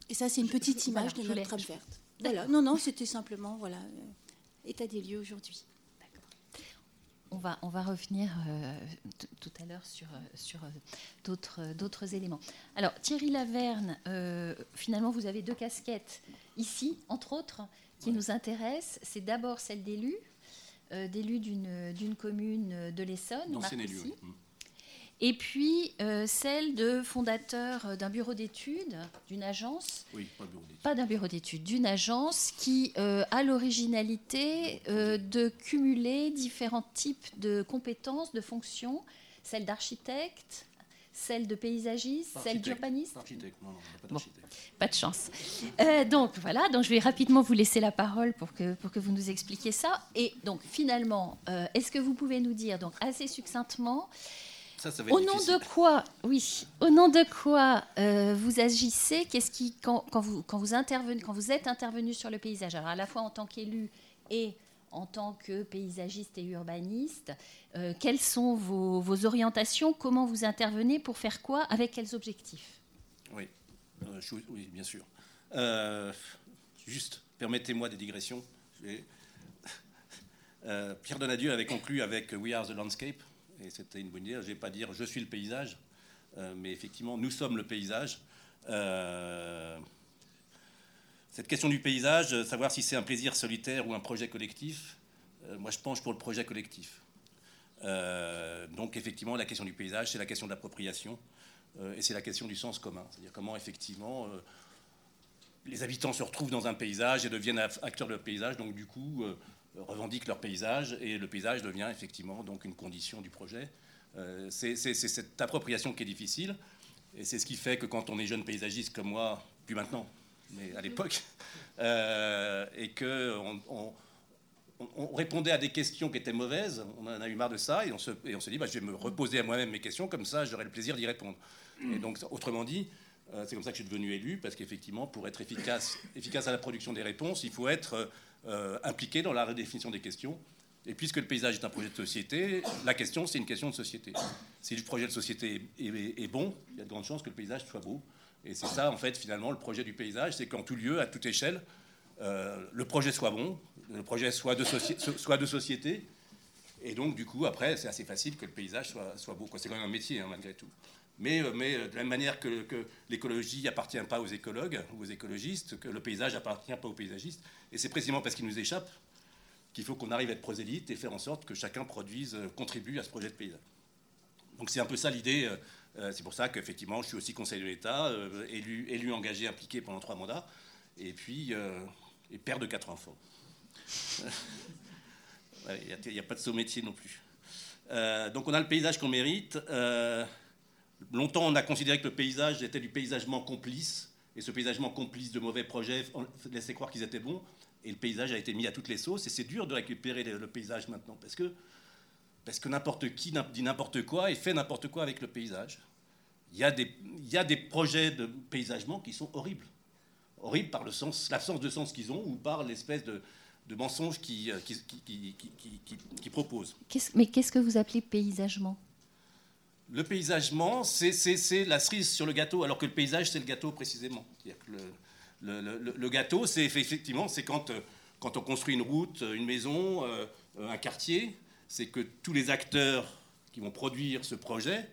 et ça, c'est une petite image de notre trame verte. Voilà. Non, non, c'était simplement voilà, euh, état des lieux aujourd'hui. On va, on va revenir euh, tout à l'heure sur, euh, sur euh, d'autres éléments. Alors, Thierry Laverne, finalement, vous avez deux casquettes ici, entre autres, qui nous intéressent. C'est d'abord celle d'élu, d'élu d'une commune de l'Essonne. Élu, oui. Et puis euh, celle de fondateur d'un bureau d'études, d'une agence. Oui, pas bureau d'études. Pas d'un bureau d'études, d'une agence qui euh, a l'originalité euh, de cumuler différents types de compétences, de fonctions, celle d'architecte, celle de paysagiste, celle d'urbaniste. Non, non, pas d'architecte. pas de chance. donc voilà, donc je vais rapidement vous laisser la parole pour que, pour que vous nous expliquiez ça. Et donc finalement, est-ce que vous pouvez nous dire, donc assez succinctement, au nom de quoi, oui, au nom de quoi euh, vous agissez? Qu'est-ce qui, quand, vous, quand vous intervenez, quand vous êtes intervenu sur le paysage, alors à la fois en tant qu'élu et en tant que paysagiste et urbaniste, euh, quelles sont vos, orientations? Comment vous intervenez Pour faire quoi? Avec quels objectifs? Oui, euh, oui, bien sûr. juste, permettez-moi des digressions. Pierre Donadieu avait conclu avec We Are the Landscape et c'était une bonne idée. Je ne vais pas dire je suis le paysage, euh, mais effectivement, nous sommes le paysage. Euh, cette question du paysage, savoir si c'est un plaisir solitaire ou un projet collectif, euh, moi je penche pour le projet collectif. donc effectivement, la question du paysage, c'est la question de l'appropriation et c'est la question du sens commun. C'est-à-dire comment effectivement les habitants se retrouvent dans un paysage et deviennent acteurs de paysage. Donc du coup, revendiquent leur paysage et le paysage devient effectivement donc une condition du projet. Euh, c'est cette appropriation qui est difficile et c'est ce qui fait que quand on est jeune paysagiste comme moi, puis maintenant, mais à l'époque, euh, et que on, on, répondait à des questions qui étaient mauvaises, on en a eu marre de ça, et on se, et on se dit, bah, je vais me reposer à moi-même mes questions, comme ça j'aurai le plaisir d'y répondre. Et donc, autrement dit, euh, c'est comme ça que je suis devenu élu, parce qu'effectivement, pour être efficace, efficace à la production des réponses, il faut être euh, impliqué dans la redéfinition des questions. Et puisque le paysage est un projet de société, la question, c'est une question de société. Si le projet de société est, bon, il y a de grandes chances que le paysage soit beau. Et c'est ça, en fait, finalement, le projet du paysage, c'est qu'en tout lieu, à toute échelle, euh, le projet soit bon, le projet soit de, soit de société. Et donc, du coup, après, c'est assez facile que le paysage soit, soit beau. C'est quand même un métier, hein, malgré tout. Mais, euh, euh, de la même manière que, que l'écologie n'appartient pas aux écologues ou aux écologistes, que le paysage n'appartient pas aux paysagistes. Et c'est précisément parce qu'il nous échappe qu'il faut qu'on arrive à être prosélyte et faire en sorte que chacun produise, euh, contribue à ce projet de paysage. Donc c'est un peu ça l'idée. C'est pour ça qu'effectivement, je suis aussi conseiller de l'État, élu, élu engagé, impliqué pendant trois mandats, et puis et père de quatre enfants. Il n'y a, pas de saut métier non plus. donc on a le paysage qu'on mérite. Longtemps, on a considéré que le paysage était du paysagement complice, et ce paysagement complice de mauvais projets laissait croire qu'ils étaient bons, et le paysage a été mis à toutes les sauces, et c'est dur de récupérer le paysage maintenant, parce que, parce que n'importe qui dit n'importe quoi et fait n'importe quoi avec le paysage. Il y, a des, il y a des projets de paysagement qui sont horribles. Horribles par l'absence de sens qu'ils ont, ou par l'espèce de, de mensonges qu'ils qui, qui, qui, qui, proposent. Mais qu'est-ce que vous appelez paysagement? Le paysagement, c'est la cerise sur le gâteau, alors que le paysage, c'est le gâteau précisément. le, gâteau, c'est effectivement, c'est quand, euh, quand on construit une route, une maison, euh, un quartier, c'est que tous les acteurs qui vont produire ce projet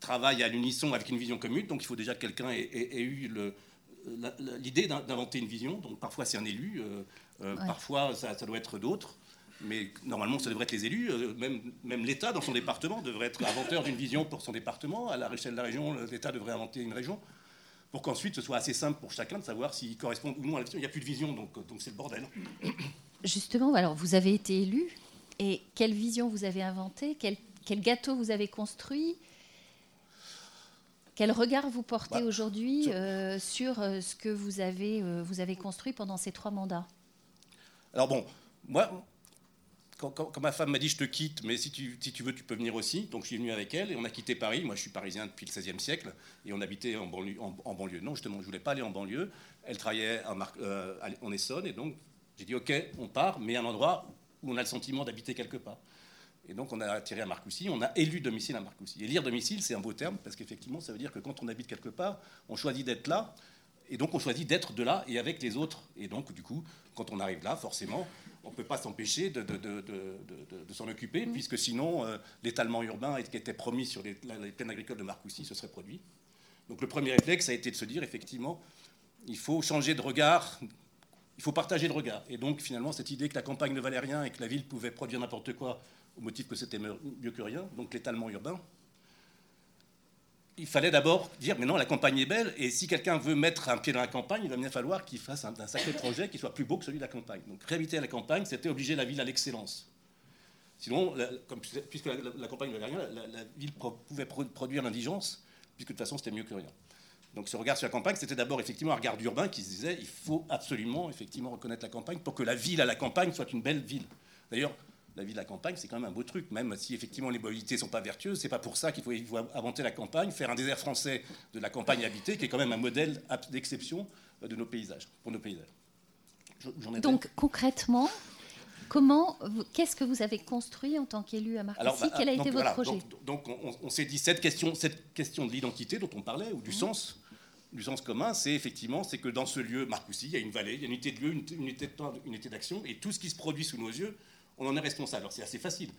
travaillent à l'unisson avec une vision commune. Donc il faut déjà que quelqu'un ait, eu l'idée d'inventer une vision. Donc parfois c'est un élu, euh, parfois ça, doit être d'autres mais normalement, ça devrait être les élus. Euh, même, même l'État, dans son département, devrait être inventeur d'une vision pour son département. À la de la région, l'État devrait inventer une région pour qu'ensuite ce soit assez simple pour chacun de savoir s'il correspond ou non à la vision. Il n'y a plus de vision, donc donc c'est le bordel. Justement, alors vous avez été élu, et quelle vision vous avez inventée? Quel, quel, gâteau vous avez construit? Quel regard vous portez bah, aujourd'hui euh, sur euh, ce que vous avez, vous avez construit pendant ces trois mandats? Alors bon, moi, quand, ma femme m'a dit je te quitte, mais si tu, veux, tu peux venir aussi. Donc je suis venu avec elle et on a quitté Paris. Moi, je suis parisien depuis le XVIe siècle et on habitait en banlieue. Non, justement, je voulais pas aller en banlieue. Elle travaillait euh, en Essonne et donc j'ai dit ok, on part, mais à un endroit où on a le sentiment d'habiter quelque part. Et donc on a atterri à Marcoussis, on a élu domicile à Marcoussis. Élire domicile, c'est un beau terme parce qu'effectivement, ça veut dire que quand on habite quelque part, on choisit d'être là. Et donc on choisit d'être de là et avec les autres. Et donc du coup, quand on arrive là, forcément, on ne peut pas s'empêcher de, s'en occuper, mm. puisque sinon, euh, l'étalement urbain qui était promis sur les, plaines agricoles de Marcoussis se serait produit. Donc le premier réflexe a été de se dire, effectivement, il faut changer de regard, il faut partager le regard. Et donc finalement, cette idée que la campagne ne valait rien et que la ville pouvait produire n'importe quoi au motif que c'était mieux que rien, donc l'étalement urbain, il fallait d'abord dire, mais non, la campagne est belle, et si quelqu'un veut mettre un pied dans la campagne, il va bien falloir qu'il fasse un, sacré projet qui soit plus beau que celui de la campagne. Donc réhabiter la campagne, c'était obliger la ville à l'excellence. Sinon, puisque la, campagne ne valait rien, la, ville pouvait produire l'indigence, puisque de toute façon, c'était mieux que rien. Donc ce regard sur la campagne, c'était d'abord effectivement un regard urbain qui se disait, il faut absolument effectivement reconnaître la campagne pour que la ville à la campagne soit une belle ville. D'ailleurs, la vie de la campagne, c'est quand même un beau truc, même si effectivement les mobilités ne sont pas vertueuses. C'est pas pour ça qu'il faut, inventer la campagne, faire un désert français de la campagne habitée, qui est quand même un modèle d'exception de nos paysages, pour nos paysages. Donc concrètement, comment, qu'est-ce que vous avez construit en tant qu'élu à Marcoussis? Bah, Quel a été votre projet? Donc, on, s'est dit cette question, cette question de l'identité dont on parlait ou du mmh. sens du sens commun, c'est effectivement c'est que dans ce lieu, Marcoussis, il y a une vallée, il y a une unité de lieu, une unité d'action, et tout ce qui se produit sous nos yeux, on en est responsable. Alors c'est assez facile.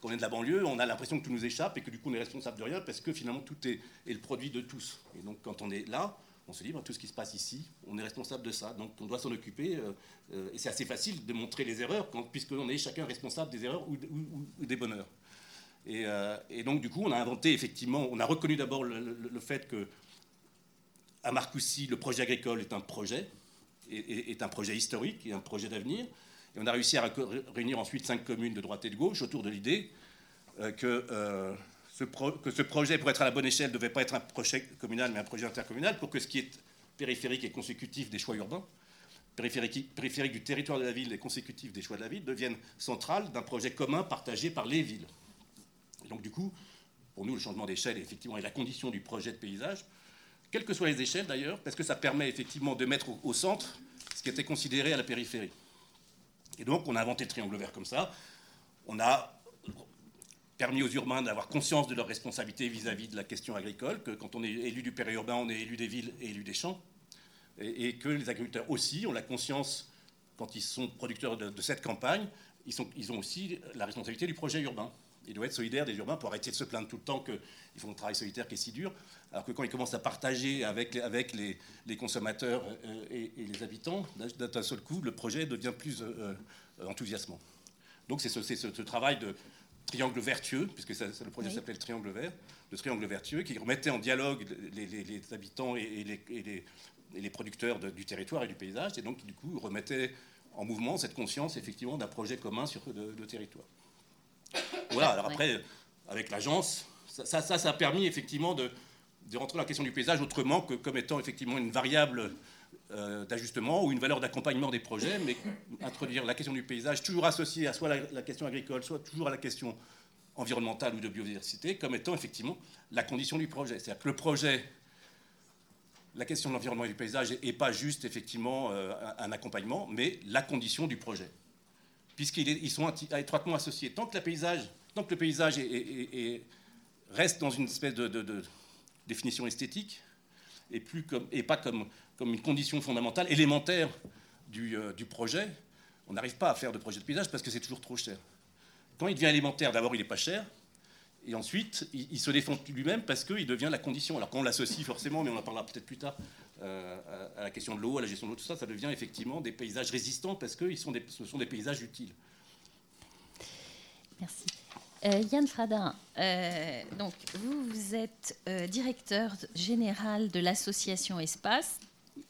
Quand on est de la banlieue, on a l'impression que tout nous échappe et que du coup on est responsable de rien parce que finalement tout est, le produit de tous. Et donc quand on est là, on se dit, bah, tout ce qui se passe ici, on est responsable de ça. Donc on doit s'en occuper. Euh, euh, et c'est assez facile de montrer les erreurs puisqu'on est chacun responsable des erreurs ou, des bonheurs. Euh, et, donc du coup, on a inventé effectivement, on a reconnu d'abord le, fait que à Marcoussis, le projet agricole est un projet, est un projet historique et un projet d'avenir. Et on a réussi à réunir ensuite cinq communes de droite et de gauche autour de l'idée euh, que, euh, ce que ce projet, pour être à la bonne échelle, ne devait pas être un projet communal, mais un projet intercommunal, pour que ce qui est périphérique et consécutif des choix urbains périphériques du territoire de la ville et consécutifs des choix de la ville deviennent centrales d'un projet commun partagé par les villes. Et donc du coup, pour nous, le changement d'échelle effectivement est la condition du projet de paysage, quelles que soient les échelles d'ailleurs, parce que ça permet effectivement de mettre au centre ce qui était considéré à la périphérie. Et donc on a inventé le triangle vert comme ça. On a permis aux urbains d'avoir conscience de leurs responsabilités vis-à-vis de la question agricole, que quand on est élu du périurbain, on est élu des villes et élu des champs, et, que les agriculteurs aussi ont la conscience, quand ils sont producteurs de, cette campagne, ils, ils, ont aussi la responsabilité du projet urbain. Ils doivent être solidaires des urbains pour arrêter de se plaindre tout le temps qu'ils font un travail solitaire qui est si dur, alors que quand ils commencent à partager avec, avec les, les consommateurs euh, et, les habitants, d'un seul coup, le projet devient plus euh, euh, enthousiasmant. Donc c'est ce, ce, travail de, triangle vertueux, puisque le projet s'appelle Triangle vert, de triangle vertueux, qui remettait en dialogue les, habitants et, les, producteurs du territoire et du paysage, et donc du coup remettait en mouvement cette conscience effectivement d'un projet commun sur de, territoire. Voilà, alors après, avec l'agence, ça, ça, a permis effectivement de, de rentrer dans la question du paysage autrement que comme étant effectivement une variable euh, d'ajustement ou une valeur d'accompagnement des projets, mais introduire la question du paysage toujours associée à soit la, question agricole, soit toujours à la question environnementale ou de biodiversité, comme étant effectivement la condition du projet. C'est-à-dire que le projet, la question de l'environnement et du paysage n'est pas juste effectivement euh, un, accompagnement, mais la condition du projet. Puisqu'ils sont étroitement associés. Tant que, paysage, tant que le paysage reste dans une espèce de, définition esthétique, et, pas comme une condition fondamentale, élémentaire euh, du, projet, on n'arrive pas à faire de projet de paysage parce que c'est toujours trop cher. Quand il devient élémentaire, d'abord il n'est pas cher, et ensuite il, se défend lui-même parce qu'il devient la condition. Alors quand on l'associe forcément, mais on en parlera peut-être plus tard, euh, à, la question de l'eau, à la gestion de l'eau, tout ça, ça devient effectivement des paysages résistants parce que ce sont des paysages utiles. Merci. Euh, Yann Fradin, donc vous, êtes directeur général de l'association Espace,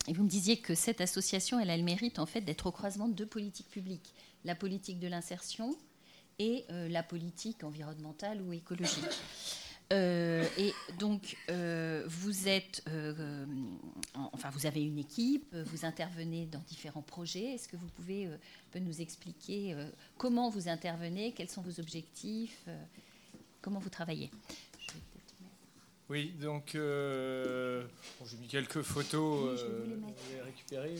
et vous me disiez que cette association, elle a le mérite en fait d'être au croisement de deux politiques publiques, la politique de l'insertion et euh, la politique environnementale ou écologique. Euh, et donc, euh, vous êtes, enfin, vous avez une équipe, vous intervenez dans différents projets. Est-ce que vous pouvez nous expliquer comment vous intervenez, quels sont vos objectifs, comment vous travaillez? Oui, donc euh, j'ai mis quelques photos euh, récupérées,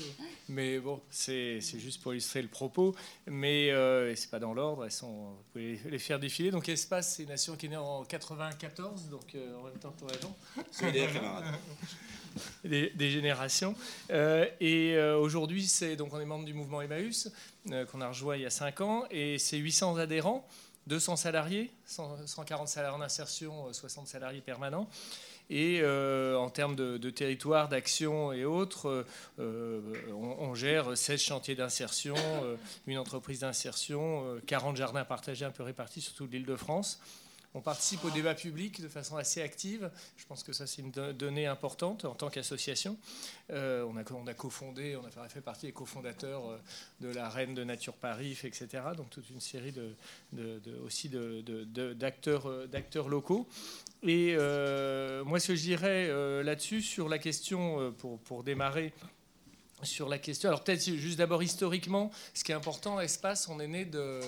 mais bon, c'est juste pour illustrer le propos. Mais euh, c'est pas dans l'ordre, elles sont, vous pouvez les faire défiler. Donc Espace, c'est une nation qui est née en 94, donc euh, en même temps pour des, des générations. et aujourd'hui, c'est donc on est membre du mouvement Emmaüs qu'on a rejoint il y a 5 ans, et c'est 800 adhérents. 200 salariés, 140 salariés en insertion, 60 euh, salariés permanents. Et euh, en termes de, territoire, d'action et autres, euh, on, gère 16 chantiers d'insertion, une entreprise d'insertion, 40 jardins partagés un peu répartis sur toute l'île de France. On participe au débat public de façon assez active. Je pense que ça, c'est une donnée importante en tant qu'association. Euh, on, a, on a cofondé, on a fait partie des cofondateurs euh, de la Reine de Nature Paris, etc. Donc toute une série de, aussi d'acteurs euh, d'acteurs locaux. Et moi, ce que je là-dessus, sur la question, pour démarrer, sur la question. Alors peut-être juste d'abord historiquement, ce qui est important, espace, on est né de,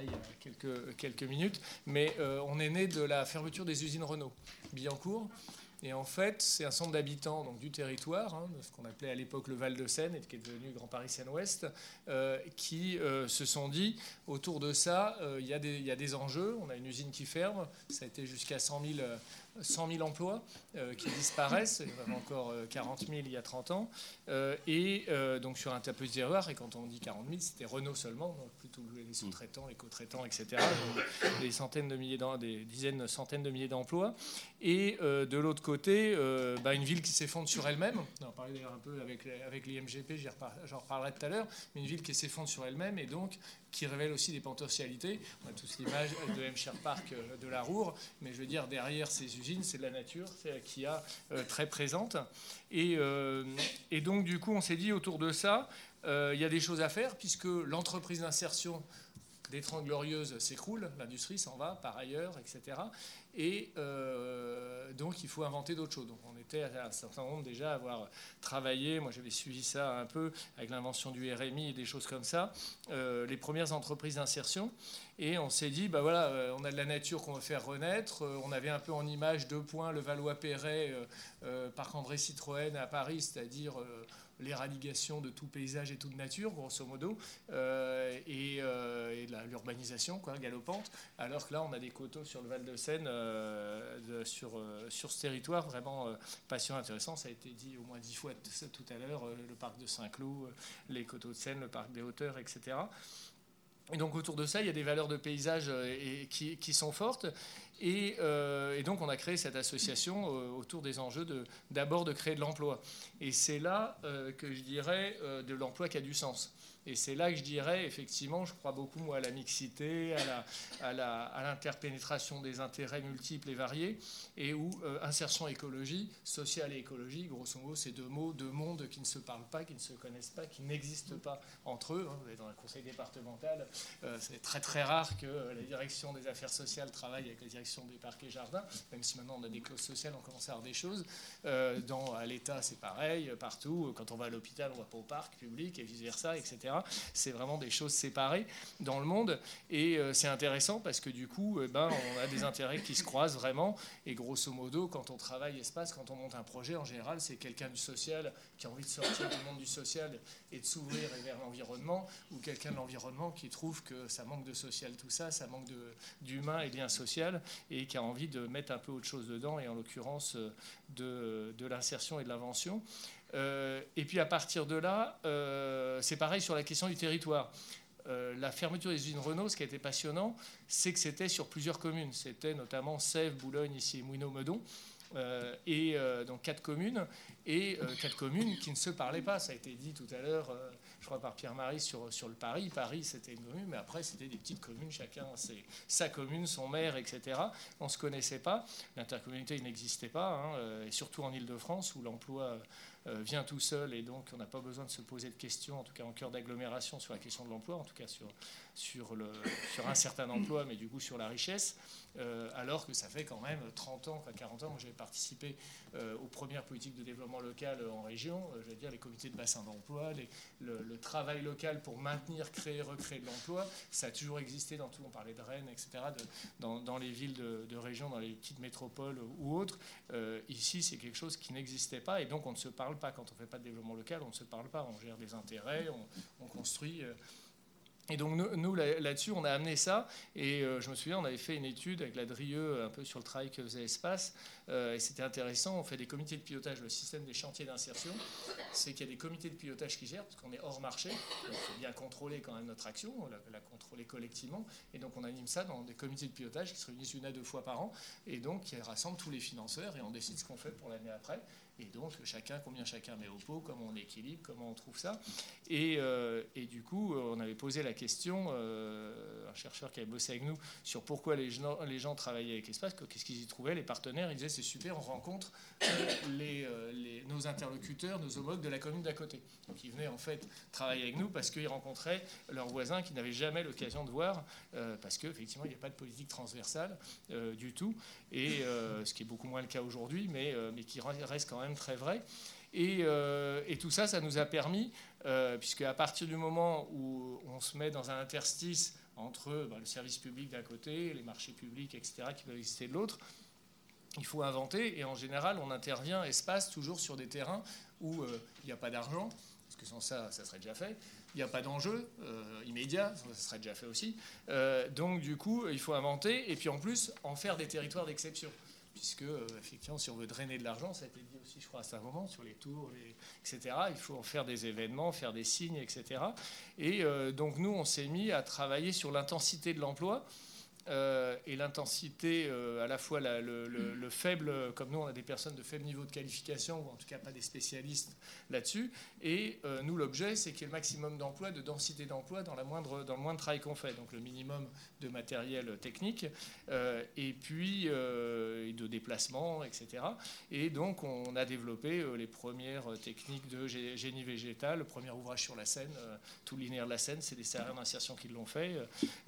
il y a quelques, minutes, mais euh, on est né de la fermeture des usines Renault, Billancourt. Et en fait, c'est un centre d'habitants donc, du territoire, hein, ce qu'on appelait à l'époque le Val de Seine et qui est devenu Grand Paris Seine-Ouest, euh, qui euh, se sont dit autour de ça, il y, y, a des enjeux. On a une usine qui ferme, ça a été jusqu'à 100 000 100 000 emplois euh, qui disparaissent, il y en avait encore 40 euh, 000 il y a 30 ans, euh, et donc sur un peu d'erreur, et quand on dit 40 000, c'était Renault seulement, donc plutôt les sous-traitants, les co-traitants, etc., des centaines de milliers, des dizaines, centaines de milliers d'emplois, et de l'autre côté, bah, une ville qui s'effondre sur elle-même, on en parlait d'ailleurs un peu avec, avec l'IMGP, j'en reparlerai tout à l'heure, mais une ville qui s'effondre sur elle-même, et donc qui révèle aussi des potentialités. On a tous l'image de M. Park de la Roure, mais je veux dire, derrière ces usines, c'est de la nature qui a euh, très présente. Et, euh, et, donc, du coup, on s'est dit autour de ça, euh, il y a des choses à faire, puisque l'entreprise d'insertion des Trente Glorieuses s'écroule, l'industrie s'en va par ailleurs, etc. Et euh, donc, il faut inventer d'autres choses. Donc, on était à un certain nombre déjà à avoir travaillé. Moi, j'avais suivi ça un peu avec l'invention du RMI et des choses comme ça. Euh, les premières entreprises d'insertion. Et on s'est dit, bah voilà, euh, on a de la nature qu'on veut faire renaître. on avait un peu en image deux points le Valois-Perret, Parc André Citroën à Paris, c'est-à-dire l'éradication de tout paysage et toute nature, grosso modo, euh, et, euh, l'urbanisation galopante, alors que là, on a des coteaux sur le Val-de-Seine, euh, sur, sur ce territoire, vraiment passionnant, intéressant. Ça a été dit au moins dix fois tout à l'heure, le parc de Saint-Cloud, les coteaux de Seine, le parc des hauteurs, etc. Et donc autour de ça, il y a des valeurs de paysage qui, sont fortes. Euh, et, donc on a créé cette association euh, autour des enjeux d'abord de, créer de l'emploi. Et c'est là euh, que je dirais de l'emploi qui a du sens. Et c'est là que je dirais, effectivement, je crois beaucoup moi, à la mixité, à l'interpénétration des intérêts multiples et variés, et où insertion écologie, sociale et écologie, grosso modo, c'est deux mots, deux mondes qui ne se parlent pas, qui ne se connaissent pas, qui n'existent pas entre eux. Hein. Vous êtes dans un conseil départemental, c'est très très rare que la direction des affaires sociales travaille avec la direction des parcs et jardins, même si maintenant on a des clauses sociales, on commence à avoir des choses. Euh, dans, à l'État, c'est pareil, partout. Quand on va à l'hôpital, on ne va pas au parc public et vice-versa, etc. C'est vraiment des choses séparées dans le monde. Et euh, c'est intéressant parce que du coup, eh ben, on a des intérêts qui se croisent vraiment. Et grosso modo, quand on travaille espace, quand on monte un projet, en général, c'est quelqu'un du social qui a envie de sortir du monde du social et de s'ouvrir vers l'environnement, ou quelqu'un de l'environnement qui trouve que ça manque de social, tout ça, ça manque d'humain et de lien social, et qui a envie de mettre un peu autre chose dedans, et en l'occurrence de, de l'insertion et de l'invention. Euh, et puis à partir de là, euh, c'est pareil sur la question du territoire. Euh, la fermeture des usines Renault, ce qui a été passionnant, c'est que c'était sur plusieurs communes. C'était notamment Sèvres, Boulogne, ici Mouineau-Meudon. et donc quatre communes, et quatre communes qui ne se parlaient pas. Ça a été dit tout à l'heure je crois, par Pierre-Marie sur, sur le Paris. Paris, c'était une commune, mais après, c'était des petites communes, chacun c'est sa commune, son maire, etc. On ne se connaissait pas. L'intercommunalité n'existait pas, hein, et surtout en Ile-de-France, où l'emploi vient tout seul, et donc on n'a pas besoin de se poser de questions, en tout cas en cœur d'agglomération, sur la question de l'emploi, en tout cas sur, sur, le, sur un certain emploi, mais du coup sur la richesse. Euh, alors que ça fait quand même 30 ans, enfin 40 ans, moi j'avais participé aux premières politiques de développement local en région, je veux dire les comités de bassin d'emploi, le, travail local pour maintenir, créer, recréer de l'emploi, ça a toujours existé dans tout, on parlait de Rennes, etc., dans, les villes de, région, dans les petites métropoles ou autres. Euh, ici, c'est quelque chose qui n'existait pas, et donc on ne se pas. Quand on ne fait pas de développement local, on ne se parle pas, on gère des intérêts, on, construit. Euh, et donc nous, là-dessus, on a amené ça. Et euh, je me souviens, on avait fait une étude avec la DRIE un peu sur le travail que faisait Espace. Euh, et c'était intéressant. On fait des comités de pilotage. Le système des chantiers d'insertion, c'est qu'il y a des comités de pilotage qui gèrent, parce qu'on est hors marché. Il faut bien contrôler quand même notre action, la, contrôler collectivement. Et donc on anime ça dans des comités de pilotage qui se réunissent une à deux fois par an. Et donc qui rassemblent tous les financeurs. Et on décide ce qu'on fait pour l'année après. Et donc, chacun, combien chacun met au pot, comment on équilibre, comment on trouve ça. Et, euh, et du coup, euh, on avait posé la question, euh, un chercheur qui avait bossé avec nous, sur pourquoi les gens, les gens travaillaient avec l'espace, qu'est-ce qu'ils y trouvaient, les partenaires. Ils disaient, c'est super, on rencontre les, nos interlocuteurs, nos homologues de la commune d'à côté. Donc, ils venaient en fait travailler avec nous parce qu'ils rencontraient leurs voisins qu'ils n'avaient jamais l'occasion de voir, parce qu'effectivement, il n'y a pas de politique transversale du tout. Et ce qui est beaucoup moins le cas aujourd'hui, mais, mais qui reste quand même très vrai. Euh, et, tout ça, ça nous a permis, euh, puisque à partir du moment où on se met dans un interstice entre bah, le service public d'un côté, les marchés publics, etc., qui peuvent exister de l'autre, il faut inventer. Et en général, on intervient espace toujours sur des terrains où euh, il n'y a pas d'argent, parce que sans ça, ça serait déjà fait. Il n'y a pas d'enjeu immédiat, ça serait déjà fait aussi. donc, du coup, il faut inventer et puis en plus, en faire des territoires d'exception puisque euh, effectivement, si on veut drainer de l'argent, ça a été dit aussi, je crois, à un moment, sur les tours, etc., il faut en faire des événements, faire des signes, etc. Et euh, donc nous, on s'est mis à travailler sur l'intensité de l'emploi euh, et l'intensité, euh, à la fois le, faible, comme nous on a des personnes de faible niveau de qualification, ou en tout cas pas des spécialistes là-dessus, et euh, nous l'objet c'est qu'il y ait le maximum d'emploi, de densité d'emploi dans, le moindre travail qu'on fait, donc le minimum de matériel technique, et puis de déplacement, etc. Et donc on a développé les premières techniques de génie végétal, le premier ouvrage sur la Seine, tout linéaire de la Seine, c'est des serrures d'insertion qui l'ont fait,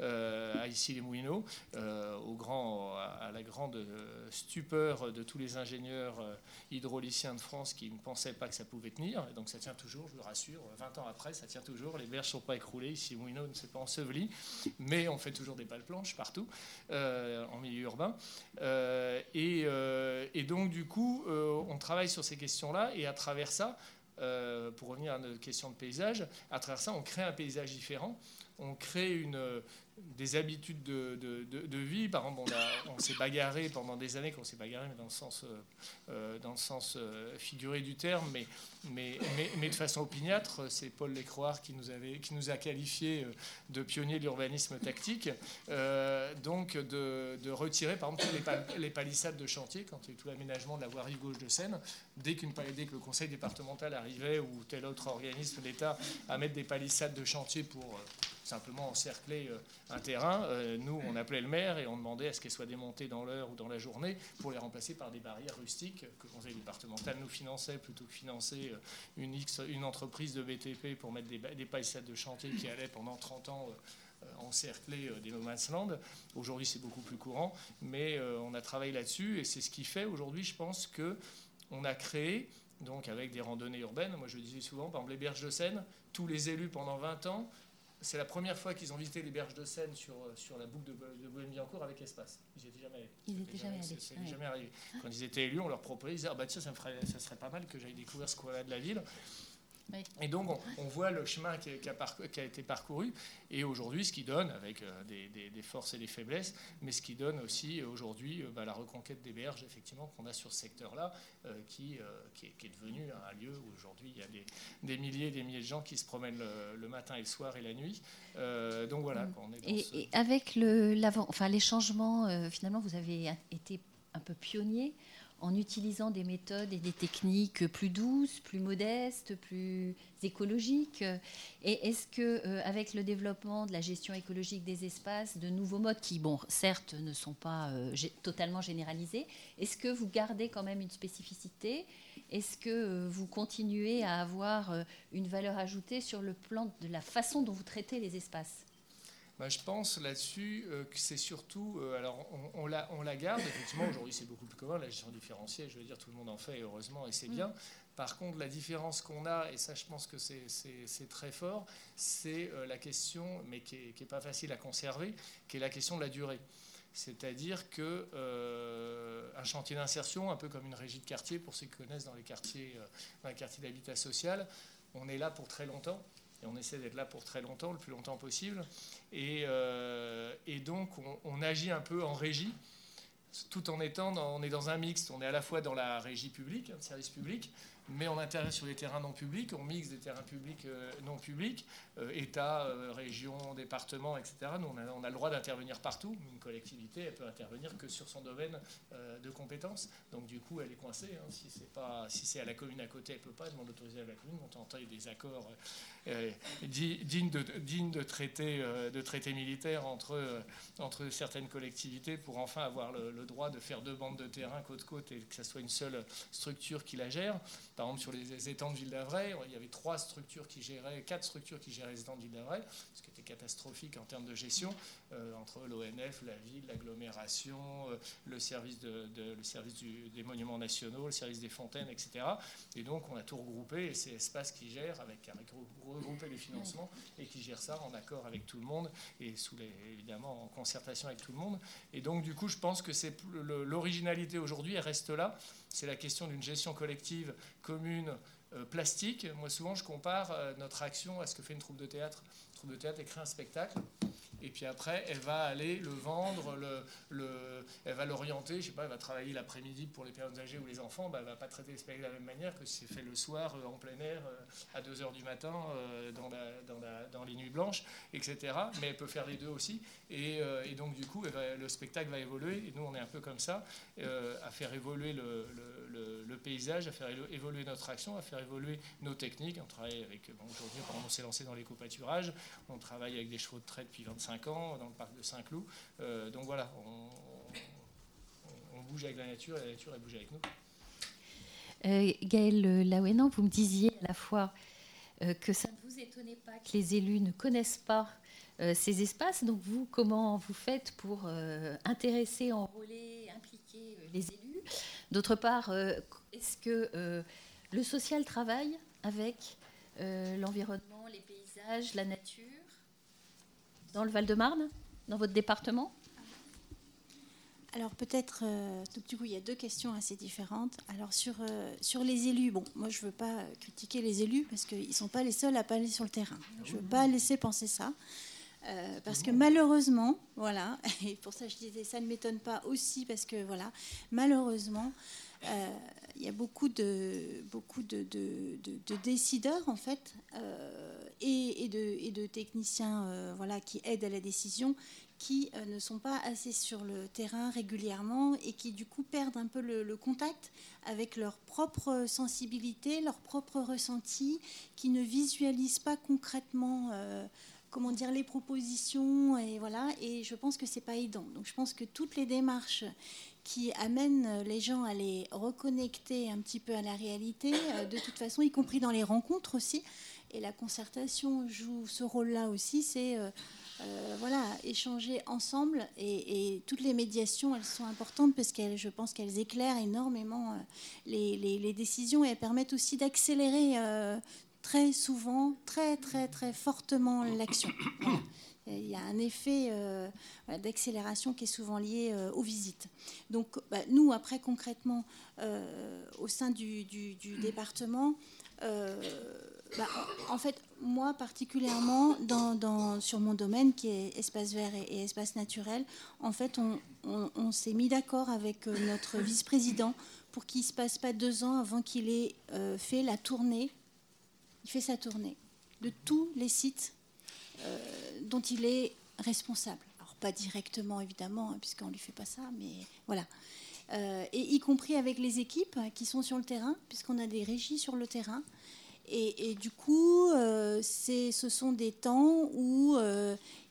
à ici les Moulineaux. Euh, au grand, à la grande stupeur de tous les ingénieurs euh, hydrauliciens de France qui ne pensaient pas que ça pouvait tenir. Donc ça tient toujours, je vous rassure, 20 ans après, ça tient toujours. Les berges ne sont pas écroulées, ici Moulineau ne s'est pas enseveli, mais on fait toujours des pales planches partout, euh, en milieu urbain. Et, et, donc du coup, on travaille sur ces questions-là, et à travers ça, pour revenir à notre question de paysage, à travers ça, on crée un paysage différent on crée une, des habitudes de, de, vie. Par exemple, on, s'est bagarré pendant des années, qu'on s'est bagarré, mais dans le sens, euh, euh, dans le sens euh, figuré du terme, mais, mais, mais, de façon opiniâtre. C'est Paul Lécroire qui nous, avait, qui nous a qualifiés de pionniers de l'urbanisme tactique. donc, de, retirer, par exemple, les, palissades de chantier, quand il y a eu tout l'aménagement de la voirie gauche de Seine, dès, qu'une, dès que le conseil départemental arrivait ou tel autre organisme d'État à mettre des palissades de chantier pour simplement encercler un terrain. Euh, nous, on appelait le maire et on demandait à ce qu'elles soient démontées dans l'heure ou dans la journée pour les remplacer par des barrières rustiques que le conseil départemental nous finançait plutôt que financer euh, une, entreprise de BTP pour mettre des, des de chantier qui allaient pendant 30 ans encercler des no man's land. Aujourd'hui, c'est beaucoup plus courant, mais on a travaillé là-dessus et c'est ce qui fait aujourd'hui, je pense, que on a créé, donc avec des randonnées urbaines, moi je disais souvent, par exemple les berges de Seine, tous les élus pendant 20 ans c'est la première fois qu'ils ont visité les berges de Seine sur, euh, sur la boucle de, de Boulogne-Billancourt avec espace. Ils n'y étaient jamais allés. Ils n'étaient jamais allés. C'est jamais arrivé. Quand ils étaient élus, on leur proposait, ils disaient, ah bah tiens, ça, me ferait, ça serait pas mal que j'aille découvrir ce qu'on a de la ville. Et donc, on, voit le chemin qui a, été parcouru, et aujourd'hui, ce qui donne, avec euh, des, forces et des faiblesses, mais ce qui donne aussi aujourd'hui euh, bah, la reconquête des berges, effectivement, qu'on a sur ce secteur-là, euh, qui, qui, est, devenu un lieu où aujourd'hui, il y a des, milliers et des milliers de gens qui se promènent le, matin et le soir et la nuit. donc voilà, mm. on est dans et, et, avec le, enfin, les changements, finalement, vous avez été un peu pionnier en utilisant des méthodes et des techniques plus douces, plus modestes, plus écologiques. Et est-ce que, euh, avec le développement de la gestion écologique des espaces, de nouveaux modes qui, bon, certes, ne sont pas euh, totalement généralisés, est-ce que vous gardez quand même une spécificité? Est-ce que euh, vous continuez à avoir une valeur ajoutée sur le plan de la façon dont vous traitez les espaces? Bah, je pense là-dessus euh, que c'est surtout. Euh, alors, on, la, on, la, garde, effectivement, aujourd'hui c'est beaucoup plus commun, la gestion différenciée, je veux dire, tout le monde en fait, heureusement, et c'est mm. bien. Par contre, la différence qu'on a, et ça je pense que c'est très fort, c'est euh, la question, mais qui n'est pas facile à conserver, qui est la question de la durée. C'est-à-dire que un chantier d'insertion, un peu comme une régie de quartier, pour ceux qui connaissent dans les quartiers, dans les quartiers d'habitat social, on est là pour très longtemps et on essaie d'être là pour très longtemps, le plus longtemps possible. Et, euh, donc, on, agit un peu en régie, tout en étant dans, on est dans un mixte. On est à la fois dans la régie publique, un service public, mais on intervient sur des terrains non publics, on mixe des terrains publics euh, non publics, euh, État, euh, région, département, etc. Nous, on a, le droit d'intervenir partout. Une collectivité, elle peut intervenir que sur son domaine de compétences. Donc du coup, elle est coincée. Hein. Si c'est à la commune à côté, elle peut pas. Elle demande l'autorisation à la commune. On tente des accords dignes de, traités, militaires entre, certaines collectivités pour enfin avoir le, le droit de faire deux bandes de terrain côte côte et que ça soit une seule structure qui la gère. Par exemple, sur les étangs de Ville d'Avray, il y avait trois structures qui géraient, quatre structures qui géraient les étangs de Ville d'Avray, ce qui était catastrophique en termes de gestion, euh, entre l'ONF, la ville, l'agglomération, euh, le service, de, service des monuments nationaux, le service des fontaines, etc. Et donc, on a tout regroupé, et c'est Espace qui gère, avec, avec regrouper les financements, et qui gère ça en accord avec tout le monde, et sous évidemment en concertation avec tout le monde. Et donc, du coup, je pense que c'est l'originalité aujourd'hui, elle reste là c'est la question d'une gestion collective commune euh, plastique. Moi, souvent, je compare euh, notre action à ce que fait une troupe de théâtre. Une troupe de théâtre écrit un spectacle et puis après, elle va aller le vendre, le, le, elle va l'orienter, je sais pas, elle va travailler l'après-midi pour les personnes âgées ou les enfants, bah, elle ne va pas traiter les spectacles de la même manière que si c'est fait le soir en plein air à 2h du matin dans, la, dans, la, dans, les nuits blanches, etc. Mais elle peut faire les deux aussi. Et, et donc, du coup, le spectacle va évoluer. Et nous, on est un peu comme ça, à faire évoluer le, le, le, paysage, à faire évoluer notre action, à faire évoluer nos techniques. On travaille avec, bon, aujourd'hui, on s'est lancé dans l'éco-pâturage, on travaille avec des chevaux de trait depuis 25 ans dans le parc de Saint-Cloud. Euh, donc voilà, on, bouge avec la nature et la nature, elle bouge avec nous. Euh, Gaël Laouénan, vous me disiez à la fois euh, que ça ne vous étonnait pas que les élus ne connaissent pas ces espaces. Donc vous, comment vous faites pour intéresser, enrôler, impliquer les élus? D'autre part, est-ce que le social travaille avec l'environnement, les paysages, la nature? Dans le Val-de-Marne, dans votre département? Alors peut-être, euh, du coup, il y a deux questions assez différentes. Alors sur, euh, sur les élus, bon, moi je ne veux pas critiquer les élus parce qu'ils ne sont pas les seuls à pas aller sur le terrain. Je ne veux pas laisser penser ça. Euh, parce que malheureusement, voilà, et pour ça je disais, ça ne m'étonne pas aussi parce que voilà, malheureusement, il y a beaucoup de, beaucoup de, de, décideurs en fait et, et, de, techniciens voilà, qui aident à la décision qui euh, ne sont pas assez sur le terrain régulièrement et qui du coup perdent un peu le, contact avec leur propre sensibilité, leur propre ressenti, qui ne visualisent pas concrètement euh, comment dire les propositions et voilà et je pense que c'est pas aidant. Donc je pense que toutes les démarches qui amènent les gens à les reconnecter un petit peu à la réalité, euh, de toute façon, y compris dans les rencontres aussi. Et la concertation joue ce rôle-là aussi, c'est euh, voilà, échanger ensemble. Et, toutes les médiations, elles sont importantes parce que je pense qu'elles éclairent énormément euh, les, décisions et elles permettent aussi d'accélérer euh, très souvent, très très très fortement l'action. Il y a un effet d'accélération qui est souvent lié aux visites. Donc bah, nous, après concrètement, au sein du, département, bah, en fait, moi particulièrement, sur mon domaine qui est espace vert et, espace naturel, en fait, on, s'est mis d'accord avec euh, notre vice-président pour qu'il ne se passe pas deux ans avant qu'il ait euh, fait la tournée. Fait sa tournée de tous les sites euh, dont il est responsable. Alors pas directement évidemment, hein, puisqu'on ne lui fait pas ça, mais voilà. et y compris avec les équipes qui sont sur le terrain, puisqu'on a des régies sur le terrain. Et, du coup, euh, ce sont des temps où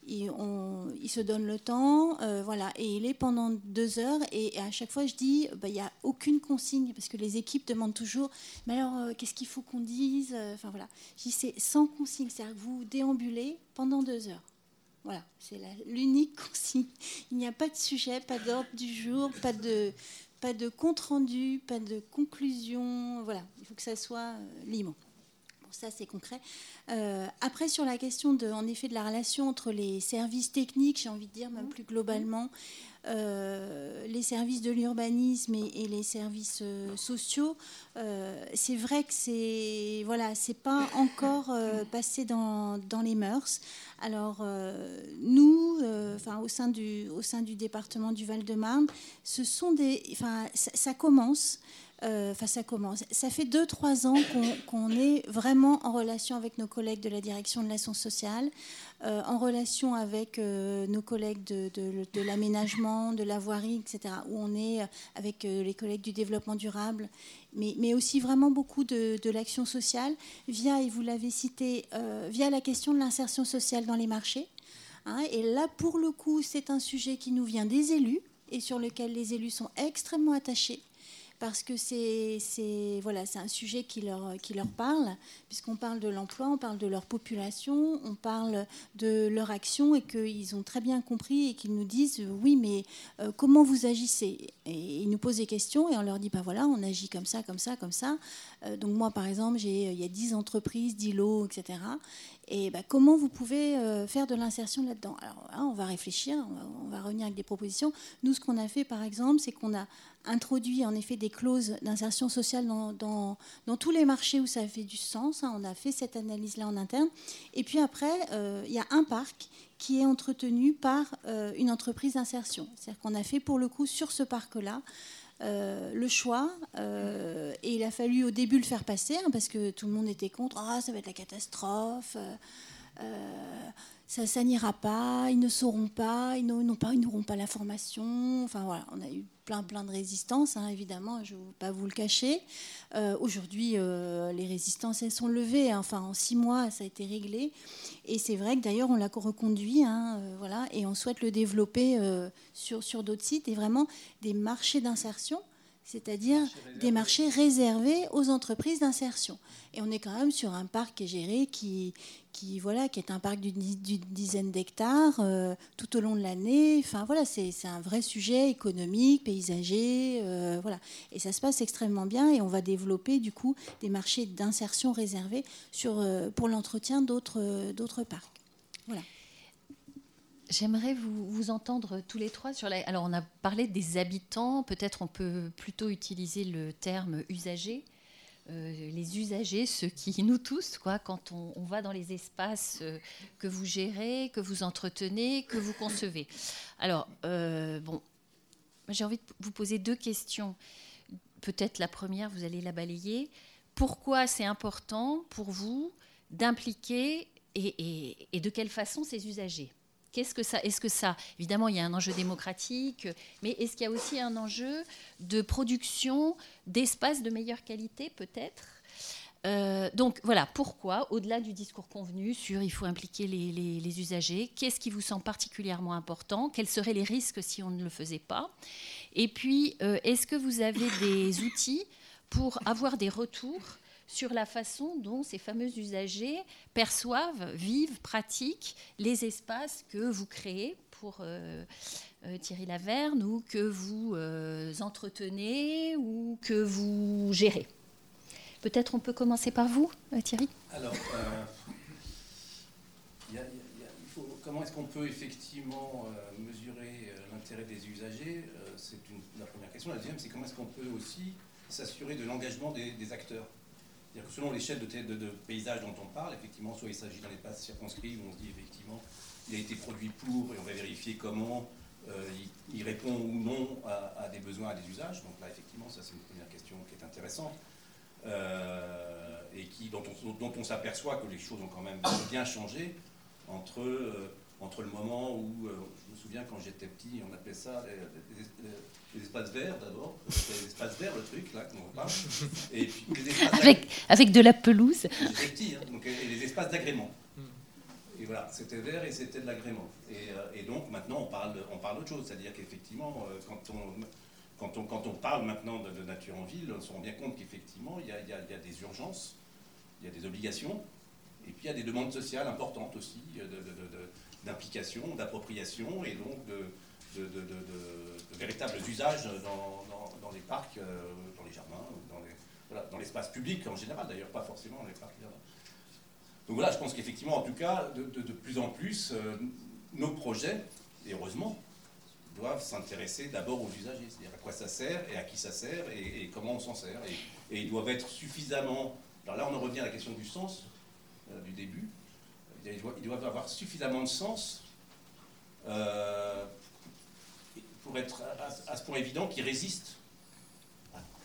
euh, il, se donne le temps, euh, voilà, et il est pendant deux heures. Et, à chaque fois, je dis, bah, il n'y a aucune consigne, parce que les équipes demandent toujours, mais alors, qu'est-ce qu'il faut qu'on dise Enfin voilà, je dis, c'est sans consigne, c'est-à-dire que vous déambulez pendant deux heures. Voilà, c'est l'unique consigne. Il n'y a pas de sujet, pas d'ordre du jour, pas de, pas de compte rendu, pas de conclusion. Voilà, il faut que ça soit libre ça c'est concret. Euh, après, sur la question de, en effet, de la relation entre les services techniques, j'ai envie de dire même plus globalement, euh, les services de l'urbanisme et, les services euh, sociaux, c'est vrai que c'est voilà, c'est pas encore passé dans, dans, les mœurs. Alors nous, enfin au sein du au sein du département du Val-de-Marne, ce sont des, enfin ça commence. Euh, enfin, ça commence. Ça fait 2-3 ans qu'on est vraiment en relation avec nos collègues de la direction de l'action sociale, euh, en relation avec euh, nos collègues de, l'aménagement, de la voirie, etc., où on est avec les collègues du développement durable, mais, mais aussi vraiment beaucoup de, l'action sociale, via, et vous l'avez cité, via la question de l'insertion sociale dans les marchés. Hein. et là, pour le coup, c'est un sujet qui nous vient des élus et sur lequel les élus sont extrêmement attachés parce que c'est voilà, un sujet qui leur, qui leur parle, puisqu'on parle de l'emploi, on parle de leur population, on parle de leur action et qu'ils ont très bien compris et qu'ils nous disent oui, mais euh, comment vous agissez? Et ils nous posent des questions et on leur dit bah voilà, on agit comme ça, comme ça, comme ça. Euh, donc moi, par exemple, il y a 10 entreprises, 10 lots, etc. Et bah, comment vous pouvez faire de l'insertion là-dedans? Alors, hein, on va réfléchir, on va, revenir avec des propositions. Nous, ce qu'on a fait, par exemple, c'est qu'on a introduit en effet des clauses d'insertion sociale dans, tous les marchés où ça fait du sens. Hein. On a fait cette analyse-là en interne. Et puis après, il y a un parc qui est entretenu par une entreprise d'insertion. C'est-à-dire qu'on a fait pour le coup sur ce parc-là euh, le choix. Euh, et il a fallu au début le faire passer, hein, parce que tout le monde était contre. Ah, ça va être la catastrophe. Euh, ça, n'ira pas, ils ne sauront pas, ils n'auront pas, ils pas la formation. Enfin voilà, on a eu plein plein de résistances, hein, évidemment, je ne vais pas vous le cacher. Euh, aujourd'hui, euh, les résistances elles sont levées. Hein. enfin, en six mois, ça a été réglé. Et c'est vrai que d'ailleurs, on l'a reconduit, hein, euh, voilà, et on souhaite le développer sur d'autres sites et vraiment des marchés d'insertion c'est-à-dire des marchés réservés aux entreprises d'insertion. Et on est quand même sur un parc qui est géré qui, qui, voilà, qui est un parc d'une dizaine d'hectares euh, tout au long de l'année. Enfin, voilà, c'est un vrai sujet économique, paysager. Euh, voilà. Et ça se passe extrêmement bien et on va développer du coup des marchés d'insertion réservés sur, euh, pour l'entretien d'autres parcs. Voilà. J'aimerais vous, entendre tous les trois sur. Alors, on a parlé des habitants. Peut-être on peut plutôt utiliser le terme usager. Euh, les usagers, ceux qui nous tous, quoi, quand on, va dans les espaces euh, que vous gérez, que vous entretenez, que vous concevez. Alors, euh, bon, j'ai envie de vous poser deux questions. Peut-être la première, vous allez la balayer. Pourquoi c'est important pour vous d'impliquer et de quelle façon ces usagers? Est-ce que ça Évidemment, il y a un enjeu démocratique, mais est-ce qu'il y a aussi un enjeu de production d'espaces de meilleure qualité, peut-être euh, donc voilà, pourquoi, au-delà du discours convenu sur il faut impliquer les, usagers, qu'est-ce qui vous semble particulièrement important Quels seraient les risques si on ne le faisait pas Et puis, euh, est-ce que vous avez des outils pour avoir des retours sur la façon dont ces fameux usagers perçoivent, vivent, pratiquent les espaces que vous créez pour euh, euh, Thierry Laverne ou que vous euh, entretenez ou que vous gérez. Peut-être on peut commencer par vous, Thierry Alors, comment est-ce qu'on peut effectivement mesurer l'intérêt des usagers C'est la première question. La deuxième, c'est comment est-ce qu'on peut aussi s'assurer de l'engagement des acteurs? Selon l'échelle de, paysage dont on parle, effectivement, soit il s'agit d'un espace circonscrit où on se dit effectivement il a été produit pour et on va vérifier comment euh, il, répond ou non à, des besoins, à des usages. Donc là, effectivement, ça c'est une première question qui est intéressante euh, et qui, dont on, dont on s'aperçoit que les choses ont quand même bien changé entre, euh, entre le moment où, je me souviens quand j'étais petit, on appelait ça les espaces verts d'abord, les espaces verts le truc là qu'on parle, et puis les espaces avec, avec de la pelouse. Petit, hein, donc, et les espaces d'agrément. Et voilà, c'était vert et c'était de l'agrément. Et, euh, et, donc maintenant on parle, on parle d'autre chose, c'est-à-dire qu'effectivement euh, quand on quand on, quand on parle maintenant de, nature en ville, on se rend bien compte qu'effectivement, il, il, y a des urgences, il y a des obligations, et puis il y a des demandes sociales importantes aussi, d'implication, d'appropriation, et donc de, de, véritables usages dans, les parcs, euh, dans les jardins, dans l'espace public en général, d'ailleurs, pas forcément dans les parcs Donc voilà, je pense qu'effectivement, en tout cas, de, plus en plus, euh, nos projets, et heureusement, doivent s'intéresser d'abord aux usagers, c'est-à-dire à quoi ça sert et à qui ça sert et, comment on s'en sert. Et, ils doivent être suffisamment... Alors là, on en revient à la question du sens euh, du début. Ils doivent, avoir suffisamment de sens pour être à, ce point évident qui résiste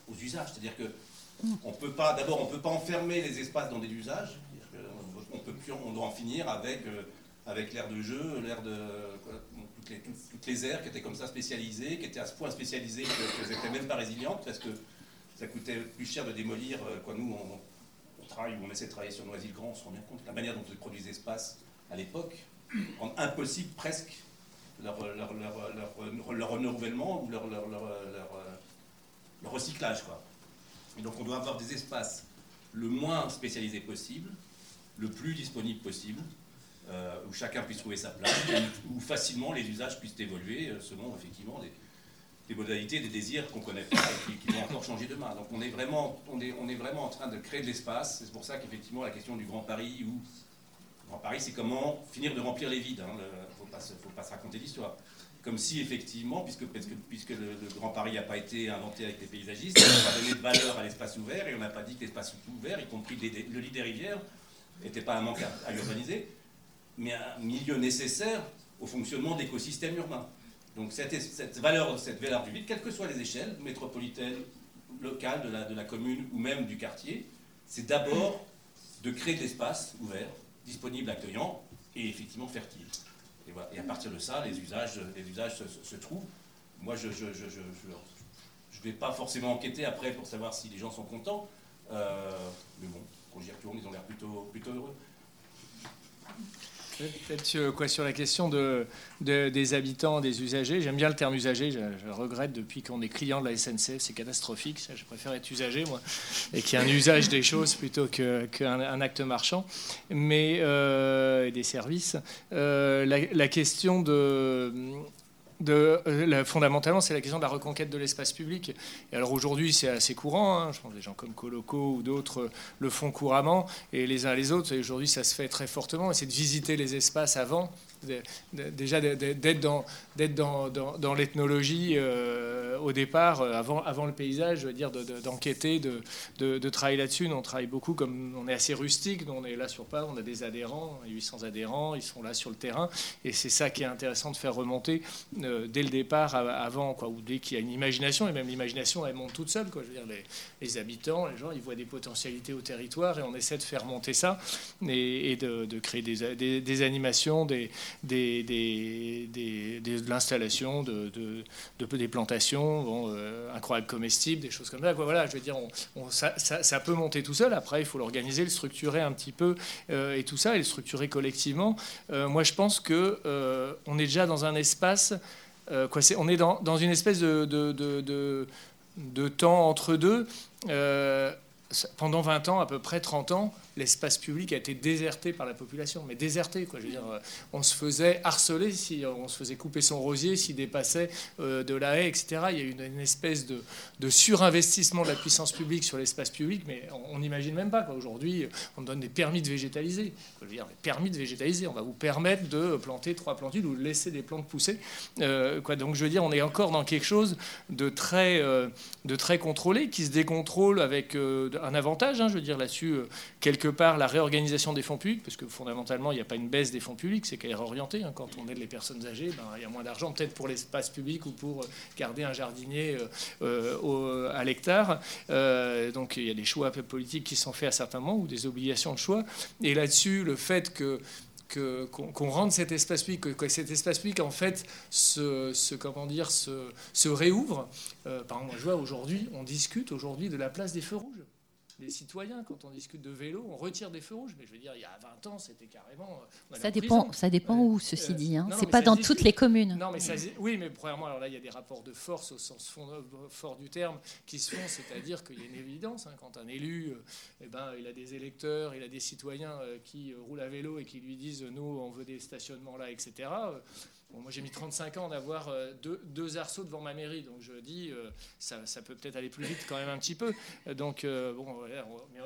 aux usages. C'est-à-dire que on peut pas, d'abord, on ne peut pas enfermer les espaces dans des usages. On, peut plus, on doit en finir avec, euh, avec l'air de jeu, l'air de toutes, les, toutes, les aires qui étaient comme ça spécialisées, qui étaient à ce point spécialisées qu'elles n'étaient même pas résilientes parce que ça coûtait plus cher de démolir. Euh, quoi, nous, on, travaille, on essaie de travailler sur Noisy-le-Grand, on se rend bien compte la manière dont se produisent les espaces à l'époque, rend impossible presque leur, leur, leur, leur renouvellement ou leur, recyclage. Quoi. Et donc on doit avoir des espaces le moins spécialisés possible, le plus disponible possible, euh, où chacun puisse trouver sa place, où, facilement les usages puissent évoluer euh, selon effectivement des, des modalités, des désirs qu'on connaît pas et qui, vont encore changer demain. Donc on est vraiment, on est, on est vraiment en train de créer de l'espace. C'est pour ça qu'effectivement la question du Grand Paris, où Grand Paris, c'est comment finir de remplir les vides. Hein, ne faut, pas se raconter l'histoire. Comme si, effectivement, puisque, le, Grand Paris n'a pas été inventé avec les paysagistes, on n'a pas donné de valeur à l'espace ouvert et on n'a pas dit que l'espace ouvert, y compris le lit des rivières, n'était pas un manque à, urbaniser, mais un milieu nécessaire au fonctionnement d'écosystèmes urbains. Donc cette, valeur, cette valeur du vide, quelles que soient les échelles, métropolitaines, locales, de la, de la commune ou même du quartier, c'est d'abord de créer de l'espace ouvert, disponible, accueillant et effectivement fertile. Et, voilà. et, à partir de ça, les usages, les usages se, trouvent. Moi, je ne je, je, je, vais pas forcément enquêter après pour savoir si les gens sont contents, euh, mais bon, quand j'y retourne, ils ont l'air plutôt, plutôt heureux. Peut-être quoi sur la question de, des habitants, des usagers. J'aime bien le terme usager. Je, regrette depuis qu'on est client de la SNCF, c'est catastrophique. je préfère être usager moi, et qu'il y ait un usage des choses plutôt qu'un acte marchand, mais euh, des services. Euh, la, question de euh, fondamentalement, c'est la question de la reconquête de l'espace public. Et alors aujourd'hui, c'est assez courant. Hein. je pense que des gens comme Coloco ou d'autres le font couramment, et les uns les autres. Et aujourd'hui, ça se fait très fortement. C'est de visiter les espaces avant déjà d'être dans, dans, l'ethnologie euh, au départ, euh, avant, le paysage, je veux dire, d'enquêter, de, travailler là-dessus. On travaille beaucoup comme on est assez rustique, on est là sur pas, on a des adhérents, 800 adhérents, ils sont là sur le terrain, et c'est ça qui est intéressant de faire remonter euh, dès le départ, avant, quoi, ou dès qu'il y a une imagination, et même l'imagination, elle monte toute seule. Quoi. Je veux dire, les, habitants, les gens, ils voient des potentialités au territoire, et on essaie de faire monter ça, et, de, créer des animations, des, des, des, de l'installation de, de, des plantations, bon, euh, incroyables comestibles, des choses comme ça. Voilà, je veux dire, ça, ça, peut monter tout seul. Après, il faut l'organiser, le structurer un petit peu euh, et tout ça, et le structurer collectivement. Euh, moi, je pense que on est déjà dans un espace. quoi, on est dans, dans une espèce de, de temps entre deux. pendant 20 ans, à peu près 30 ans, l'espace public a été déserté par la population, mais déserté. Quoi. Je veux dire, euh, on se faisait harceler, si on se faisait couper son rosier s'il dépassait euh, de la haie, etc. Il y a eu une, espèce de, surinvestissement de la puissance publique sur l'espace public, mais on n'imagine même pas. Aujourd'hui, on donne des permis de végétaliser. Je veux dire, permis de végétaliser. On va vous permettre de planter trois plantules ou de laisser des plantes pousser. Euh, quoi. Donc, je veux dire, on est encore dans quelque chose de très, de très contrôlé, qui se décontrôle avec un avantage. Hein, je veux dire, là-dessus, quelques quelque part la réorganisation des fonds publics, parce que fondamentalement, il n'y a pas une baisse des fonds publics, c'est qu'elle est réorientée. Hein. Quand on aide les personnes âgées, ben, il y a moins d'argent peut-être pour l'espace public ou pour garder un jardinier euh, euh, à l'hectare. Euh, donc il y a des choix politiques qui sont faits à certains moments ou des obligations de choix. Et là-dessus, le fait que qu'on rende cet espace public, que, cet espace public en fait se, comment dire, se réouvre. par exemple, je vois aujourd'hui, on discute aujourd'hui de la place des feux rouges les citoyens, quand on discute de vélo, on retire des feux rouges. Mais je veux dire, il y a 20 ans, c'était carrément. Euh, ça dépend, ça dépend où, ceci euh, dit. Hein. C'est pas dans toutes les communes. Non, mais ça, oui, mais premièrement, alors là, il y a des rapports de force au sens fort du terme qui se font, c'est-à-dire qu'il y a une évidence. Hein, quand un élu, euh, eh ben, il a des électeurs, il a des citoyens qui roulent à vélo et qui lui disent nous, on veut des stationnements là, etc moi, j'ai mis 35 ans d'avoir euh, deux, deux, arceaux devant ma mairie, donc je dis, euh, ça, peut peut-être aller plus vite quand même un petit peu. Donc, euh, bon,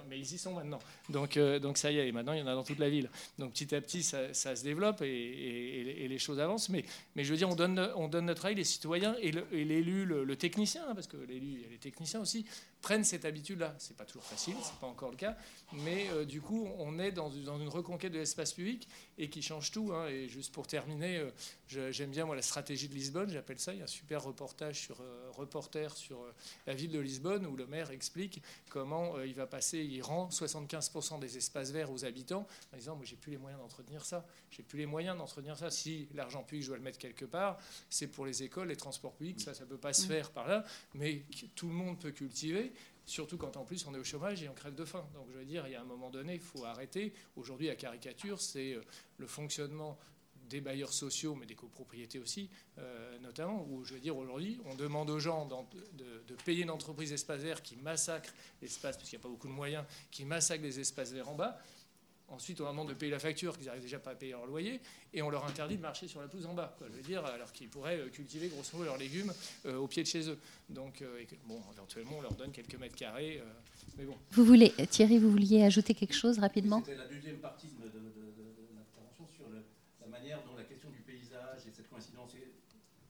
mais, ils y sont maintenant. Donc, donc ça y est, maintenant, il y en a dans toute la ville. Donc, petit à petit, ça, se développe et, les choses avancent. Mais, je veux dire, on donne, on donne notre avis, les citoyens et l'élu, le, technicien, hein, parce que l'élu, les techniciens aussi, prennent cette habitude-là. C'est pas toujours facile, c'est pas encore le cas, mais du coup, on est dans, une reconquête de l'espace public et qui change tout. Hein. Et juste pour terminer, j'aime bien moi la stratégie de Lisbonne, j'appelle ça. Il y a un super reportage sur euh, reporter sur la ville de Lisbonne où le maire explique comment il va passer, il rend 75% des espaces verts aux habitants en disant moi j'ai plus les moyens d'entretenir ça, j'ai plus les moyens d'entretenir ça. Si l'argent public je dois le mettre quelque part, c'est pour les écoles, les transports publics, ça ça peut pas se faire par là, mais tout le monde peut cultiver surtout quand en plus on est au chômage et on crève de faim. Donc je veux dire, il y a un moment donné, il faut arrêter. Aujourd'hui, la caricature, c'est euh, le fonctionnement des bailleurs sociaux, mais des copropriétés aussi, euh, notamment, où je veux dire, aujourd'hui, on demande aux gens de, payer une entreprise espace vert qui massacre l'espace, puisqu'il n'y a pas beaucoup de moyens, qui massacre les espaces verts en bas, Ensuite, on leur demande de payer la facture, qu'ils n'arrivent déjà pas à payer leur loyer, et on leur interdit de marcher sur la pelouse en bas. Quoi, je veux dire, alors qu'ils pourraient euh, cultiver grosso modo leurs légumes euh, au pied de chez eux. Donc, euh, bon, éventuellement, on leur donne quelques mètres carrés. mais bon. Vous voulez, Thierry, vous vouliez ajouter quelque chose rapidement? C'était la deuxième partie de, manière dont la question du paysage et cette coïncidence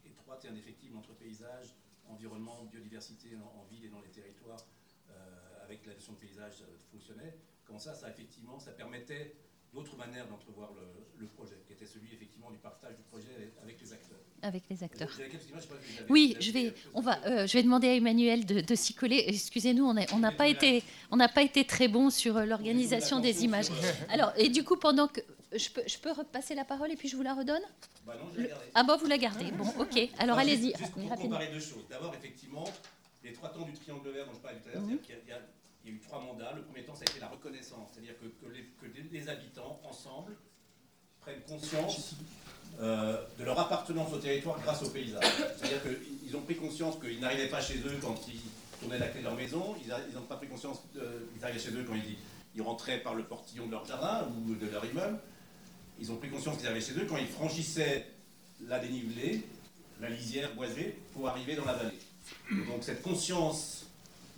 étroite et indéfectible entre paysage, environnement, biodiversité en, ville et dans les territoires, euh, avec la notion de paysage euh, fonctionnait, comment ça, ça effectivement, ça permettait d'autres manières d'entrevoir le, projet, qui était celui effectivement du partage du projet avec les acteurs. Avec les acteurs. oui, je vais, on va, euh, je vais demander à Emmanuel de, s'y coller. Excusez-nous, on n'a on pas été, on n'a pas été très bon sur l'organisation des images. Alors, et du coup, pendant que je peux, je peux repasser la parole et puis je vous la redonne bah non, je Ah bon, vous la gardez? Bon, ok. Alors allez-y. Juste pour comparer deux choses. D'abord, effectivement, les trois temps du triangle vert dont je parlais tout à l'heure, mhm. il y, a eu trois mandats. Le premier temps, ça a été la reconnaissance, c'est-à-dire que, les, habitants, ensemble, prennent conscience euh, de leur appartenance au territoire grâce au paysage. C'est-à-dire qu'ils ont pris conscience qu'ils n'arrivaient pas chez eux quand ils tournaient la clé de leur maison, ils n'ont pas pris conscience qu'ils arrivaient chez eux quand ils, ils rentraient par le portillon de leur jardin ou de leur immeuble ils ont pris conscience qu'ils avaient chez eux quand ils franchissaient la dénivelée, la lisière boisée, pour arriver dans la vallée. donc cette conscience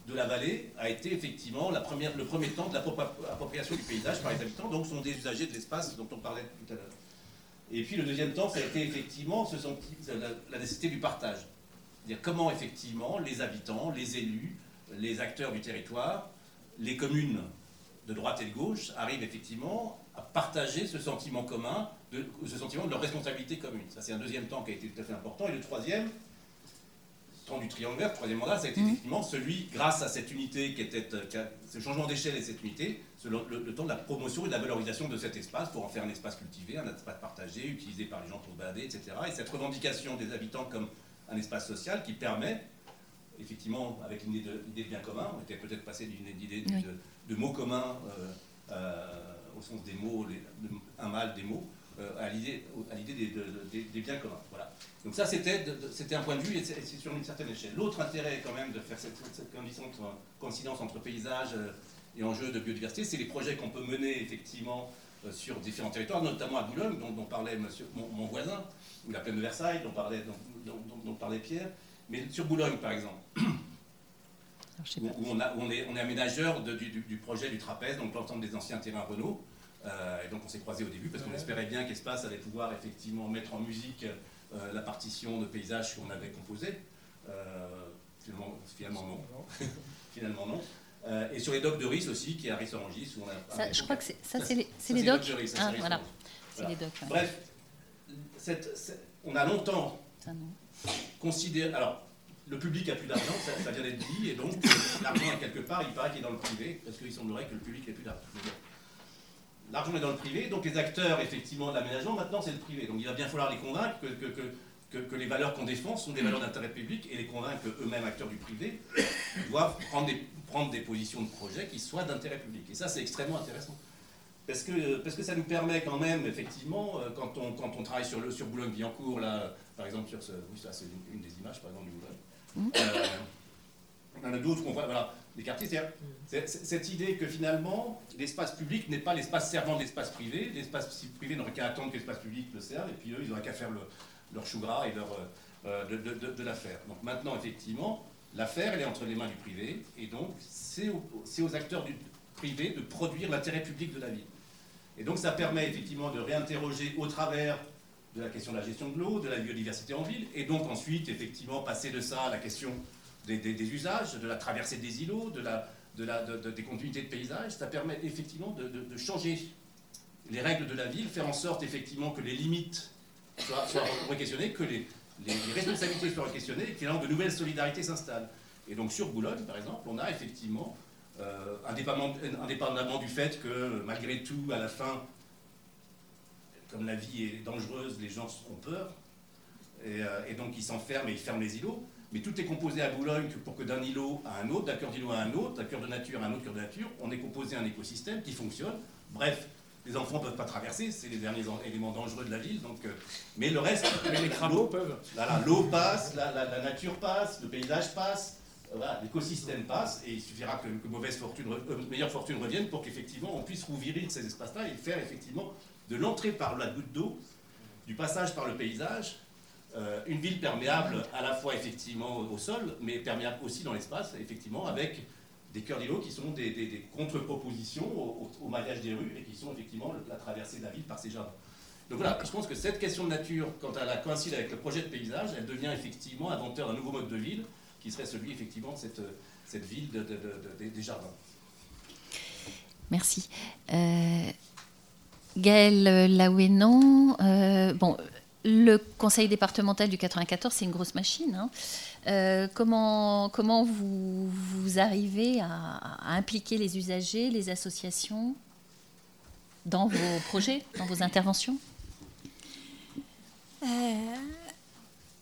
de la vallée a été effectivement la première, le premier temps de l'appropriation du paysage par les habitants, donc sont des usagers de l'espace dont on parlait tout à l'heure. Et puis le deuxième temps, ça a été effectivement ce la, la, nécessité du partage. C'est-à-dire comment effectivement les habitants, les élus, les acteurs du territoire, les communes de droite et de gauche arrivent effectivement à partager ce sentiment commun, de, ce sentiment de leur responsabilité commune. Ça, c'est un deuxième temps qui a été tout à fait important. Et le troisième, temps du triangle vert, le troisième mandat, ça a été mmh. effectivement celui, grâce à cette unité qui était, euh, ce changement d'échelle et cette unité, le, temps de la promotion et de la valorisation de cet espace pour en faire un espace cultivé, un espace partagé, utilisé par les gens pour balader, etc. Et cette revendication des habitants comme un espace social qui permet, effectivement, avec l'idée de, de, bien commun, on était peut-être passé d'une idée de, mots communs. Euh, euh, sens des mots, un mal des mots, euh, à l'idée des, des, biens communs. Voilà. Donc ça, c'était un point de vue et c'est sur une certaine échelle. L'autre intérêt quand même de faire cette, cette coïncidence entre paysage euh, et enjeux de biodiversité, c'est les projets qu'on peut mener effectivement euh, sur différents territoires, notamment à Boulogne, dont, parlait mon, voisin, ou la plaine de Versailles, dont parlait, dont parlait Pierre. Mais sur Boulogne, par exemple, où, on, est, on, est, aménageur du, projet du trapèze, donc l'ensemble des anciens terrains Renault. Euh, et donc on s'est croisés au début parce qu'on espérait bien qu'Espace allait pouvoir effectivement mettre en musique euh, la partition de paysage qu'on avait composée. Euh, finalement, non. finalement non. et sur les docks de Ris aussi, qui est à Ris-Orangis. Je crois que ça, c'est les, les, docks. De Ris, ah, voilà. C'est les docks. Bref, on a longtemps considéré. Alors, le public a plus d'argent, ça, vient d'être dit, et donc euh, l'argent est quelque part, il paraît qu'il est dans le privé, parce qu'il semblerait que le public n'ait plus d'argent. L'argent est dans le privé, donc les acteurs, effectivement, de l'aménagement, maintenant, c'est le privé. Donc il va bien falloir les convaincre que, que, les valeurs qu'on défend sont des valeurs d'intérêt public, et les convaincre qu'eux-mêmes, acteurs du privé, doivent prendre des, prendre des positions de projet qui soient d'intérêt public. Et ça, c'est extrêmement intéressant. Parce que, parce que ça nous permet quand même, effectivement, euh, quand on, quand on travaille sur, le, sur Boulogne-Billancourt, là, par exemple, sur ce, oui, ça c'est une, des images, par exemple, du euh, on en a d'autres qu'on voit, voilà, des quartiers. C'est cette idée que finalement, l'espace public n'est pas l'espace servant de l'espace privé. L'espace privé n'aurait qu'à attendre que l'espace public le serve, et puis eux, ils n'auraient qu'à faire leur chou gras et leur, euh, de, de, de, l'affaire. Donc maintenant, effectivement, l'affaire, elle est entre les mains du privé, et donc c'est aux, aux, acteurs du privé de produire l'intérêt public de la ville. Et donc ça permet effectivement de réinterroger au travers de la question de la gestion de l'eau, de la biodiversité en ville, et donc ensuite, effectivement, passer de ça à la question des, usages, de la traversée des îlots, de la, de la, des continuités de paysage. Ça permet effectivement de, changer les règles de la ville, faire en sorte effectivement que les limites soient, soient questionnées, que les, les, responsabilités soient questionnées, et que de nouvelles solidarités s'installent. Et donc sur Boulogne, par exemple, on a effectivement, euh, indépendamment, indépendamment, du fait que malgré tout, à la fin, comme la vie est dangereuse, les gens ont peur, euh, et, donc ils s'enferment et ils ferment les îlots. Mais tout est composé à Boulogne pour que d'un îlot à un autre, d'un cœur d'îlot à un autre, d'un cœur de nature à un autre cœur de nature, on est composé un écosystème qui fonctionne. Bref, les enfants ne peuvent pas traverser, c'est les derniers éléments dangereux de la ville. Donc, euh, mais le reste, les crapauds peuvent. L'eau passe, la, nature passe, le paysage passe, euh, l'écosystème passe, et il suffira que, mauvaise fortune, meilleure fortune revienne pour qu'effectivement on puisse rouvrir ces espaces-là et faire effectivement de l'entrée par la goutte d'eau, du passage par le paysage, euh, une ville perméable à la fois effectivement au sol, mais perméable aussi dans l'espace, effectivement, avec des cœurs d'îlots qui sont des, contre-propositions au, maillage des rues et qui sont effectivement la traversée de la ville par ces jardins. Donc voilà, je pense que cette question de nature, quand elle coïncide avec le projet de paysage, elle devient effectivement inventeur d'un nouveau mode de ville, qui serait celui effectivement de cette, ville des jardins. Merci. Euh, Gaël Laouénon, euh, bon, le conseil départemental du 94, c'est une grosse machine. Hein. Euh, comment, vous, vous arrivez à, impliquer les usagers, les associations dans vos projets, dans vos interventions? Euh,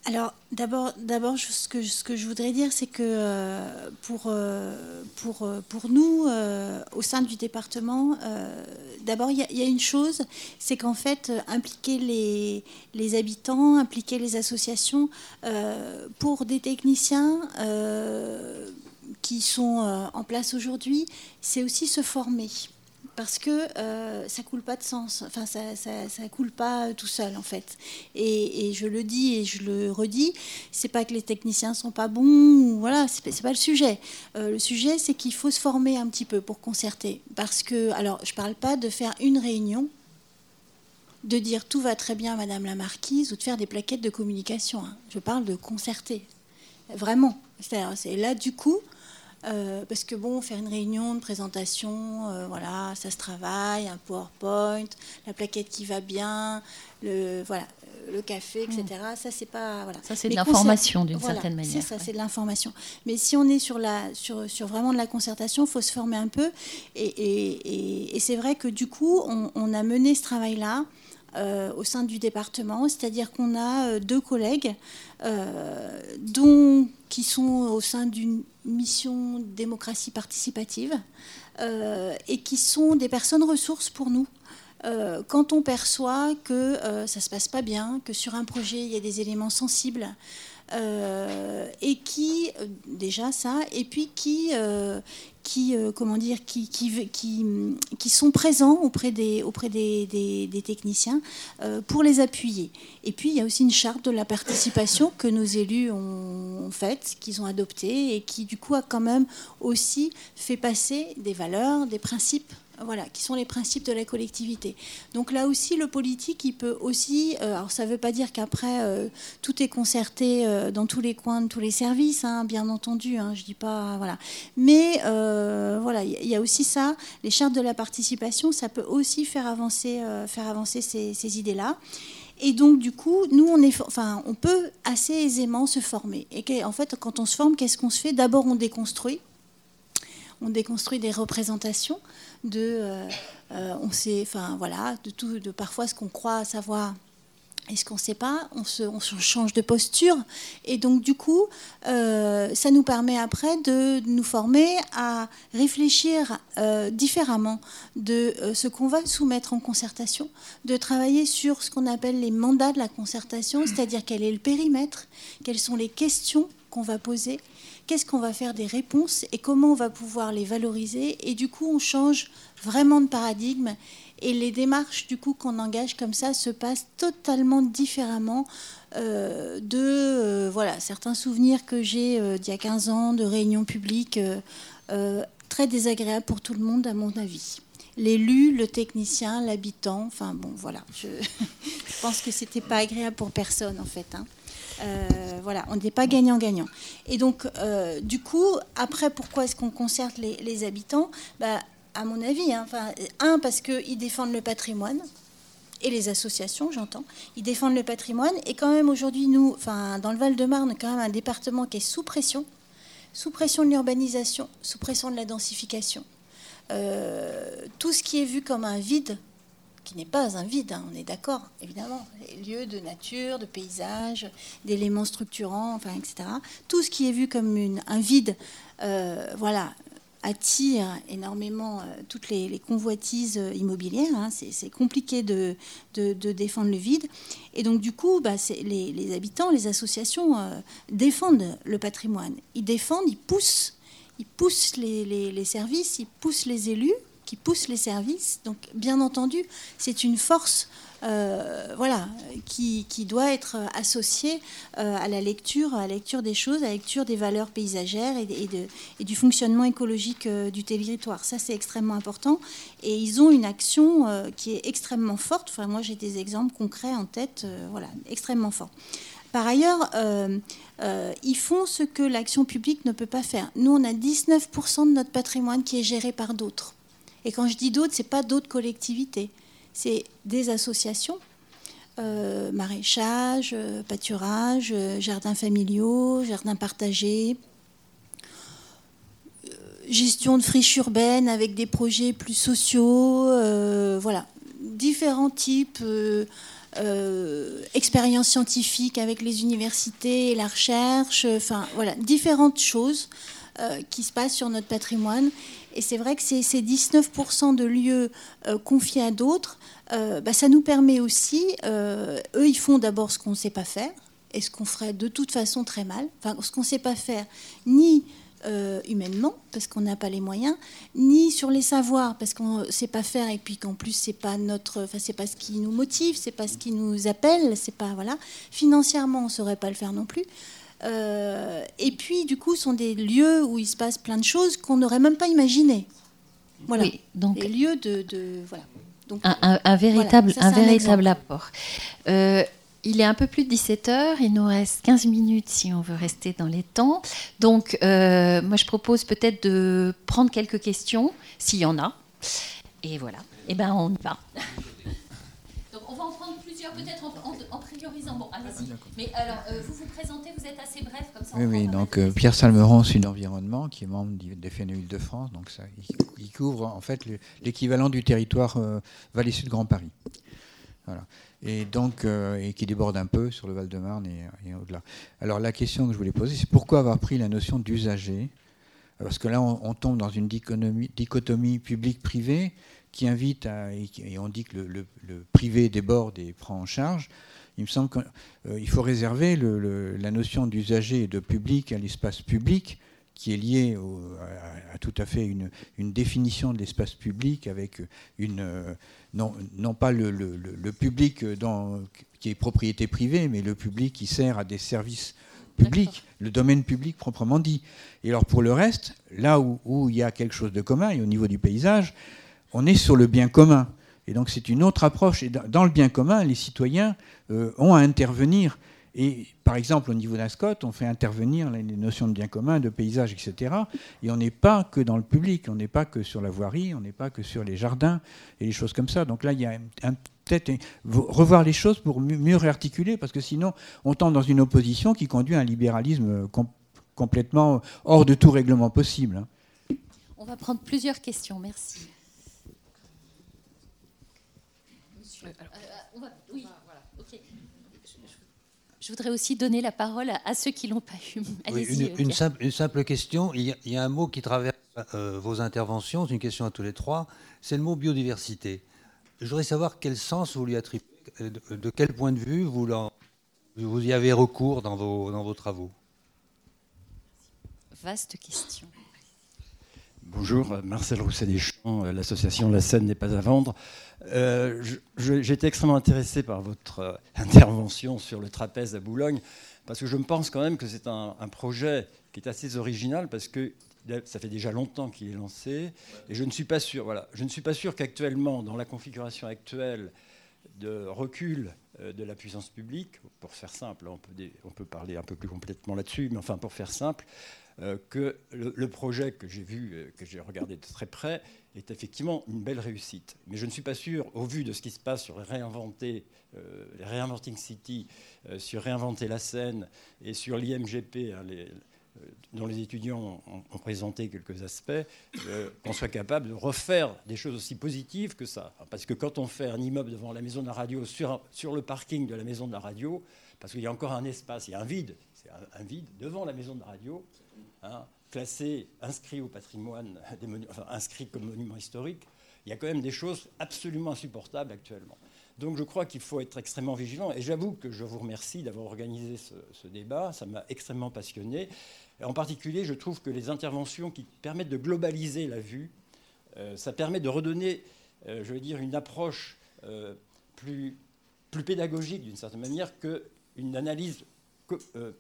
alors, d'abord, d'abord ce, que, ce que je voudrais dire, c'est que euh, pour, euh, pour, euh, pour nous, au sein du département, d'abord, il y, a une chose, c'est qu'en fait, impliquer les, les, habitants, impliquer les associations, pour des techniciens qui sont en place aujourd'hui, c'est aussi se former parce que euh, ça coule pas de sens. Enfin, ça, ça, coule pas tout seul en fait. Et, je le dis et je le redis, c'est pas que les techniciens sont pas bons. Voilà, c'est pas le sujet. Euh, le sujet, c'est qu'il faut se former un petit peu pour concerter. Parce que, alors, je parle pas de faire une réunion, de dire tout va très bien, Madame la Marquise, ou de faire des plaquettes de communication. Hein. Je parle de concerter, vraiment. C'est là du coup euh, parce que bon, faire une réunion de présentation, euh, voilà, ça se travaille, un PowerPoint, la plaquette qui va bien, le voilà, le café, etc. Mm. Ça c'est pas voilà. Ça c'est de l'information d'une certaine manière. C'est ça, c'est de l'information. Mais si on est sur la sur, sur vraiment de la concertation, il faut se former un peu. Et, et, et, c'est vrai que du coup, on, on a mené ce travail là. Euh, au sein du département, c'est-à-dire qu'on a deux collègues dont qui sont au sein d'une mission démocratie participative euh, et qui sont des personnes ressources pour nous. Euh, quand on perçoit que euh, ça ne se passe pas bien, que sur un projet il y a des éléments sensibles, et qui déjà ça, et puis qui qui, euh, comment dire, qui, qui, qui, sont présents auprès des, auprès des, techniciens euh, pour les appuyer. Et puis, il y a aussi une charte de la participation que nos élus ont, faite, qu'ils ont adoptée et qui, du coup, a quand même aussi fait passer des valeurs, des principes voilà, qui sont les principes de la collectivité. Donc là aussi, le politique, il peut aussi, euh, alors ça ne veut pas dire qu'après euh, tout est concerté euh, dans tous les coins de tous les services, hein, bien entendu, hein, je dis pas, voilà. Mais voilà, il y, a aussi ça, les chartes de la participation, ça peut aussi faire avancer, faire avancer ces, ces idées-là. Et donc, du coup, nous, on, est, enfin, on peut assez aisément se former. Et en fait, quand on se forme, qu'est-ce qu'on se fait? D'abord, on déconstruit. On déconstruit des représentations de, euh, euh, on sait, enfin voilà, de tout, de parfois ce qu'on croit savoir et ce qu'on ne sait pas, on, se, on change de posture. Et donc, du coup, euh, ça nous permet après de nous former à réfléchir différemment de ce qu'on va soumettre en concertation, de travailler sur ce qu'on appelle les mandats de la concertation, c'est-à-dire quel est le périmètre, quelles sont les questions qu'on va poser, qu'est-ce qu'on va faire des réponses et comment on va pouvoir les valoriser. Et du coup, on change vraiment de paradigme. Et les démarches du coup qu'on engage comme ça se passent totalement différemment euh, de euh, voilà certains souvenirs que j'ai euh, d'il y a 15 ans de réunions publiques très désagréables pour tout le monde à mon avis. L'élu, le technicien, l'habitant, enfin bon voilà, je, pense que c'était pas agréable pour personne en fait. Hein. Euh, voilà, on n'est pas gagnant-gagnant. Et donc, euh, du coup, après, pourquoi est-ce qu'on concerte les, habitants? Bah, À mon avis, hein, un, parce qu'ils défendent le patrimoine, et les associations, j'entends, ils défendent le patrimoine. Et quand même, aujourd'hui, nous, enfin, dans le Val-de-Marne, quand même un département qui est sous pression, sous pression de l'urbanisation, sous pression de la densification. Euh, tout ce qui est vu comme un vide qui n'est pas un vide, hein, on est d'accord, évidemment. Lieux de nature, de paysage, d'éléments structurants, enfin, etc. Tout ce qui est vu comme un vide, euh, voilà, attire énormément euh, toutes les, convoitises immobilières. Hein. c'est compliqué de, défendre le vide. Et donc, du coup, bah, les, les, habitants, les associations euh, défendent le patrimoine. Ils défendent, ils poussent, ils poussent les, les services, ils poussent les élus qui poussent les services. Donc, bien entendu, c'est une force euh, voilà, qui, doit être associé euh, à la lecture, à la lecture des choses, à la lecture des valeurs paysagères et, et du fonctionnement écologique euh, du territoire. Ça, c'est extrêmement important. Et ils ont une action qui est extrêmement forte. Enfin, moi, j'ai des exemples concrets en tête, voilà, extrêmement forts. Par ailleurs, ils font ce que l'action publique ne peut pas faire. Nous, on a 19% de notre patrimoine qui est géré par d'autres. Et quand je dis d'autres, ce n'est pas d'autres collectivités. C'est des associations, euh, maraîchage, euh, pâturage, euh, jardins familiaux, jardins partagés, gestion de friches urbaines avec des projets plus sociaux, voilà, différents types, expériences scientifiques avec les universités et la recherche, enfin voilà, différentes choses qui se passent sur notre patrimoine et c'est vrai que ces, 19% de lieux euh, confiés à d'autres, euh, bah, ça nous permet aussi, euh, eux, ils font d'abord ce qu'on ne sait pas faire, et ce qu'on ferait de toute façon très mal, enfin, ce qu'on ne sait pas faire, ni humainement, parce qu'on n'a pas les moyens, ni sur les savoirs, parce qu'on ne sait pas faire, et puis qu'en plus, c'est pas notre, enfin, pas ce qui nous motive, c'est pas ce qui nous appelle, c'est pas, voilà. Financièrement, on ne saurait pas le faire non plus. Euh, et puis, du coup, ce sont des lieux où il se passe plein de choses qu'on n'aurait même pas imaginées. Voilà. donc, des lieux de. voilà. Donc, un, véritable, un, véritable apport. Euh, il est un peu plus de 17 heures, il nous reste 15 minutes si on veut rester dans les temps. Donc, euh, moi, je propose peut-être de prendre quelques questions, s'il y en a. Et voilà, et eh ben on y va. Donc, on va en prendre plusieurs, peut-être en, priorisant. Bon, allez-y. Mais alors, vous vous présentez, vous êtes assez bref comme ça. Oui, oui. Donc euh, Pierre Salmeron, Sud Environnement, qui est membre des FNU de France. Donc ça, il, couvre en fait l'équivalent du territoire euh, Vallée Sud Grand Paris. Voilà. Et donc, euh, et qui déborde un peu sur le Val-de-Marne et, au-delà. Alors la question que je voulais poser, c'est pourquoi avoir pris la notion d'usager? Parce que là, on, tombe dans une dichotomie, dichotomie public-privé qui invite à, et, on dit que le, le privé déborde et prend en charge il me semble qu'il euh, faut réserver la notion d'usager et de public à l'espace public, qui est lié à, tout à fait une, définition de l'espace public avec une euh, non, non pas le, public dans, qui est propriété privée, mais le public qui sert à des services publics, le domaine public proprement dit. Et alors pour le reste, là où, où il y a quelque chose de commun, et au niveau du paysage, on est sur le bien commun. Et donc c'est une autre approche. Et dans le bien commun, les citoyens euh, ont à intervenir. Et par exemple, au niveau d'un on fait intervenir les notions de bien commun, de paysage, etc. Et on n'est pas que dans le public, on n'est pas que sur la voirie, on n'est pas que sur les jardins et les choses comme ça. Donc là, il y a peut-être revoir les choses pour mieux réarticuler, parce que sinon, on tombe dans une opposition qui conduit à un libéralisme complètement hors de tout règlement possible. Hein. On va prendre plusieurs questions. Merci. Je voudrais aussi donner la parole à, ceux qui l'ont pas eu. une, simple, question. Il y, a, un mot qui traverse euh, vos interventions, c'est une question à tous les trois, c'est le mot biodiversité. Je voudrais savoir quel sens vous lui attribuez, euh, de, quel point de vue vous, vous y avez recours dans vos, dans vos travaux. Vaste question. Bonjour, Marcel Rousset-Deschamps, euh, l'association La scène n'est pas à vendre. Euh, J'ai été extrêmement intéressé par votre euh, intervention sur le trapèze à Boulogne, parce que je me pense quand même que c'est un, projet qui est assez original, parce que ça fait déjà longtemps qu'il est lancé, et je ne suis pas sûr, voilà, sûr qu'actuellement, dans la configuration actuelle de recul de la puissance publique, pour faire simple, on peut parler un peu plus complètement là-dessus, mais enfin pour faire simple, euh, que le, projet que j'ai vu, euh, que j'ai regardé de très près, est effectivement une belle réussite. Mais je ne suis pas sûr, au vu de ce qui se passe sur Réinventer, euh, Reinventing City, sur Réinventer la scène et sur l'IMGP, hein, dont les étudiants ont, présenté quelques aspects, qu'on soit capable de refaire des choses aussi positives que ça. Parce que quand on fait un immeuble devant la maison de la radio, sur, le parking de la maison de la radio, parce qu'il y a encore un espace, il y a un vide, c'est un, vide devant la maison de la radio, Hein, classé, inscrit au patrimoine, inscrit comme monument historique, il y a quand même des choses absolument insupportables actuellement. Donc je crois qu'il faut être extrêmement vigilant. Et j'avoue que je vous remercie d'avoir organisé ce, débat. Ça m'a extrêmement passionné. en particulier, je trouve que les interventions qui permettent de globaliser la vue, euh, ça permet de redonner, euh, je veux dire, une approche euh, plus plus pédagogique d'une certaine manière qu'une analyse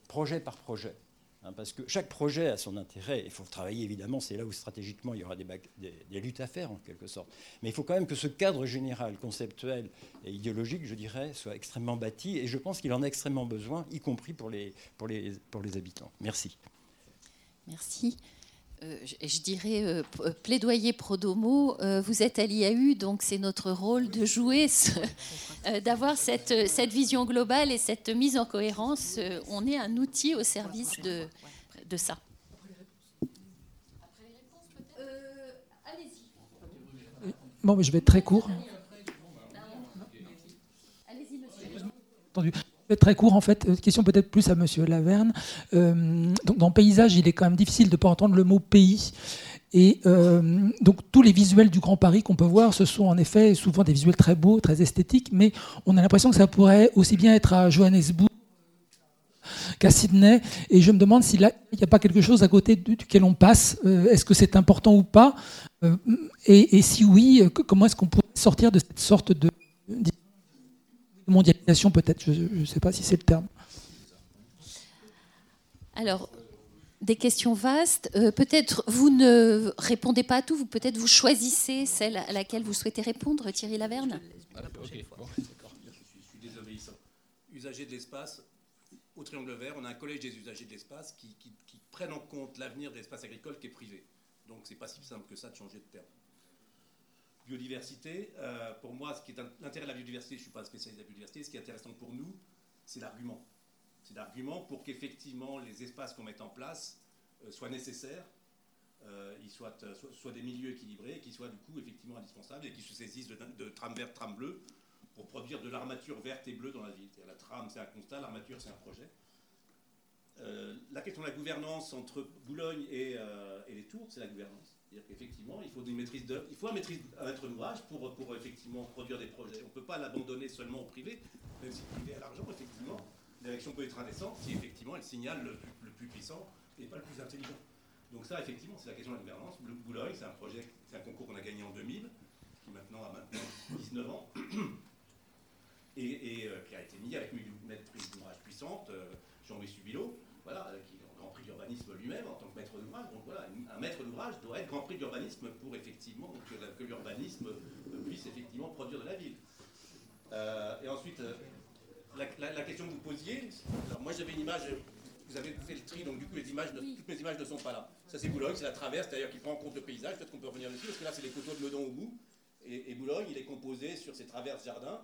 projet par projet. Hein, parce que chaque projet a son intérêt. Il faut travailler, évidemment, c'est là où stratégiquement il y aura des, luttes à faire, en quelque sorte. Mais il faut quand même que ce cadre général, conceptuel et idéologique, je dirais, soit extrêmement bâti. Et je pense qu'il en a extrêmement besoin, y compris pour les habitants. Merci. Merci. Euh, je, dirais euh, euh, plaidoyer pro domo. vous êtes à l'IAU, donc c'est notre rôle de jouer, d'avoir cette, cette, vision globale et cette mise en cohérence. on est un outil au service de, de ça. Bon, mais je vais être très court. Allez-y, monsieur très court en fait. Euh, question peut-être plus à Monsieur Laverne. Euh, donc dans paysage, il est quand même difficile de ne pas entendre le mot pays. Et euh, donc tous les visuels du Grand Paris qu'on peut voir, ce sont en effet souvent des visuels très beaux, très esthétiques, mais on a l'impression que ça pourrait aussi bien être à Johannesburg qu'à Sydney. Et je me demande s'il n'y a pas quelque chose à côté duquel on passe. Est-ce que c'est important ou pas? Et, et, si oui, comment est-ce qu'on pourrait sortir de cette sorte de mondialisation peut-être, je ne sais pas si c'est le terme. Alors, des questions vastes. Euh, peut-être vous ne répondez pas à tout, vous peut-être vous choisissez celle à laquelle vous souhaitez répondre, Thierry Laverne? Ah, je suis désobéissant. Usagers de l'espace, au Triangle Vert, on a un collège des usagers de l'espace qui, qui prennent en compte l'avenir de l'espace agricole qui est privé. Donc c'est pas si simple que ça de changer de terme biodiversité, euh, pour moi, ce qui est l'intérêt de la biodiversité, je ne suis pas spécialiste de la biodiversité, ce qui est intéressant pour nous, c'est l'argument. C'est l'argument pour qu'effectivement les espaces qu'on mette en place euh, soient nécessaires, euh, ils soient, soient, des milieux équilibrés, qui soient du coup effectivement indispensables et qui se saisissent de, de trame verte, trame bleue pour produire de l'armature verte et bleue dans la ville. La trame, c'est un constat, l'armature, c'est un projet. la question de la gouvernance entre Boulogne et les Tours, c'est la gouvernance. C'est-à-dire qu'effectivement, il faut une maîtrise il faut un maîtrise maître d'ouvrage pour, pour effectivement produire des projets. On ne peut pas l'abandonner seulement au privé, même si le privé a l'argent, effectivement. L'élection peut être indécente si effectivement elle signale le plus, puissant et pas le plus intelligent. Donc ça, effectivement, c'est la question de la gouvernance. Le Boulogne, c'est un projet, c'est un concours qu'on a gagné en 2000, qui maintenant a maintenant 19 ans, et, euh, qui a été mis avec une maîtrise d'ouvrage puissante, euh, Jean-Louis Subilo, voilà, qui d'urbanisme lui-même en tant que maître d'ouvrage. Donc voilà, un maître d'ouvrage doit être grand prix d'urbanisme pour effectivement que, l'urbanisme puisse effectivement produire de la ville. Euh, et ensuite, euh, la, question que vous posiez, alors moi j'avais une image, vous avez fait le tri, donc du coup les images, toutes mes images ne sont pas là. Ça c'est Boulogne, c'est la traverse d'ailleurs qui prend en compte le paysage, peut-être qu'on peut revenir dessus, parce que là c'est les coteaux de Meudon au bout, et, Boulogne il est composé sur ces traverses jardins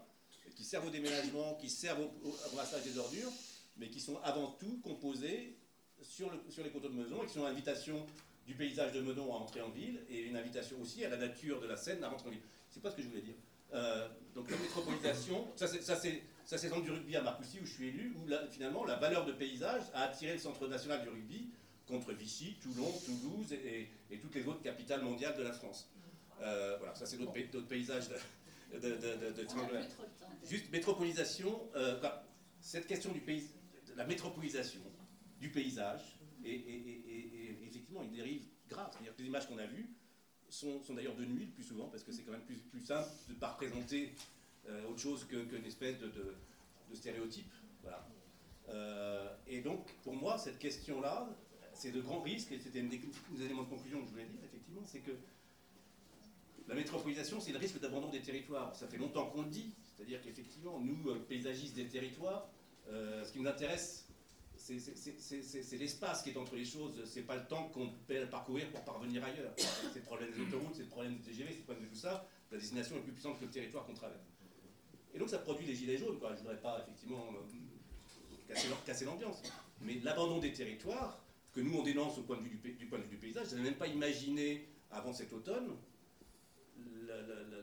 qui servent au déménagement, qui servent au, au ramassage des ordures, mais qui sont avant tout composés sur, les coteaux de Meudon et qui sont une invitation du paysage de Meudon à entrer en ville et une invitation aussi à la nature de la Seine à rentrer en ville. C'est pas ce que je voulais dire. Euh, donc la métropolisation, ça c'est dans du rugby à Marcoussis où je suis élu, où finalement la valeur de paysage a attiré le centre national du rugby contre Vichy, Toulon, Toulouse et, toutes les autres capitales mondiales de la France. Euh, voilà, ça c'est d'autres paysages de, de, de, Juste métropolisation, euh, cette question du pays, de la métropolisation, du paysage et, effectivement une dérive grave. C'est-à-dire que les images qu'on a vues sont, d'ailleurs de nuit le plus souvent parce que c'est quand même plus, simple de ne pas représenter euh, autre chose qu'une espèce de, de, stéréotype. Voilà. Euh, et donc, pour moi, cette question-là, c'est de grands risques, et c'était un des, éléments de conclusion que je voulais dire, effectivement, c'est que la métropolisation, c'est le risque d'abandon des territoires. Ça fait longtemps qu'on le dit, c'est-à-dire qu'effectivement, nous, euh, paysagistes des territoires, ce qui nous intéresse, c'est l'espace qui est entre les choses, c'est pas le temps qu'on peut parcourir pour parvenir ailleurs. C'est le problème des autoroutes, c'est le problème des TGV, c'est le problème de tout ça. La destination est plus puissante que le territoire qu'on traverse. Et donc ça produit les gilets jaunes. Je ne voudrais pas effectivement euh, casser l'ambiance. Mais l'abandon des territoires, que nous on dénonce au point de vue du, du point de vue du paysage, je n'avais même pas imaginé avant cet automne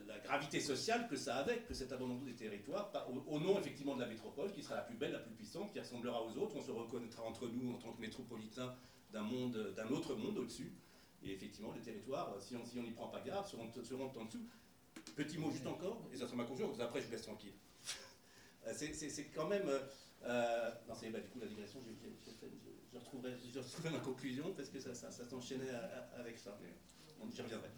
la, gravité sociale que ça avait, que cet abandon des territoires, au, nom effectivement de la métropole, qui sera la plus belle, la plus puissante, qui ressemblera aux autres. On se reconnaîtra entre nous en tant que métropolitains d'un monde, d'un autre monde au-dessus. Et effectivement, les territoires, si on n'y prend pas garde, seront, seront en dessous. Petit mot juste encore, et ça sera ma conclusion, après je laisse tranquille. Euh, c'est quand même. Euh, euh, non, c'est bah, du coup la digression, je, je, retrouverai, je ma conclusion parce que ça, ça, s'enchaînait avec ça, mais j'y reviendrai.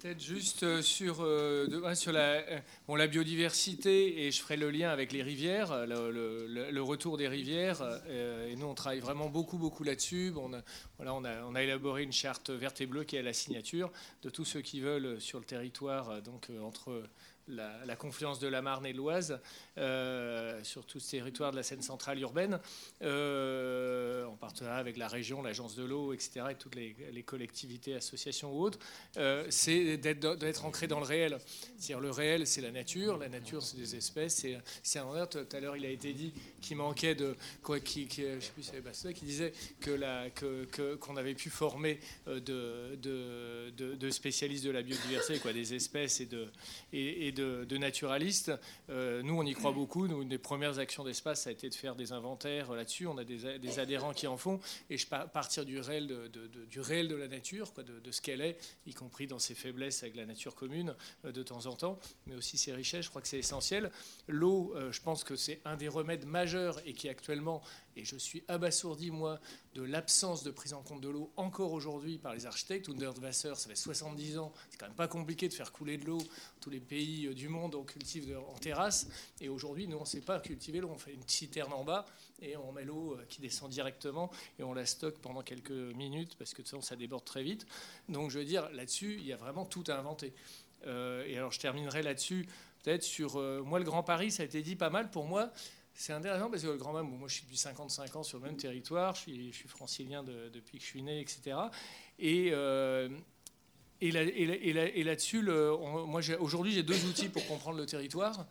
Peut-être juste euh, sur, euh, sur la, euh, bon, la, biodiversité, et je ferai le lien avec les rivières, le, retour des rivières. et nous, on travaille vraiment beaucoup, beaucoup là-dessus. Bon, on, a, voilà, on, a, élaboré une charte verte et bleue qui est à la signature de tous ceux qui veulent sur le territoire, donc entre la, confluence de la Marne et de l'Oise euh, sur tous ces territoires de la Seine centrale urbaine, euh, en partenariat avec la région, l'agence de l'eau, etc., et toutes les, collectivités, associations ou autres, euh, c'est d'être ancré dans le réel. C'est-à-dire le réel, c'est la nature, la nature, c'est des espèces. C'est un tout à l'heure, il a été dit qu'il manquait de quoi, qui, sais plus, c'est qui disait que qu'on avait pu former de, spécialistes de la biodiversité, quoi, des espèces et de de naturalistes. Nous, on y croit beaucoup. Une des premières actions d'espace, ça a été de faire des inventaires là-dessus. On a des, adhérents qui en font. Et je partir du réel de, du réel de la nature, de, ce qu'elle est, y compris dans ses faiblesses avec la nature commune euh, de temps en temps, mais aussi ses richesses. Je crois que c'est essentiel. L'eau, euh, je pense que c'est un des remèdes majeurs et qui actuellement et je suis abasourdi, moi, de l'absence de prise en compte de l'eau encore aujourd'hui par les architectes. Hundertwasser, ça fait 70 ans. C'est quand même pas compliqué de faire couler de l'eau. Tous les pays euh, du monde, on cultive en terrasse. Et aujourd'hui, nous, on ne sait pas cultiver l'eau. On fait une citerne en bas et on met l'eau euh, qui descend directement et on la stocke pendant quelques minutes parce que de toute façon, ça déborde très vite. Donc, je veux dire, là-dessus, il y a vraiment tout à inventer. Euh, et alors, je terminerai là-dessus, peut-être sur. moi, le Grand Paris, ça a été dit pas mal pour moi. C'est intéressant parce que le grand même, moi je suis depuis 55 ans sur le même territoire, je suis, francilien depuis que je suis né, etc. Et, euh, et, là, et, là, dessus moi aujourd'hui j'ai deux outils pour comprendre le territoire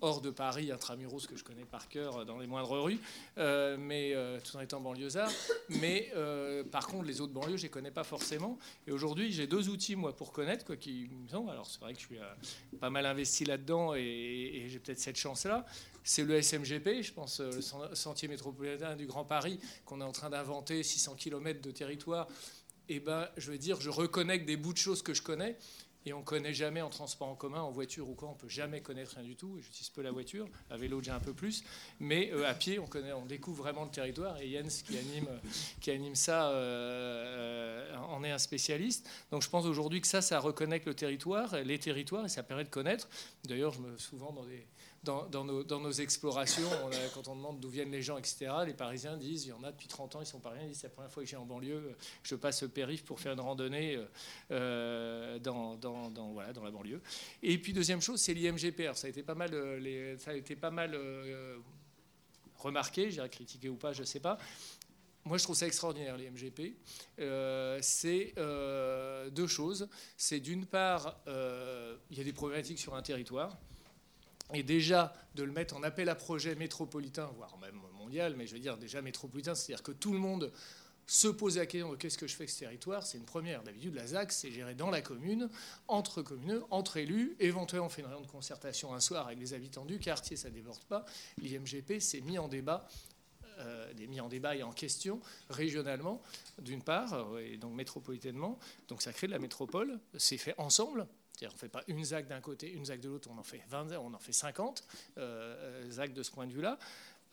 hors de Paris, intramuros, que je connais par cœur dans les moindres rues, euh, mais euh, tout en étant banlieusard. Mais euh, par contre, les autres banlieues, je les connais pas forcément. Et aujourd'hui, j'ai deux outils, moi, pour connaître, quoi, qui sont. Alors, c'est vrai que je suis pas mal investi là-dedans et, j'ai peut-être cette chance-là. C'est le SMGP, je pense, le Sentier métropolitain du Grand Paris, qu'on est en train d'inventer, 600 km de territoire. Et eh ben, je veux dire, je reconnecte des bouts de choses que je connais et on ne connaît jamais en transport en commun, en voiture ou quoi, on peut jamais connaître rien du tout. J'utilise peu la voiture, à vélo déjà un peu plus, mais euh, à pied on connaît, on découvre vraiment le territoire. Et Jens qui anime, qui anime ça euh, euh, en est un spécialiste. Donc je pense aujourd'hui que ça, ça reconnecte le territoire, les territoires, et ça permet de connaître. D'ailleurs, je me souvent dans des dans, nos, explorations, quand on demande d'où viennent les gens, etc., les Parisiens disent, il y en a depuis 30 ans, ils sont parisiens, ils disent, c'est la première fois que j'ai en banlieue, je passe le périph' pour faire une randonnée euh, dans, voilà, dans la banlieue. Et puis deuxième chose, c'est l'IMGP. ça a été pas mal, euh, les, ça a été pas mal euh, remarqué, critiqué ou pas, je ne sais pas. Moi, je trouve ça extraordinaire, l'IMGP. c'est deux choses. C'est d'une part, il y a des problématiques sur un territoire et déjà de le mettre en appel à projet métropolitain, voire même mondial, mais je veux dire déjà métropolitain, c'est-à-dire que tout le monde se pose la question de qu'est-ce que je fais avec ce territoire, c'est une première. D'habitude, la ZAC, c'est géré dans la commune, entre communes, entre élus. Éventuellement, on fait une réunion de concertation un soir avec les habitants du quartier, ça ne déborde pas. L'IMGP s'est mis en débat euh, mis en débat et en question régionalement, d'une part, euh, et donc métropolitainement. Donc ça crée de la métropole. C'est fait ensemble. C'est-à-dire on ne fait pas une ZAC d'un côté, une ZAC de l'autre, on en fait 20, on en fait 50 euh, euh ZAC de ce point de vue-là.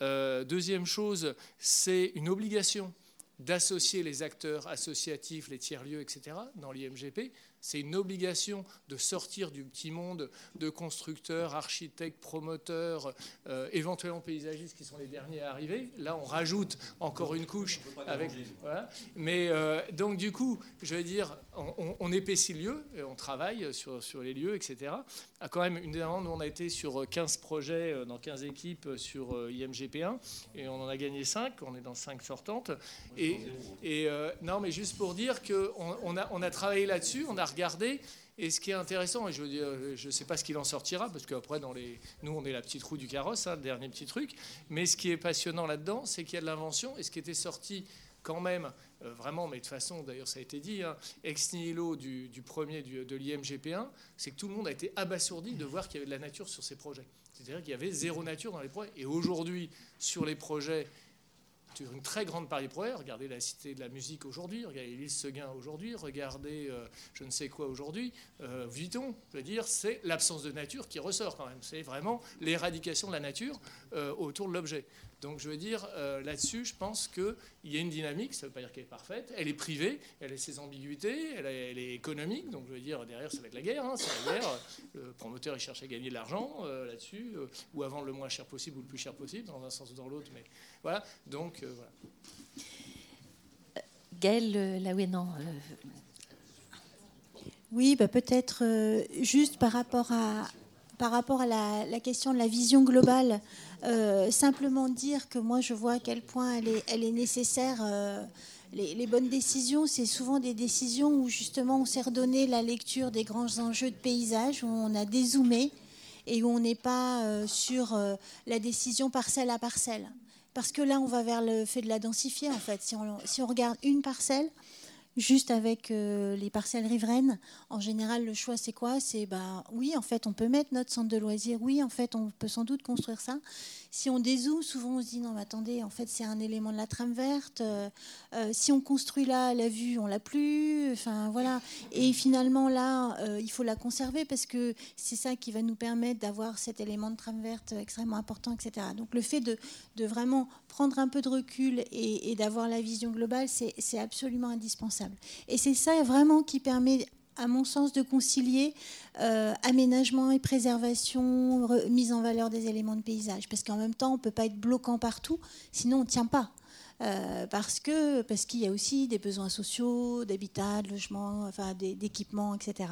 Euh, deuxième chose, c'est une obligation d'associer les acteurs associatifs, les tiers-lieux, etc., dans l'IMGP. C'est une obligation de sortir du petit monde de constructeurs, architectes, promoteurs, euh, éventuellement paysagistes qui sont les derniers à arriver. Là, on rajoute encore une couche avec. Mais euh, donc, du coup, je veux dire, on, épaissit le lieu, et on travaille sur, sur les lieux, etc. Ah, quand même, une nous, on a été sur 15 projets euh, dans 15 équipes sur IMGP1 et on en a gagné 5. On est dans 5 sortantes. Et, et non, mais juste pour dire qu'on on a, on a travaillé là-dessus, on a regarder. Et ce qui est intéressant, et je ne sais pas ce qu'il en sortira, parce qu'après, nous, on est la petite roue du carrosse, hein, le dernier petit truc. Mais ce qui est passionnant là-dedans, c'est qu'il y a de l'invention. Et ce qui était sorti quand même, euh, vraiment, mais de façon, d'ailleurs, ça a été dit, hein, ex nihilo du, premier du, de l'IMGP1, c'est que tout le monde a été abasourdi de voir qu'il y avait de la nature sur ces projets. C'est-à-dire qu'il y avait zéro nature dans les projets. Et aujourd'hui, sur les projets une très grande Paris Projets. Regardez la Cité de la Musique aujourd'hui, regardez l'île Seguin aujourd'hui, regardez euh, je ne sais quoi aujourd'hui. Euh, Vuitton, je veux dire, c'est l'absence de nature qui ressort quand même. C'est vraiment l'éradication de la nature euh, autour de l'objet. Donc je veux dire, euh, là-dessus, je pense qu'il y a une dynamique, ça ne veut pas dire qu'elle est parfaite, elle est privée, elle a ses ambiguïtés, elle, est économique, donc je veux dire, derrière, ça va être la guerre, hein, c'est la guerre. Le promoteur, il cherche à gagner de l'argent euh, là-dessus, euh, ou à vendre le moins cher possible ou le plus cher possible, dans un sens ou dans l'autre, mais voilà, donc voilà. Gaëlle, oui, non. Oui, bah peut-être juste par rapport à, par rapport à la, question de la vision globale, euh, simplement dire que moi je vois à quel point elle est, nécessaire. Euh, les, bonnes décisions, c'est souvent des décisions où justement on s'est redonné la lecture des grands enjeux de paysage, où on a dézoomé et où on n'est pas euh, sur la décision parcelle à parcelle. Parce que là, on va vers le fait de la densifier en fait. Si on regarde une parcelle, juste avec euh, les parcelles riveraines, en général, le choix, c'est quoi? C'est bah oui, en fait, on peut mettre notre centre de loisirs. Oui, en fait, on peut sans doute construire ça. Si on dézoome, souvent on se dit non, mais attendez, en fait, c'est un élément de la trame verte. Euh, euh, si on construit là, la vue, on l'a plus. Enfin voilà. Et finalement là, il faut la conserver parce que c'est ça qui va nous permettre d'avoir cet élément de trame verte extrêmement important, etc. Donc le fait de vraiment prendre un peu de recul et, d'avoir la vision globale, c'est absolument indispensable. Et c'est ça vraiment qui permet à mon sens, de concilier euh, aménagement et préservation, mise en valeur des éléments de paysage. Parce qu'en même temps, on ne peut pas être bloquant partout, sinon on ne tient pas. Euh, parce que parce qu'il y a aussi des besoins sociaux, d'habitat, de logement, enfin d'équipement, etc.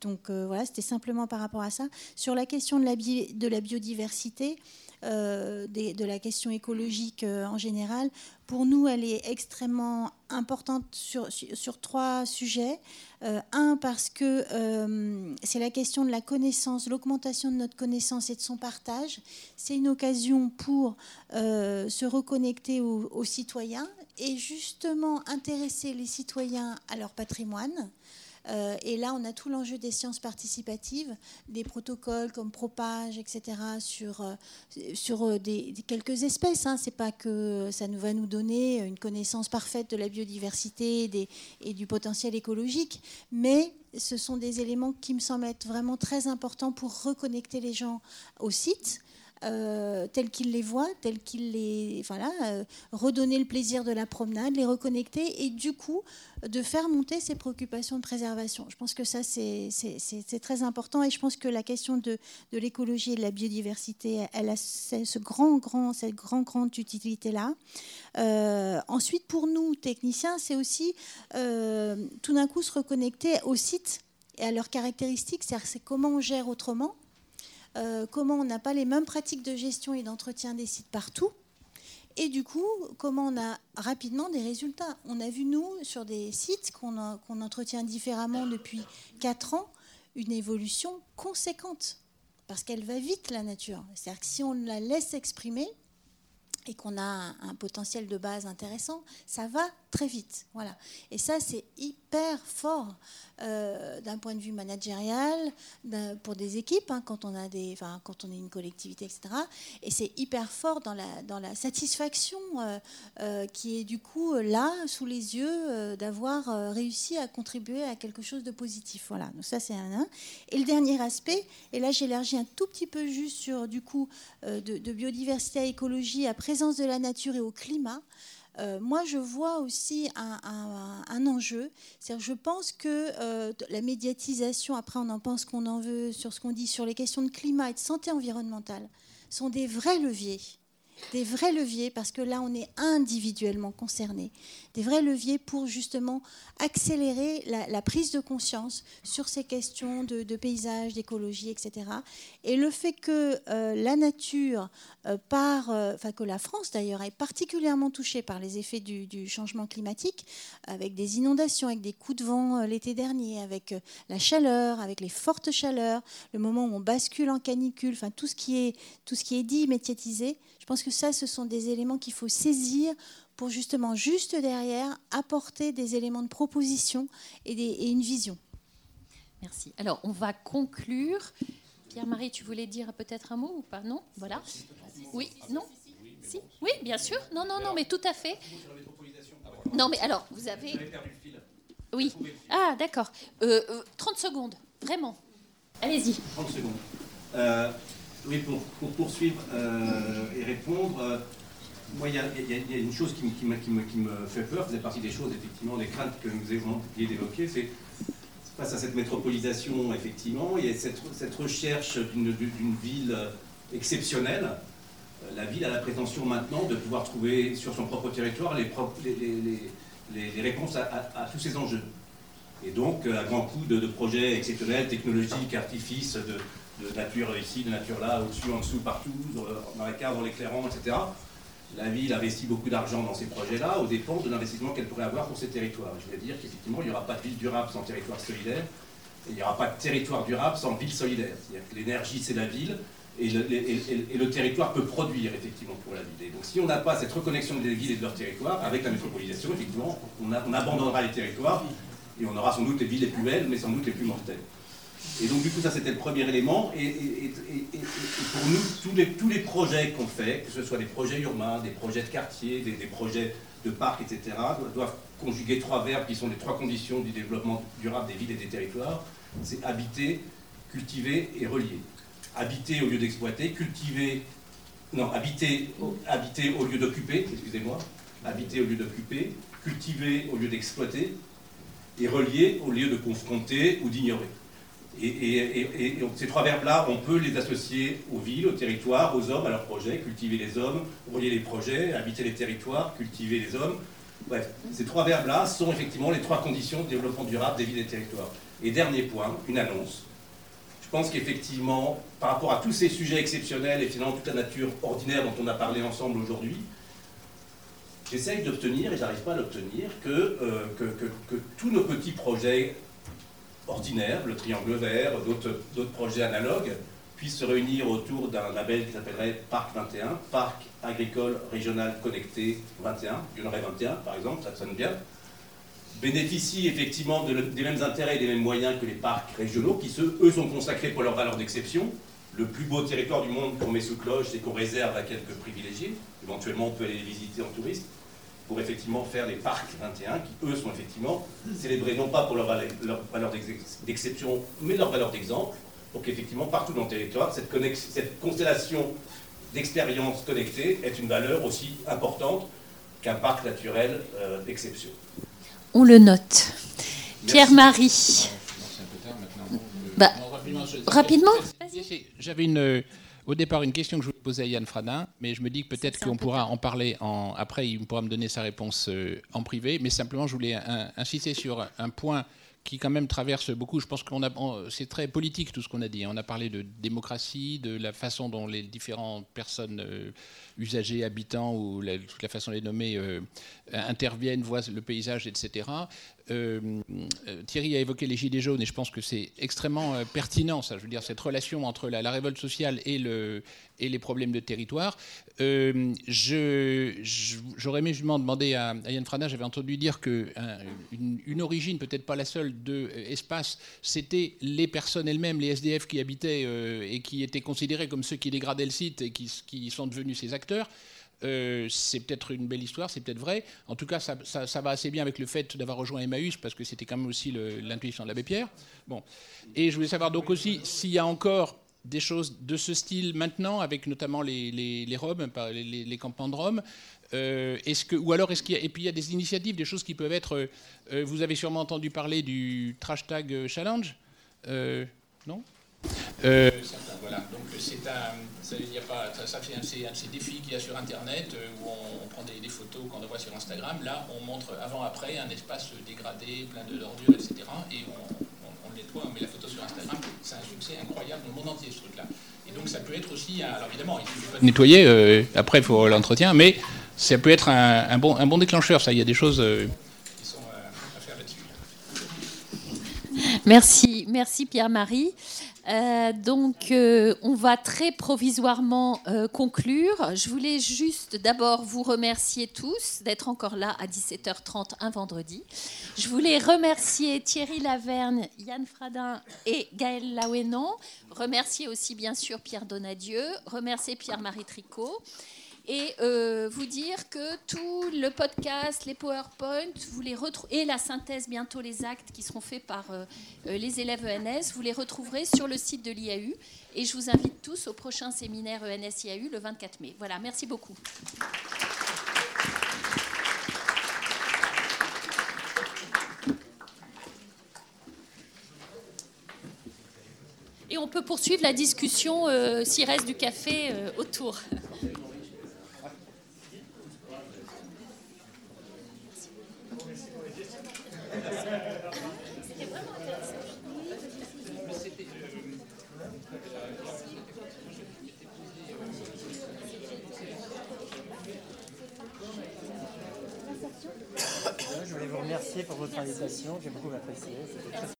Donc euh, voilà, c'était simplement par rapport à ça. Sur la question de la, de la biodiversité, euh, de la question écologique euh, en général. Pour nous, elle est extrêmement importante sur, sur, trois sujets. Euh, un, parce que c'est la question de la connaissance, l'augmentation de notre connaissance et de son partage. C'est une occasion pour se reconnecter aux citoyens et justement intéresser les citoyens à leur patrimoine euh, et là, on a tout l'enjeu des sciences participatives, des protocoles comme Propage, etc., sur, euh, sur euh, quelques espèces. Hein. C'est pas que ça nous va nous donner une connaissance parfaite de la biodiversité et du potentiel écologique, mais ce sont des éléments qui me semblent être vraiment très importants pour reconnecter les gens au site euh, tels qu'ils les voient, tels qu'ils les. Voilà, euh, redonner le plaisir de la promenade, les reconnecter et du coup de faire monter ces préoccupations de préservation. Je pense que ça, c'est très important et je pense que la question de, de l'écologie et de la biodiversité, elle a ce grand, grand, cette grande, grande utilité-là. Euh, ensuite, pour nous, techniciens, c'est aussi tout d'un coup se reconnecter aux sites et à leurs caractéristiques, c'est comment on gère autrement euh, comment on n'a pas les mêmes pratiques de gestion et d'entretien des sites partout. Et du coup, comment on a rapidement des résultats. On a vu, nous, sur des sites qu'on entretient différemment depuis 4 ans, une évolution conséquente. Parce qu'elle va vite, la nature. C'est-à-dire que si on la laisse exprimer, et qu'on a un, potentiel de base intéressant, ça va très vite. Voilà. Et ça, c'est hyper fort euh, d'un point de vue managérial, pour des équipes, hein, quand, on a des, enfin, quand on est une collectivité, etc. Et c'est hyper fort dans la, dans la satisfaction euh, euh, qui est du coup là, sous les yeux, d'avoir réussi à contribuer à quelque chose de positif. Voilà. Donc ça, c'est un, Et le dernier aspect, et là j'élargis un tout petit peu juste sur du coup de, de biodiversité à écologie à présence de la nature et au climat. Euh, moi, je vois aussi un, enjeu. je pense que euh, la médiatisation, après on en pense qu'on en veut sur ce qu'on dit sur les questions de climat et de santé environnementale, sont des vrais leviers des vrais leviers, parce que là, on est individuellement concerné, des vrais leviers pour justement accélérer la, prise de conscience sur ces questions de, paysage, d'écologie, etc. Et le fait que euh, la nature, euh, par, euh, que la France d'ailleurs, est particulièrement touchée par les effets du, changement climatique, avec des inondations, avec des coups de vent l'été dernier, avec la chaleur, avec les fortes chaleurs, le moment où on bascule en canicule, enfin tout ce qui est, tout ce qui est dit, médiatisé, pense que ça, ce sont des éléments qu'il faut saisir pour justement, juste derrière, apporter des éléments de proposition et, une vision. Merci. Alors, on va conclure. Pierre-Marie, tu voulais dire peut-être un mot ou pas? Non? Voilà. Oui? Non? Si? Oui, bien sûr. Non, non, non, mais tout à fait. Non, mais alors, vous avez... Oui. Ah, d'accord. 30 euh, euh, secondes, vraiment. Allez-y. 30 secondes. Euh, oui, pour, poursuivre euh, et répondre, euh, moi, il y, a une chose qui, me, fait peur, faisait partie des choses, effectivement, des craintes que nous avons d'évoquer, c'est face à cette métropolisation, effectivement, il y a cette, recherche d'une ville exceptionnelle. Euh, la ville a la prétention maintenant de pouvoir trouver sur son propre territoire les, réponses à, tous ces enjeux. Et donc, à grand coup de, projets exceptionnels, technologiques, artifices, de, nature ici, de nature là, au-dessus, en dessous, partout, dans la cave, dans l'éclairant, etc la ville investit beaucoup d'argent dans ces projets-là, aux dépens de l'investissement qu'elle pourrait avoir pour ces territoires. Je veux dire qu'effectivement, il n'y aura pas de ville durable sans territoire solidaire, et il n'y aura pas de territoire durable sans ville solidaire. C'est-à-dire que l'énergie, c'est la ville, et le, territoire peut produire effectivement pour la ville. donc si on n'a pas cette reconnexion des villes et de leur territoire, avec la métropolisation, effectivement, on abandonnera les territoires, et on aura sans doute les villes les plus belles, mais sans doute les plus mortelles. Et donc, du coup, ça, c'était le premier élément. Et, pour nous, tous les, projets qu'on fait, que ce soit des projets urbains, des projets de quartier, des, projets de parcs, etc., doivent conjuguer trois verbes qui sont les trois conditions du développement durable des villes et des territoires. C'est habiter, cultiver et relier. Habiter au lieu d'exploiter, cultiver... Non, habiter, habiter au lieu d'occuper, excusez-moi. Habiter au lieu d'occuper, cultiver au lieu d'exploiter, et relier au lieu de confronter ou d'ignorer. Et, ces trois verbes-là, on peut les associer aux villes, aux territoires, aux hommes, à leurs projets, cultiver les hommes, relier les projets, habiter les territoires, cultiver les hommes. Bref, ces trois verbes-là sont effectivement les trois conditions de développement durable des villes et des territoires. Et dernier point, une annonce. Je pense qu'effectivement, par rapport à tous ces sujets exceptionnels et finalement toute la nature ordinaire dont on a parlé ensemble aujourd'hui, j'essaye d'obtenir, et j'arrive pas à l'obtenir, que, euh, que tous nos petits projets ordinaire, le Triangle Vert, d'autres projets analogues, puissent se réunir autour d'un label qui s'appellerait Parc 21, Parc agricole régional connecté 21, il y en aurait 21 par exemple, ça sonne bien, bénéficient effectivement des mêmes intérêts et des mêmes moyens que les parcs régionaux, qui eux sont consacrés pour leur valeur d'exception. Le plus beau territoire du monde qu'on met sous cloche, c'est qu'on réserve à quelques privilégiés. Éventuellement, on peut aller les visiter en touriste pour effectivement faire les parcs 21 qui, eux, sont effectivement célébrés non pas pour leur valeur, d'exception, mais leur valeur d'exemple. Donc effectivement, partout dans le territoire, cette, cette constellation d'expériences connectées est une valeur aussi importante qu'un parc naturel euh, d'exception. On le note. Pierre-Marie. Bah, rapidement J'avais une au départ une question que je voulais poser à Yann Fradin, mais je me dis que peut-être qu'on pourra en parler en, après, il pourra me donner sa réponse euh, en privé. Mais simplement, je voulais insister sur un point qui quand même traverse beaucoup. Je pense qu'on a, c'est très politique tout ce qu'on a dit. On a parlé de démocratie, de la façon dont les différentes personnes euh, usagers, habitants ou la, la façon de les nommer euh, interviennent, voient le paysage, etc. Euh, euh, Thierry a évoqué les gilets jaunes et je pense que c'est extrêmement pertinent, ça, je veux dire, cette relation entre la, révolte sociale et, le, et, les problèmes de territoire. Euh, J'aurais aimé justement demander à, Yann Frana, j'avais entendu dire qu'une une, origine, peut-être pas la seule, de espace, c'était les personnes elles-mêmes, les SDF qui habitaient et qui étaient considérés comme ceux qui dégradaient le site et qui, sont devenus ces acteurs. Euh, c'est peut-être une belle histoire, c'est peut-être vrai. En tout cas, ça, va assez bien avec le fait d'avoir rejoint Emmaüs, parce que c'était quand même aussi l'intuition de l'abbé Pierre. Bon. Et je voulais savoir donc aussi s'il y a encore des choses de ce style maintenant, avec notamment les, les, les Roms, les, les, campements de Rome. Euh, est-ce que, ou alors, est-ce qu'il y a, et puis il y a des initiatives, des choses qui peuvent être. Euh, vous avez sûrement entendu parler du Trash Tag Challenge, non? Euh, voilà, donc c'est un, ça, ça, fait un, de ces défis qu'il y a sur Internet euh, où on, prend des, photos qu'on envoie sur Instagram. Là, on montre avant-après un espace dégradé, plein de d'ordures, etc. Et on, on, le nettoie, on met la photo sur Instagram. C'est un succès incroyable dans le monde entier, ce truc-là. Et donc ça peut être aussi, alors évidemment, il faut pas nettoyer, euh, après il faut l'entretien, mais ça peut être un, bon, un bon déclencheur, ça. Il y a des choses qui sont à faire là-dessus. Merci, merci Pierre-Marie. Euh, donc, euh, on va très provisoirement euh, conclure. Je voulais juste d'abord vous remercier tous d'être encore là à 17h30 un vendredi. Je voulais remercier Thierry Laverne, Yann Fradin et Gaël Laouénan. Remercier aussi, bien sûr, Pierre Donadieu. Remercier Pierre-Marie Tricot et euh, vous dire que tout le podcast, les PowerPoint, vous les et la synthèse bientôt les actes qui seront faits par euh, euh, les élèves ENS, vous les retrouverez sur le site de l'IAU et je vous invite tous au prochain séminaire ENS IAU le 24 mai. Voilà, merci beaucoup. Et on peut poursuivre la discussion s'il reste du café autour. remercier pour votre invitation, j'ai beaucoup apprécié.